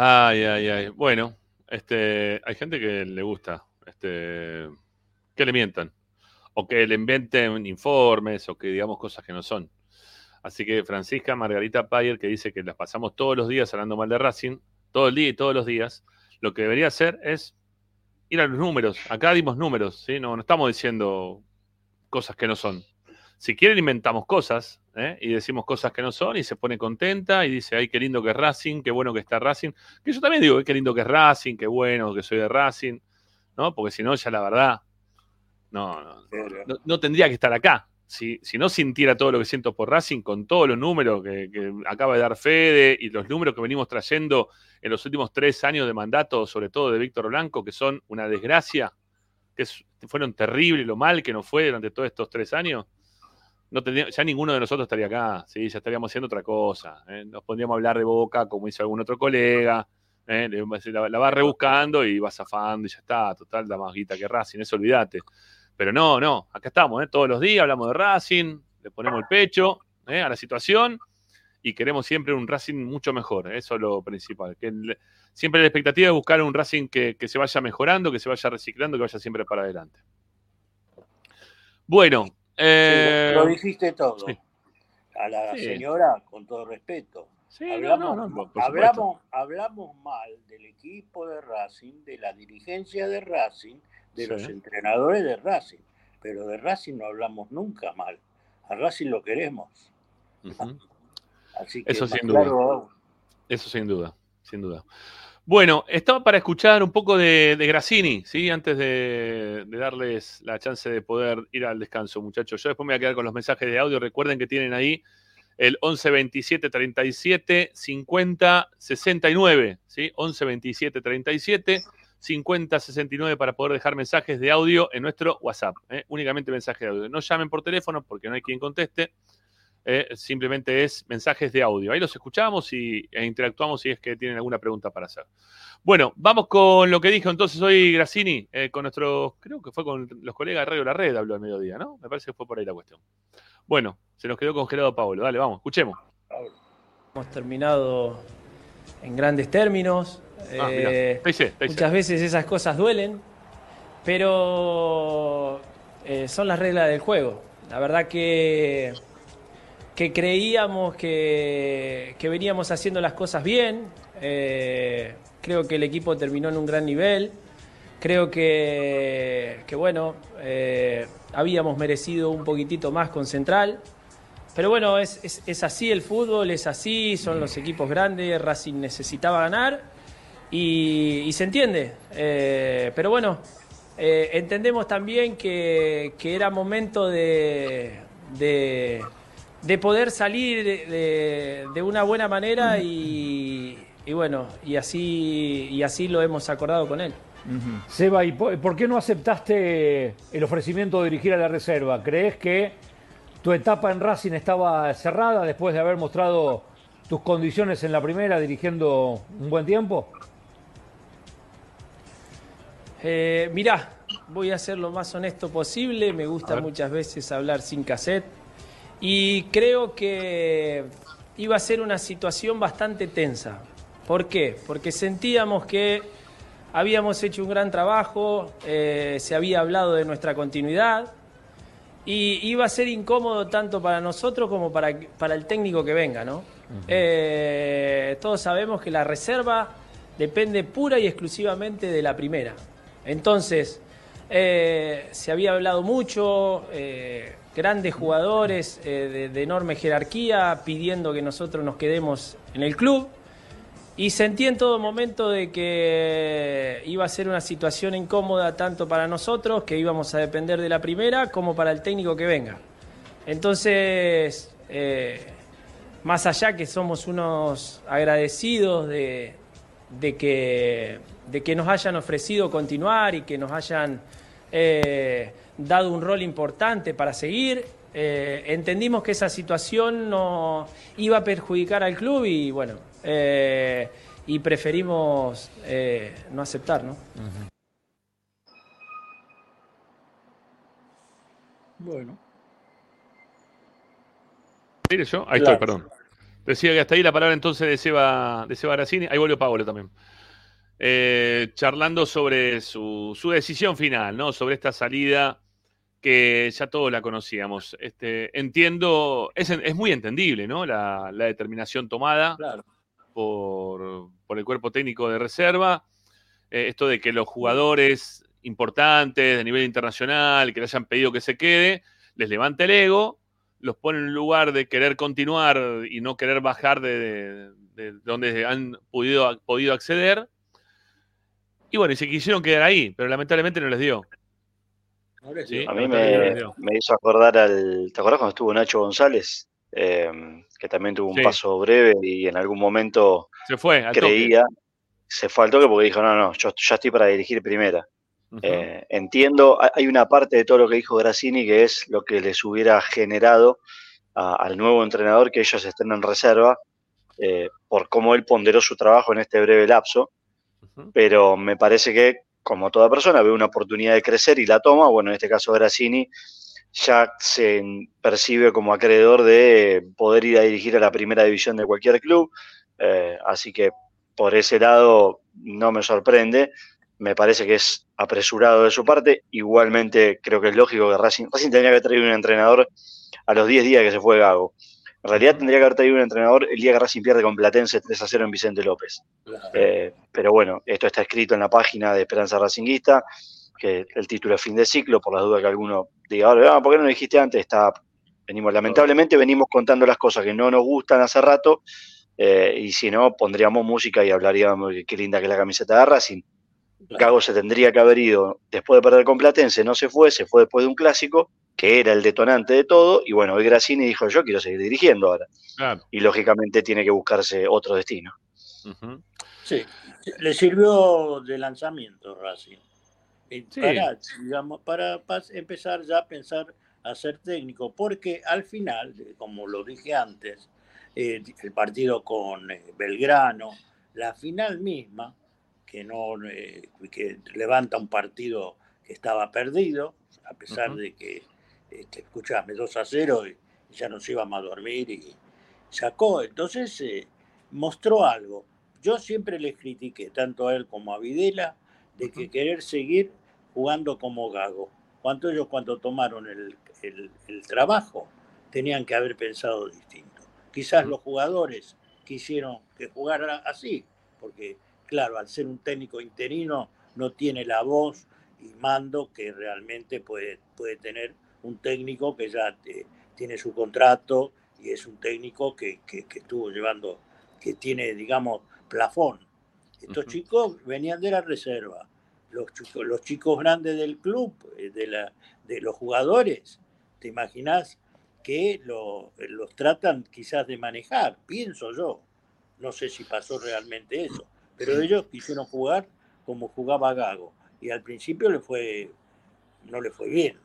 Ay, ay, ay. Bueno, este, hay gente que le gusta este, que le mientan. O que le inventen informes o que digamos cosas que no son. Así que Francisca Margarita Payer, que dice que las pasamos todos los días hablando mal de Racing, todo el día y todos los días, lo que debería hacer es ir a los números. Acá dimos números, ¿sí? No, no estamos diciendo cosas que no son. Si quieren, inventamos cosas ¿eh? y decimos cosas que no son y se pone contenta y dice, ay, qué lindo que es Racing, qué bueno que está Racing. Que yo también digo, qué lindo que es Racing, qué bueno que soy de Racing, ¿no? Porque si no, ya la verdad, no, no, no, no tendría que estar acá. Si, si, no sintiera todo lo que siento por Racing, con todos los números que, que, acaba de dar Fede y los números que venimos trayendo en los últimos tres años de mandato, sobre todo de Víctor Blanco, que son una desgracia, que es, fueron terribles lo mal que nos fue durante todos estos tres años, no tendría, ya ninguno de nosotros estaría acá, ¿sí? ya estaríamos haciendo otra cosa. ¿eh? Nos pondríamos a hablar de boca como hizo algún otro colega, ¿eh? la, la, va rebuscando y va zafando y ya está, total, da más guita que Racing, eso olvídate. Pero no, no, acá estamos, ¿eh? todos los días hablamos de Racing, le ponemos el pecho a la situación y queremos siempre un Racing mucho mejor, eso es lo principal. Que siempre la expectativa es buscar un Racing que, que, se vaya mejorando, que se vaya reciclando, que vaya siempre para adelante. Bueno. Eh,
sí, lo, lo, dijiste todo. Sí. A la sí. señora, con todo respeto. hablamos,
no, no,
hablamos, hablamos mal del equipo de Racing, de la dirigencia de Racing, de los entrenadores de Racing, pero de Racing no hablamos nunca mal. A Racing lo queremos.
Uh -huh. Así que Eso sin duda. Claro, Eso sin duda, sin duda. Bueno, estaba para escuchar un poco de, de Grassini, ¿sí? Antes de, darles la chance de poder ir al descanso, muchachos. Yo después me voy a quedar con los mensajes de audio. Recuerden que tienen ahí el 11 27 37 50 69, ¿sí? 11 27 37 5069 para poder dejar mensajes de audio en nuestro WhatsApp. ¿eh? Únicamente mensajes de audio. No llamen por teléfono porque no hay quien conteste. Eh, simplemente es mensajes de audio. Ahí los escuchamos y, e interactuamos si es que tienen alguna pregunta para hacer. Bueno, vamos con lo que dijo entonces hoy Grassini, eh, con nuestros, creo que fue con los colegas de Radio La Red, habló al mediodía, ¿no? Me parece que fue por ahí la cuestión. Bueno, se nos quedó congelado Pablo. Dale, vamos, escuchemos.
Hemos terminado en grandes términos,
Ah, eh, te hice, te hice.
Muchas veces esas cosas duelen, pero son las reglas del juego. La verdad que, que creíamos que, que, veníamos haciendo las cosas bien. Eh, creo que el equipo terminó en un gran nivel. Creo que, que bueno, eh, habíamos merecido un poquitito más con Central. Pero bueno, es, es, así el fútbol, es así, son los equipos grandes. Racing necesitaba ganar y, se entiende. Eh, pero bueno, entendemos también que, que era momento de, de poder salir de, de, una buena manera y, y, bueno, y así, y así lo hemos acordado con él.
Uh -huh. Seba, ¿y por, por qué no aceptaste el ofrecimiento de dirigir a la reserva? ¿Crees que tu etapa en Racing estaba cerrada después de haber mostrado tus condiciones en la primera dirigiendo un buen tiempo?
Eh, mirá, voy a ser lo más honesto posible. Me gusta muchas veces hablar sin cassette. Y creo que iba a ser una situación bastante tensa. ¿Por qué? Porque sentíamos que habíamos hecho un gran trabajo, eh, se había hablado de nuestra continuidad y iba a ser incómodo tanto para nosotros como para, para el técnico que venga, ¿no? Uh -huh. eh, todos sabemos que la reserva depende pura y exclusivamente de la primera. Entonces, eh, se había hablado mucho, eh, grandes jugadores eh, de, enorme jerarquía pidiendo que nosotros nos quedemos en el club. y sentí en todo momento de que iba a ser una situación incómoda tanto para nosotros, que íbamos a depender de la primera, como para el técnico que venga. Entonces, eh, más allá que somos unos agradecidos de, de, que, de que nos hayan ofrecido continuar y que nos hayan eh, dado un rol importante para seguir, eh, entendimos que esa situación no iba a perjudicar al club y bueno, eh, y preferimos eh, no aceptar, ¿no?
Bueno.
¿Mire yo? Ahí
Claro.
estoy, perdón. Decía que hasta ahí la palabra entonces de Seba, de Seba Grassini. Ahí volvió Pablo también. Eh, charlando sobre su, su decisión final, ¿no? Sobre esta salida que ya todos la conocíamos. Este, entiendo, es, es muy entendible, ¿no? La, la determinación tomada por, por el cuerpo técnico de reserva. Eh, esto de que los jugadores importantes de nivel internacional que le hayan pedido que se quede, les levanta el ego, los pone en un lugar de querer continuar y no querer bajar de, de- de donde han podido, podido acceder. Y bueno, y se quisieron quedar ahí, pero lamentablemente no les dio. Sí,
A mí me, hizo acordar al. ¿Te acuerdas cuando estuvo Nacho González? Eh, que también tuvo un
Sí.
paso breve y en algún momento
Se fue, al toque.
creía. Se fue al toque porque dijo: No, no, yo ya estoy para dirigir primera. Eh, entiendo, hay- una parte de todo lo que dijo Grassini que es lo que les hubiera generado a- al nuevo entrenador que ellos estén en reserva eh, por cómo él ponderó su trabajo en este breve lapso. Pero me parece que, como toda persona, ve una oportunidad de crecer y la toma. Bueno, en este caso Grassini ya se percibe como acreedor de poder ir a dirigir a la primera división de cualquier club. Eh, así que por ese lado no me sorprende. Me parece que es apresurado de su parte. Igualmente creo que es lógico que Racing, Racing tendría que traído un entrenador a los 10 días que se fue Gago. En realidad tendría que haber traído un entrenador el día que Racing pierde con Platense 3 a 0 en Vicente López. Eh, pero bueno, esto está escrito en la página de Esperanza Racinguista, que el título es fin de ciclo, por las dudas que alguno diga, ahora, ah, ¿por qué no lo dijiste antes? Está, venimos, lamentablemente venimos contando las cosas que no nos gustan hace rato, eh, y si no, pondríamos música y hablaríamos de qué linda que es la camiseta de Racing. Gago se tendría que haber ido después de perder con Platense, no se fue, se fue después de un clásico, que era el detonante de todo, y bueno, hoy Grassini dijo, yo quiero seguir dirigiendo ahora.
Claro.
Y lógicamente tiene que buscarse otro destino.
Sí, le sirvió de lanzamiento Racing.
Sí.
Para, digamos, para pas- empezar ya a pensar a ser técnico, porque al final, como lo dije antes, eh, el partido con eh, Belgrano, la final misma, que no eh, que levanta un partido que estaba perdido, a pesar de que, este, escuchame, 2 a 0 y ya nos íbamos a dormir y sacó. Entonces eh, mostró algo. Yo siempre le critiqué, tanto a él como a Videla, de que querer seguir jugando como Gago. Cuando ellos cuando tomaron el, el- el trabajo tenían que haber pensado distinto. Quizás los jugadores quisieron que jugara así, porque claro, al ser un técnico interino no tiene la voz y mando que realmente puede, puede tener un técnico que ya te- tiene su contrato y es un técnico que, que- que estuvo llevando, que tiene, digamos, plafón. Estos chicos venían de la reserva. Los chicos, los chicos grandes del club, eh, de, la, de los jugadores, ¿te imaginas que lo- los tratan quizás de manejar? Pienso yo. No sé si pasó realmente eso. Pero ellos quisieron jugar como jugaba Gago. Y al principio le fue, no le fue bien.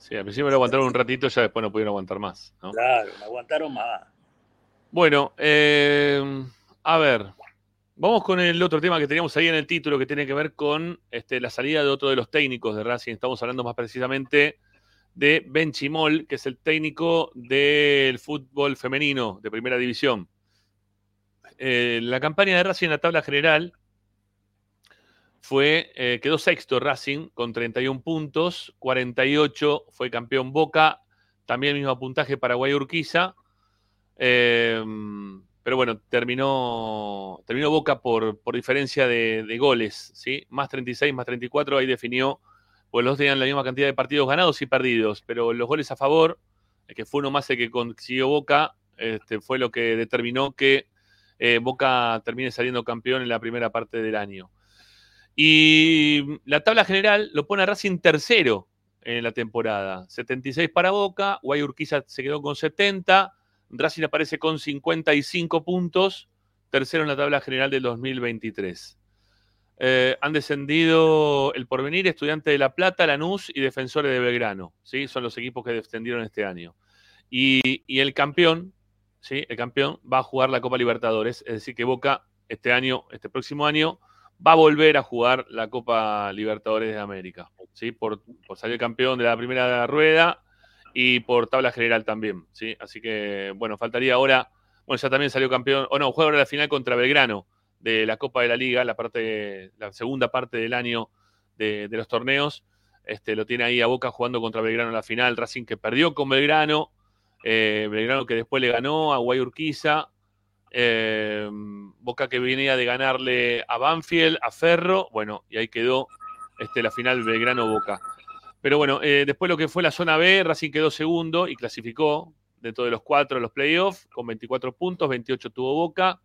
Sí, al principio lo aguantaron un ratito, ya después no pudieron aguantar más. ¿no?
Claro, no aguantaron más.
Bueno, eh, a ver, vamos con el otro tema que teníamos ahí en el título que tiene que ver con este, la salida de otro de los técnicos de Racing. Estamos hablando más precisamente de Ben Chimol, que es el técnico del fútbol femenino de primera división. Eh, la campaña de Racing en la tabla general fue, eh, quedó sexto Racing con 31 puntos, 48 fue campeón Boca, también el mismo puntaje Paraguay Urquiza. Eh, pero bueno, terminó, terminó Boca por, por diferencia de, de goles, ¿sí? Más 36, más 34, ahí definió, pues los tenían la misma cantidad de partidos ganados y perdidos, pero los goles a favor, eh, que fue uno más el que consiguió Boca, este, fue lo que determinó que eh, Boca termine saliendo campeón en la primera parte del año. Y la tabla general lo pone a Racing tercero en la temporada. 76 para Boca, Guay Urquiza se quedó con 70, Racing aparece con 55 puntos, tercero en la tabla general del 2023. Eh, han descendido el Porvenir, Estudiante de La Plata, Lanús y Defensores de Belgrano. ¿sí? Son los equipos que descendieron este año. Y, y, el campeón, ¿sí? el campeón va a jugar la Copa Libertadores, es decir, que Boca este año, este próximo año, va a volver a jugar la Copa Libertadores de América, ¿sí? Por, salir campeón de la primera rueda y por tabla general también, ¿sí? Así que, bueno, faltaría ahora, bueno, ya también salió campeón, o no, juega ahora la final contra Belgrano de la Copa de la Liga, la parte, la segunda parte del año de, de los torneos, este, lo tiene ahí a Boca jugando contra Belgrano en la final, Racing que perdió con Belgrano, eh, Belgrano que después le ganó a Guayurquiza, eh, Boca que venía de ganarle a Banfield, a Ferro, bueno, y ahí quedó este, la final Belgrano-Boca. Pero bueno, eh, después lo que fue la zona B, Racing quedó segundo y clasificó dentro de los cuatro los playoffs con 24 puntos, 28 tuvo Boca,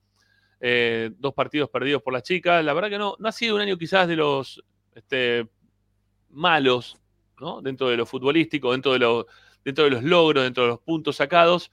eh, dos partidos perdidos por las chicas. La verdad que no, no ha sido un año quizás de los este, malos. Dentro de lo futbolístico, dentro de los logros, dentro de los puntos sacados.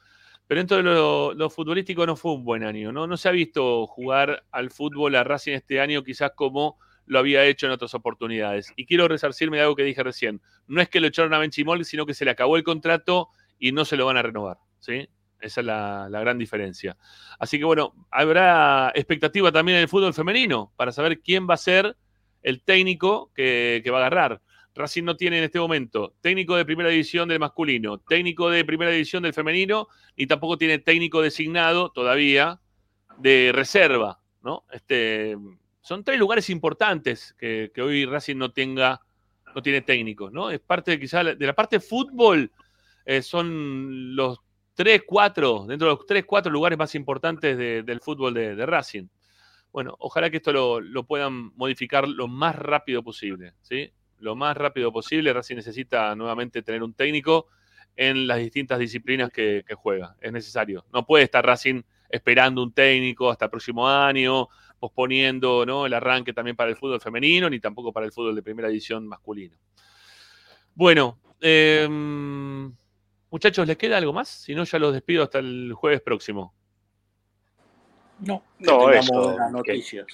Pero dentro de lo, lo, futbolístico no fue un buen año, ¿no? No se ha visto jugar al fútbol a Racing este año quizás como lo había hecho en otras oportunidades. Y quiero resarcirme de algo que dije recién. No es que lo echaron a Benchimol, sino que se le acabó el contrato y no se lo van a renovar, ¿sí? Esa es la, la, gran diferencia. Así que bueno, habrá expectativa también en el fútbol femenino para saber quién va a ser el técnico que, que va a agarrar. Racing no tiene en este momento técnico de primera división del masculino, técnico de primera división del femenino, ni tampoco tiene técnico designado todavía de reserva, ¿no? Este, son tres lugares importantes que, hoy Racing no tenga, no tiene técnicos, ¿no? Es parte quizás de la parte de fútbol, eh, son los tres, cuatro, dentro de los tres, cuatro lugares más importantes de, del fútbol de, de, Racing. Bueno, ojalá que esto lo, lo puedan modificar lo más rápido posible, ¿sí? Lo más rápido posible. Racing necesita nuevamente tener un técnico en las distintas disciplinas que, que, juega. Es necesario. No puede estar Racing esperando un técnico hasta el próximo año, posponiendo ¿no? el arranque también para el fútbol femenino, ni tampoco para el fútbol de primera división masculino. Bueno, eh, muchachos, ¿les queda algo más? Si no, ya los despido hasta el jueves próximo.
No,
no eso,
buenas noticias.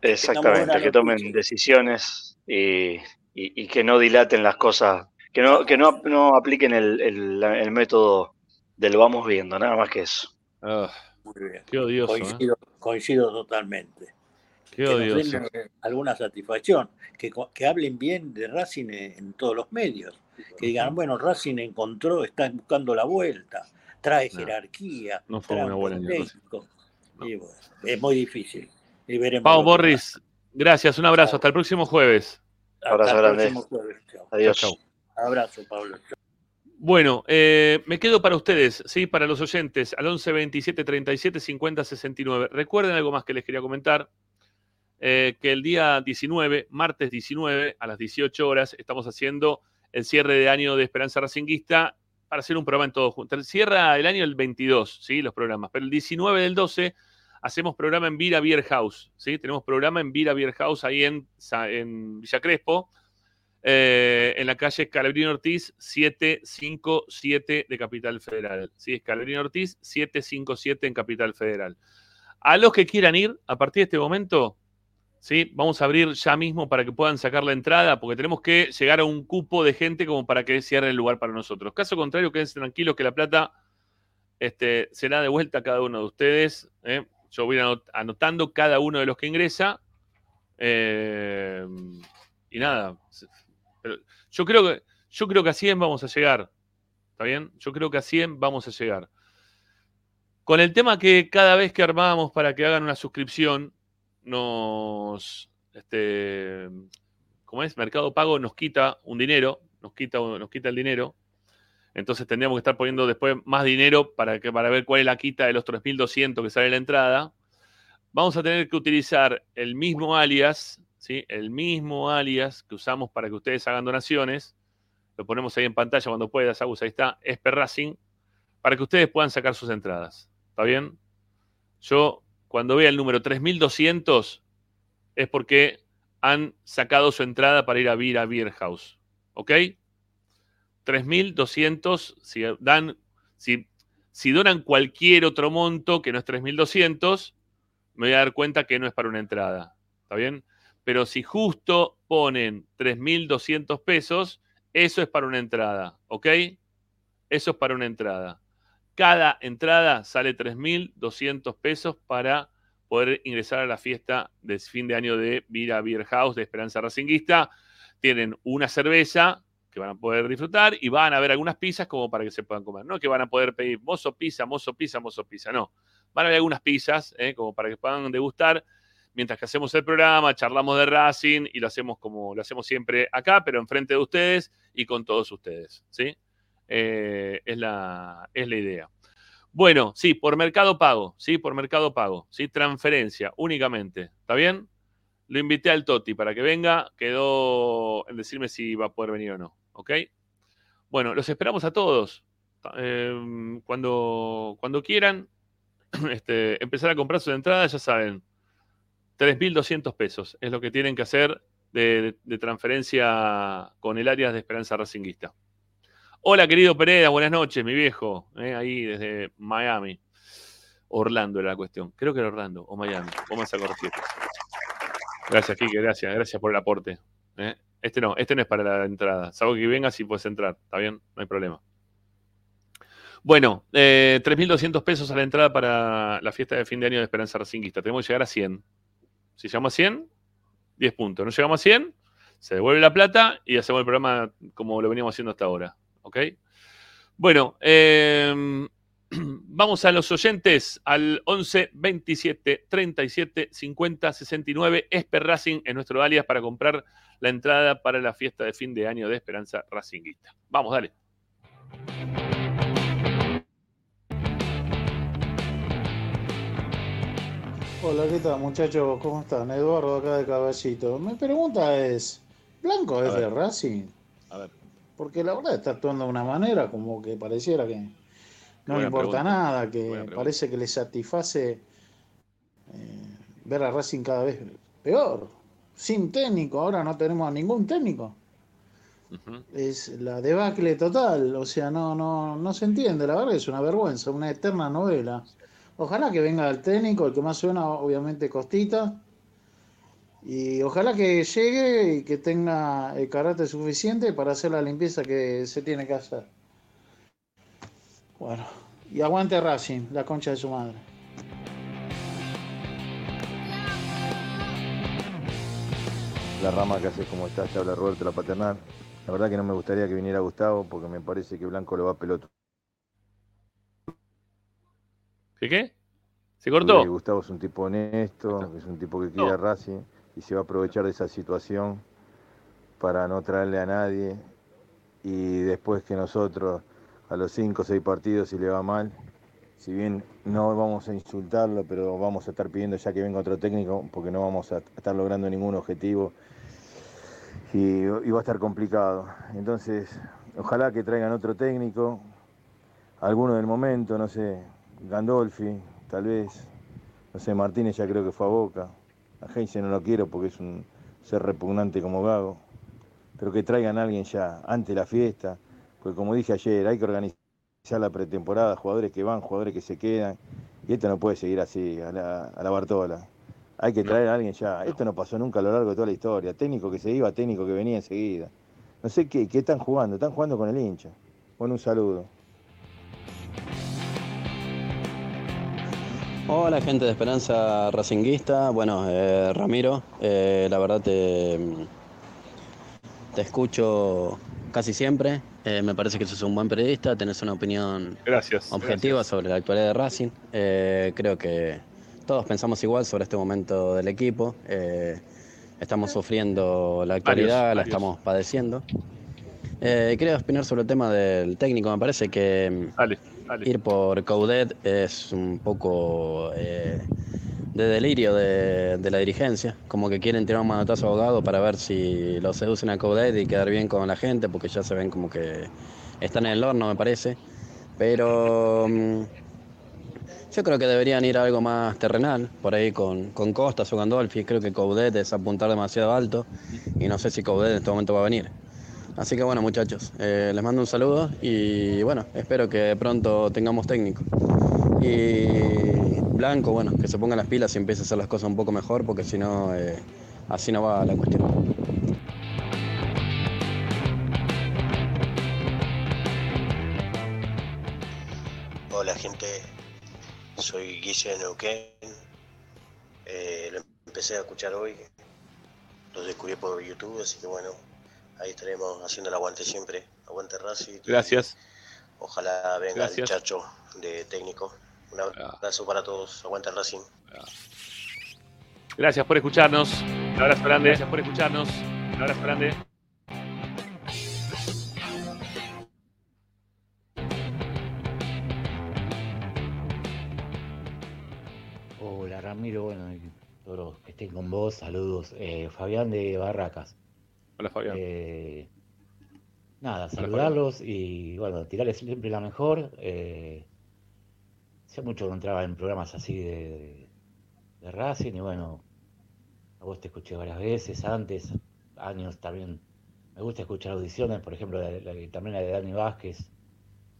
Que, exactamente, que, que tomen decisiones y, y, y, que no dilaten las cosas, que no, que no, no apliquen el, el, el, método del vamos viendo, nada más que eso.
Oh, Muy bien. Qué odioso.
Coincido, ¿eh? coincido totalmente.
Qué que odioso.
alguna satisfacción, que, que, hablen bien de Racing en, en, todos los medios, que digan, bueno, Racing encontró, está buscando la vuelta, trae no, jerarquía,
no fue una buena.
No. Y bueno, es muy difícil. Y veremos
Pau Borris, gracias, un abrazo, hasta el próximo jueves.
Abrazo grande.
Adiós. Chau.
Abrazo, Pablo.
Bueno, eh, me quedo para ustedes, ¿sí? para los oyentes, al 11 27 37 50 69. Recuerden algo más que les quería comentar, eh, que el día 19, martes 19, a las 18 horas, estamos haciendo el cierre de año de Esperanza Racinguista para hacer un programa en todo junto. Cierra el año el 22, ¿sí? los programas, pero el 19 del 12 hacemos programa en Vira Beer House, ¿sí? Tenemos programa en Vira Beer House ahí en, Villa Crespo, eh, en la calle Calabrín Ortiz 757 de Capital Federal. Sí, Calabrín Ortiz 757 en Capital Federal. A los que quieran ir, a partir de este momento, ¿sí? vamos a abrir ya mismo para que puedan sacar la entrada, porque tenemos que llegar a un cupo de gente como para que cierre el lugar para nosotros. Caso contrario, quédense tranquilos que la plata este, será de vuelta a cada uno de ustedes. ¿eh? Yo voy anotando cada uno de los que ingresa. Eh, y nada. Pero yo creo que yo creo que a 100 vamos a llegar. ¿Está bien? Yo creo que a 100 vamos a llegar. Con el tema que cada vez que armamos para que hagan una suscripción, nos. Este, ¿Cómo es? Mercado Pago nos quita un dinero, nos quita, nos quita el dinero. Entonces tendríamos que estar poniendo después más dinero para, que, para ver cuál es la quita de los 3.200 que sale la entrada. Vamos a tener que utilizar el mismo alias, ¿sí? el mismo alias que usamos para que ustedes hagan donaciones. Lo ponemos ahí en pantalla cuando puedas, Agus, ahí está, Esper Racing, para que ustedes puedan sacar sus entradas. ¿Está bien? Yo cuando vea el número 3200, es porque han sacado su entrada para ir a Beer a Beer House. ¿Ok? 3200, si dan, si, si donan cualquier otro monto que no es 3200, me voy a dar cuenta que no es para una entrada. ¿Está bien? Pero si justo ponen 3.200 pesos, eso es para una entrada. ¿Ok? Eso es para una entrada. Cada entrada sale 3.200 pesos para poder ingresar a la fiesta de fin de año de Vira Beer House de Esperanza Racinguista. Tienen una cerveza van a poder disfrutar y van a haber algunas pizzas como para que se puedan comer. No que van a poder pedir mozo pizza, mozo pizza, mozo pizza. No. Van a haber algunas pizzas ¿eh? como para que puedan degustar mientras que hacemos el programa, charlamos de Racing y lo hacemos como lo hacemos siempre acá, pero enfrente de ustedes y con todos ustedes. ¿sí? Eh, es, la, es la idea. Bueno, sí, por mercado pago, sí, por mercado pago, sí, transferencia únicamente. ¿Está bien? Lo invité al Toti para que venga, quedó en decirme si va a poder venir o no. ¿Ok? Bueno, los esperamos a todos. Eh, cuando, cuando quieran este, empezar a comprar sus entradas, ya saben, 3.200 pesos es lo que tienen que hacer de, transferencia con el área de Esperanza Racinguista. Hola, querido Pereira, buenas noches, mi viejo, eh, ahí desde Miami. Orlando era la cuestión. Creo que era Orlando o Miami. Vamos a corregir. Gracias, Kike, gracias, gracias por el aporte. Eh. Este no, este no es para la entrada. Salvo que vengas y puedes entrar, ¿está bien? No hay problema. Bueno, eh, 3.200 pesos a la entrada para la fiesta de fin de año de Esperanza Racinguista. Tenemos que llegar a 100. Si llegamos a 100, 10 puntos. No llegamos a 100, se devuelve la plata y hacemos el programa como lo veníamos haciendo hasta ahora. ¿Ok? Bueno, em, vamos a los oyentes al 11 27 37 50 69. Esper Racing en nuestro alias para comprar la entrada para la fiesta de fin de año de Esperanza Racinguista. Vamos, dale.
Hola, ¿qué tal muchachos? ¿Cómo están? Eduardo acá de Caballito. Mi pregunta es, ¿Blanco es de Racing?
A ver.
Porque la verdad está actuando de una manera como que pareciera que no le importa
pregunta.
nada, que parece que le satisface eh, ver a Racing cada vez peor. Sin técnico, ahora no tenemos a ningún técnico. Es la debacle total, o sea, no, no, no se entiende, la verdad es una vergüenza, una eterna novela. Ojalá que venga el técnico, el que más suena, obviamente, Costita. Y ojalá que llegue y que tenga el carácter suficiente para hacer la limpieza que se tiene que hacer. Bueno, y aguante Racing, la concha de su madre.
La rama que haces como está, te habla Roberto La Paternal. La verdad que no me gustaría que viniera Gustavo porque me parece que Blanco lo va a peloto.
¿Qué qué? ¿Se cortó?
Gustavo es un tipo honesto, es un tipo que quiere a Racing y se va a aprovechar de esa situación para no traerle a nadie y después que nosotros a los 5 o 6 partidos si le va mal, si bien no vamos a insultarlo, pero vamos a estar pidiendo ya que venga otro técnico porque no vamos a estar logrando ningún objetivo. Y, va a estar complicado. Entonces, ojalá que traigan otro técnico, alguno del momento, no sé, Gandolfi, tal vez, no sé, Martínez ya creo que fue a Boca, a Heinze no lo quiero porque es un ser repugnante como Gago, pero que traigan a alguien ya antes de la fiesta, porque como dije ayer, hay que organizar la pretemporada, jugadores que van, jugadores que se quedan, y esto no puede seguir así, a la, a la Bartola. Hay que traer a alguien ya. Esto no pasó nunca a lo largo de toda la historia. Técnico que se iba, técnico que venía enseguida. No sé qué, qué están jugando. Están jugando con el hincha. Bueno, un saludo.
Hola gente de Esperanza Racinguista, bueno, eh, Ramiro, eh, la verdad te, te escucho casi siempre, eh, me parece que sos un buen periodista, tenés una opinión
Gracias.
objetiva sobre la actualidad de Racing, Eh, creo que todos pensamos igual sobre este momento del equipo, Eh, estamos sufriendo la actualidad, la
varios.
estamos padeciendo. Quería opinar sobre el tema del técnico, me parece que ir por Coudet es un poco de delirio de, de la dirigencia, como que quieren tirar un manotazo abogado para ver si lo seducen a Coudet y quedar bien con la gente, porque ya se ven como que están en el horno, me parece. Pero mm, Yo creo que deberían ir a algo más terrenal, por ahí con, con Costas o Gandolfi. Creo que Coudet es apuntar demasiado alto y no sé si Coudet en este momento va a venir. Así que bueno muchachos, eh, les mando un saludo y bueno, espero que pronto tengamos técnico. Y Blanco, bueno, que se ponga las pilas y empiece a hacer las cosas un poco mejor porque si no, eh, así no va la cuestión.
Hola gente, soy Guille de Neuquén. Eh, lo empecé a escuchar hoy, lo descubrí por YouTube, así que bueno, ahí estaremos haciendo el aguante siempre. Aguante Racing.
Gracias.
Ojalá venga el chacho de técnico. Un abrazo para todos. Aguante Racing.
Gracias por escucharnos. Un abrazo grande. Gracias por escucharnos. Un abrazo grande.
Hola Ramiro, bueno, todos los que estén con vos, saludos. Eh, Fabián de Barracas.
Hola Fabián.
Eh, nada, saludarlos y bueno, tirarles siempre la mejor. Eh, hace mucho que no entraba en programas así de, de, de Racing y bueno, a vos te escuché varias veces antes, años también. Me gusta escuchar audiciones, por ejemplo, la- la- también la de Dani Vázquez,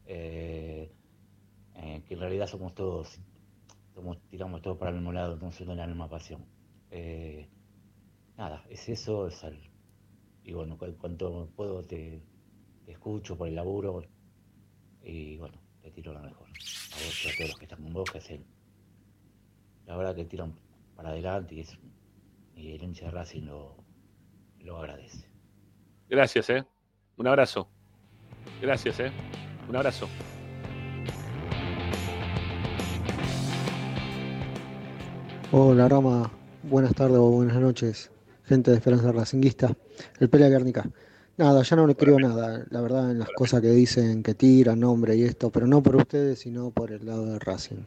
eh, eh, que en realidad somos todos somos, tiramos todos para el mismo lado, no siendo la misma pasión. Eh, nada, es eso, es al- y bueno, cu- cuanto puedo te escucho por el laburo y bueno, te tiro lo mejor. A vos y a todos los que están con vos, que hacen, la verdad que tiran para adelante y, es, y el hincha de Racing lo, lo agradece.
Gracias, eh. Un abrazo. Gracias, eh. Un abrazo.
Hola Rama, buenas tardes o buenas noches, gente de Esperanza Racinguista. El Pelea Guernica. Nada, ya no le creo nada, la verdad, en las cosas que dicen, que tiran, nombre y esto, pero no por ustedes, sino por el lado de Racing.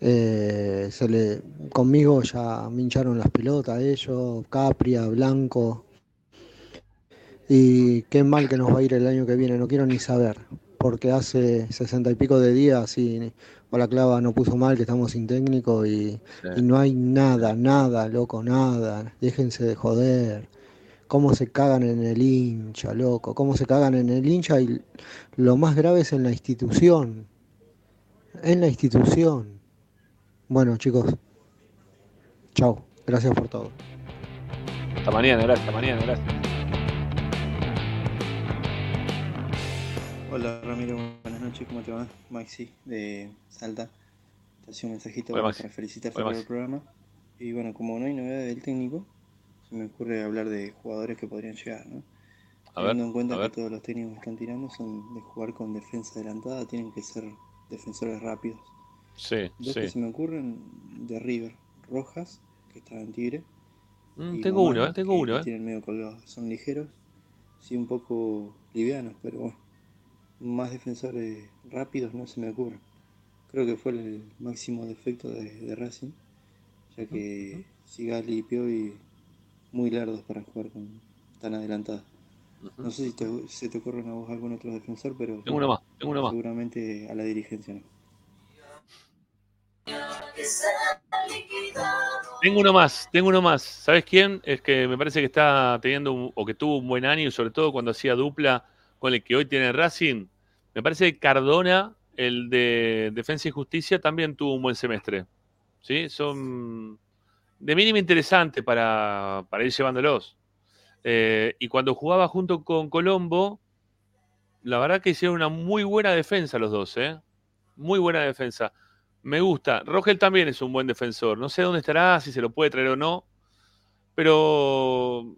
Eh, se le, conmigo ya me hincharon las pelotas ellos, Capria, Blanco. Y qué mal que nos va a ir el año que viene, no quiero ni saber, porque hace sesenta y pico de días y Balaclava no puso mal, que estamos sin técnico y, y no hay nada, nada, loco, nada. Déjense de joder. Cómo se cagan en el hincha, loco. Cómo se cagan en el hincha y lo más grave es en la institución. En la institución. Bueno, chicos. Chao. Gracias por todo.
Hasta mañana, gracias. Hasta mañana, gracias.
Hola Ramiro, buenas noches, ¿cómo te va? Maxi de Salta. Te hacía un mensajito
Hola,
para
Hola,
por el programa. Y bueno, como no hay novedad del técnico, se me ocurre hablar de jugadores que podrían llegar, ¿no?
A ver,
Teniendo en cuenta
a
que
ver.
todos los técnicos que están tirando son de jugar con defensa adelantada, tienen que ser defensores rápidos.
Sí,
Dos
sí.
que se me ocurren de River, Rojas, que está en Tigre.
Mm, tengo uno,
Momani,
eh, tengo uno, eh.
tienen medio colgados. Son ligeros, sí un poco livianos, pero bueno, más defensores rápidos no se me ocurre. Creo que fue el máximo defecto de, de Racing, ya que Sigali y Piovi muy largos para jugar con tan adelantados. No sé si te- se te ocurre a vos algún otro defensor, pero
Tengo uno más, tengo uno más.
seguramente a la dirigencia no.
Tengo uno más, tengo uno más. ¿Sabes quién? Es que me parece que está teniendo un- o que tuvo un buen año sobre todo cuando hacía dupla con el que hoy tiene Racing. Me parece que Cardona, el de Defensa y Justicia, también tuvo un buen semestre. ¿Sí? Son de mínimo interesante para, para ir llevándolos. Eh, y cuando jugaba junto con Colombo, la verdad que hicieron una muy buena defensa los dos, ¿eh? Muy buena defensa. Me gusta. Rogel también es un buen defensor. No sé dónde estará, si se lo puede traer o no. Pero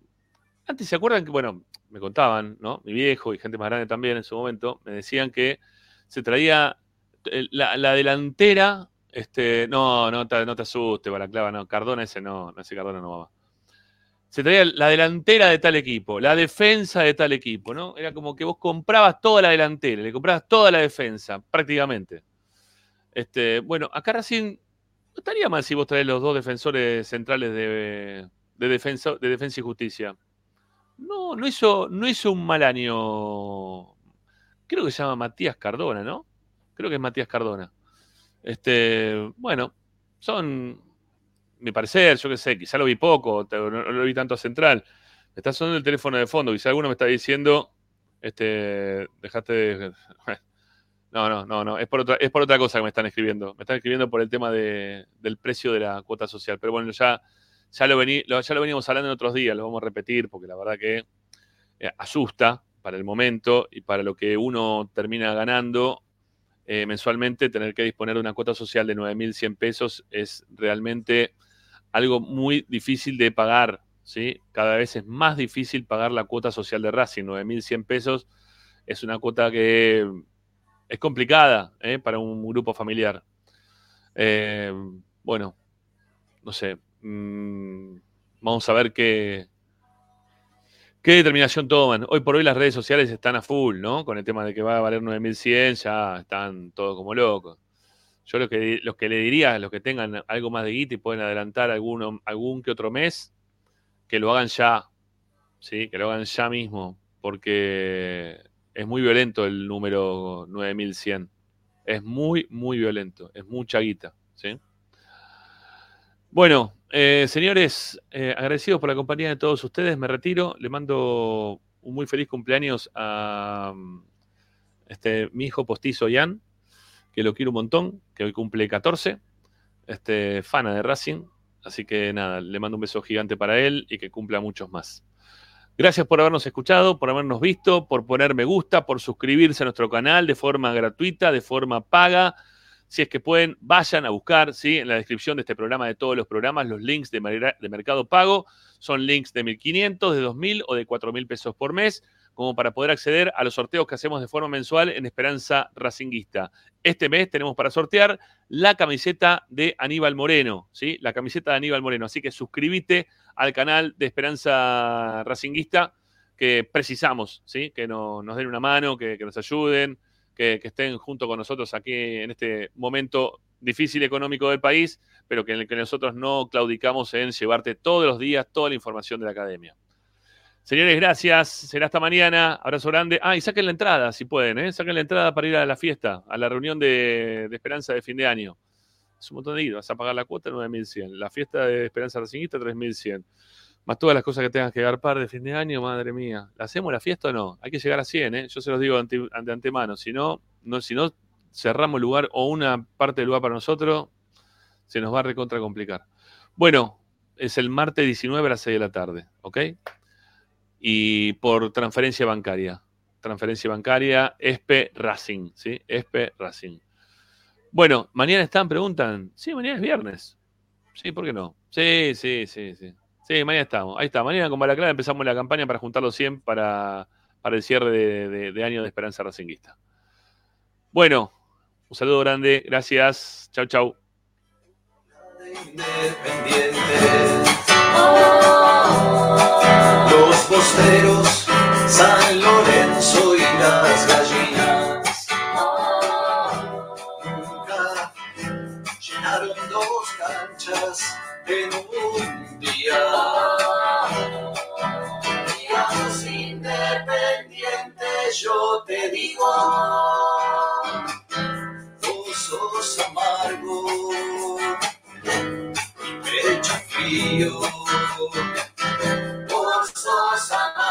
antes se acuerdan que, bueno, me contaban, ¿no? Mi viejo y gente más grande también en su momento, me decían que se traía la, la delantera. Este, no, no te, no te asustes, Balaclava, no. Cardona ese no, ese Cardona no va. Se traía la delantera de tal equipo, la defensa de tal equipo, ¿no? Era como que vos comprabas toda la delantera, le comprabas toda la defensa, prácticamente. Este, bueno, acá Racing no estaría mal si vos traes los dos defensores centrales de, de defensa, de defensa y justicia. No, no hizo, no hizo un mal año. Creo que se llama Matías Cardona, ¿no? Creo que es Matías Cardona. Este, bueno, son, mi parecer, yo qué sé, quizá lo vi poco, no, lo vi tanto a central. Me está sonando el teléfono de fondo, quizá alguno me está diciendo, este, dejaste de... No, no, no, no, es por, otra, es por otra cosa que me están escribiendo. Me están escribiendo por el tema de, del precio de la cuota social. Pero bueno, ya, ya, lo vení, ya lo veníamos hablando en otros días, lo vamos a repetir porque la verdad que eh, asusta para el momento y para lo que uno termina ganando eh, mensualmente, tener que disponer de una cuota social de 9.100 pesos es realmente algo muy difícil de pagar. ¿sí? Cada vez es más difícil pagar la cuota social de Racing. 9.100 pesos es una cuota que es complicada ¿eh? para un grupo familiar. Eh, bueno, no sé. Mm, vamos a ver qué, qué determinación toman. Hoy por hoy las redes sociales están a full, ¿no? Con el tema de que va a valer 9100, ya están todos como locos. Yo lo que, los que le diría, los que tengan algo más de guita y pueden adelantar alguno, algún que otro mes, que lo hagan ya. ¿Sí? Que lo hagan ya mismo. Porque es muy violento el número 9100. Es muy, muy violento. Es mucha guita. ¿sí? Bueno, eh, señores, eh, agradecidos por la compañía de todos ustedes. Me retiro. Le mando un muy feliz cumpleaños a este, mi hijo postizo Ian, que lo quiero un montón, que hoy cumple 14. Este, fana de Racing. Así que nada, le mando un beso gigante para él y que cumpla muchos más. Gracias por habernos escuchado, por habernos visto, por poner me gusta, por suscribirse a nuestro canal de forma gratuita, de forma paga. Si es que pueden, vayan a buscar ¿sí? en la descripción de este programa, de todos los programas, los links de, de Mercado Pago. Son links de 1.500, de 2.000 o de 4.000 pesos por mes, como para poder acceder a los sorteos que hacemos de forma mensual en Esperanza Racinguista. Este mes tenemos para sortear la camiseta de Aníbal Moreno, ¿sí? La camiseta de Aníbal Moreno. Así que suscríbete al canal de Esperanza Racinguista, que precisamos, ¿sí? Que nos den una mano, que, nos ayuden, que, estén junto con nosotros aquí en este momento difícil económico del país, pero que en el que nosotros no claudicamos en llevarte todos los días toda la información de la academia. Señores, gracias. Será hasta mañana. Abrazo grande. Ah, y saquen la entrada, si pueden, ¿eh? Saquen la entrada para ir a la fiesta, a la reunión de, Esperanza de fin de año. Es un montón de ir. Vas a pagar la cuota 9.100. La fiesta de Esperanza Racingista 3.100. Más todas las cosas que tengas que garpar de fin de año, madre mía. ¿La hacemos la fiesta o no? Hay que llegar a 100, ¿eh? Yo se los digo de antemano. Si no, no, si no cerramos lugar o una parte del lugar para nosotros, se nos va a recontra complicar. Bueno, es el martes 19 a las 6 de la tarde, ¿ok? Y por transferencia bancaria. Transferencia bancaria, ESPE Racing, ¿sí? ESPE Racing. Bueno, mañana están, preguntan. Sí, mañana es viernes. Sí, ¿por qué no? Sí, sí, sí, sí. Sí, mañana estamos. Ahí está. Mañana con Balaclava empezamos la campaña para juntar los 100 para, para el cierre de, año de Esperanza Racinguista. Bueno, un saludo grande. Gracias. Chau, chau.
Los posteros, San Lorenzo y las gallinas. en un yo te digo, vos sos amargo y pecho frío. Vos sos amargo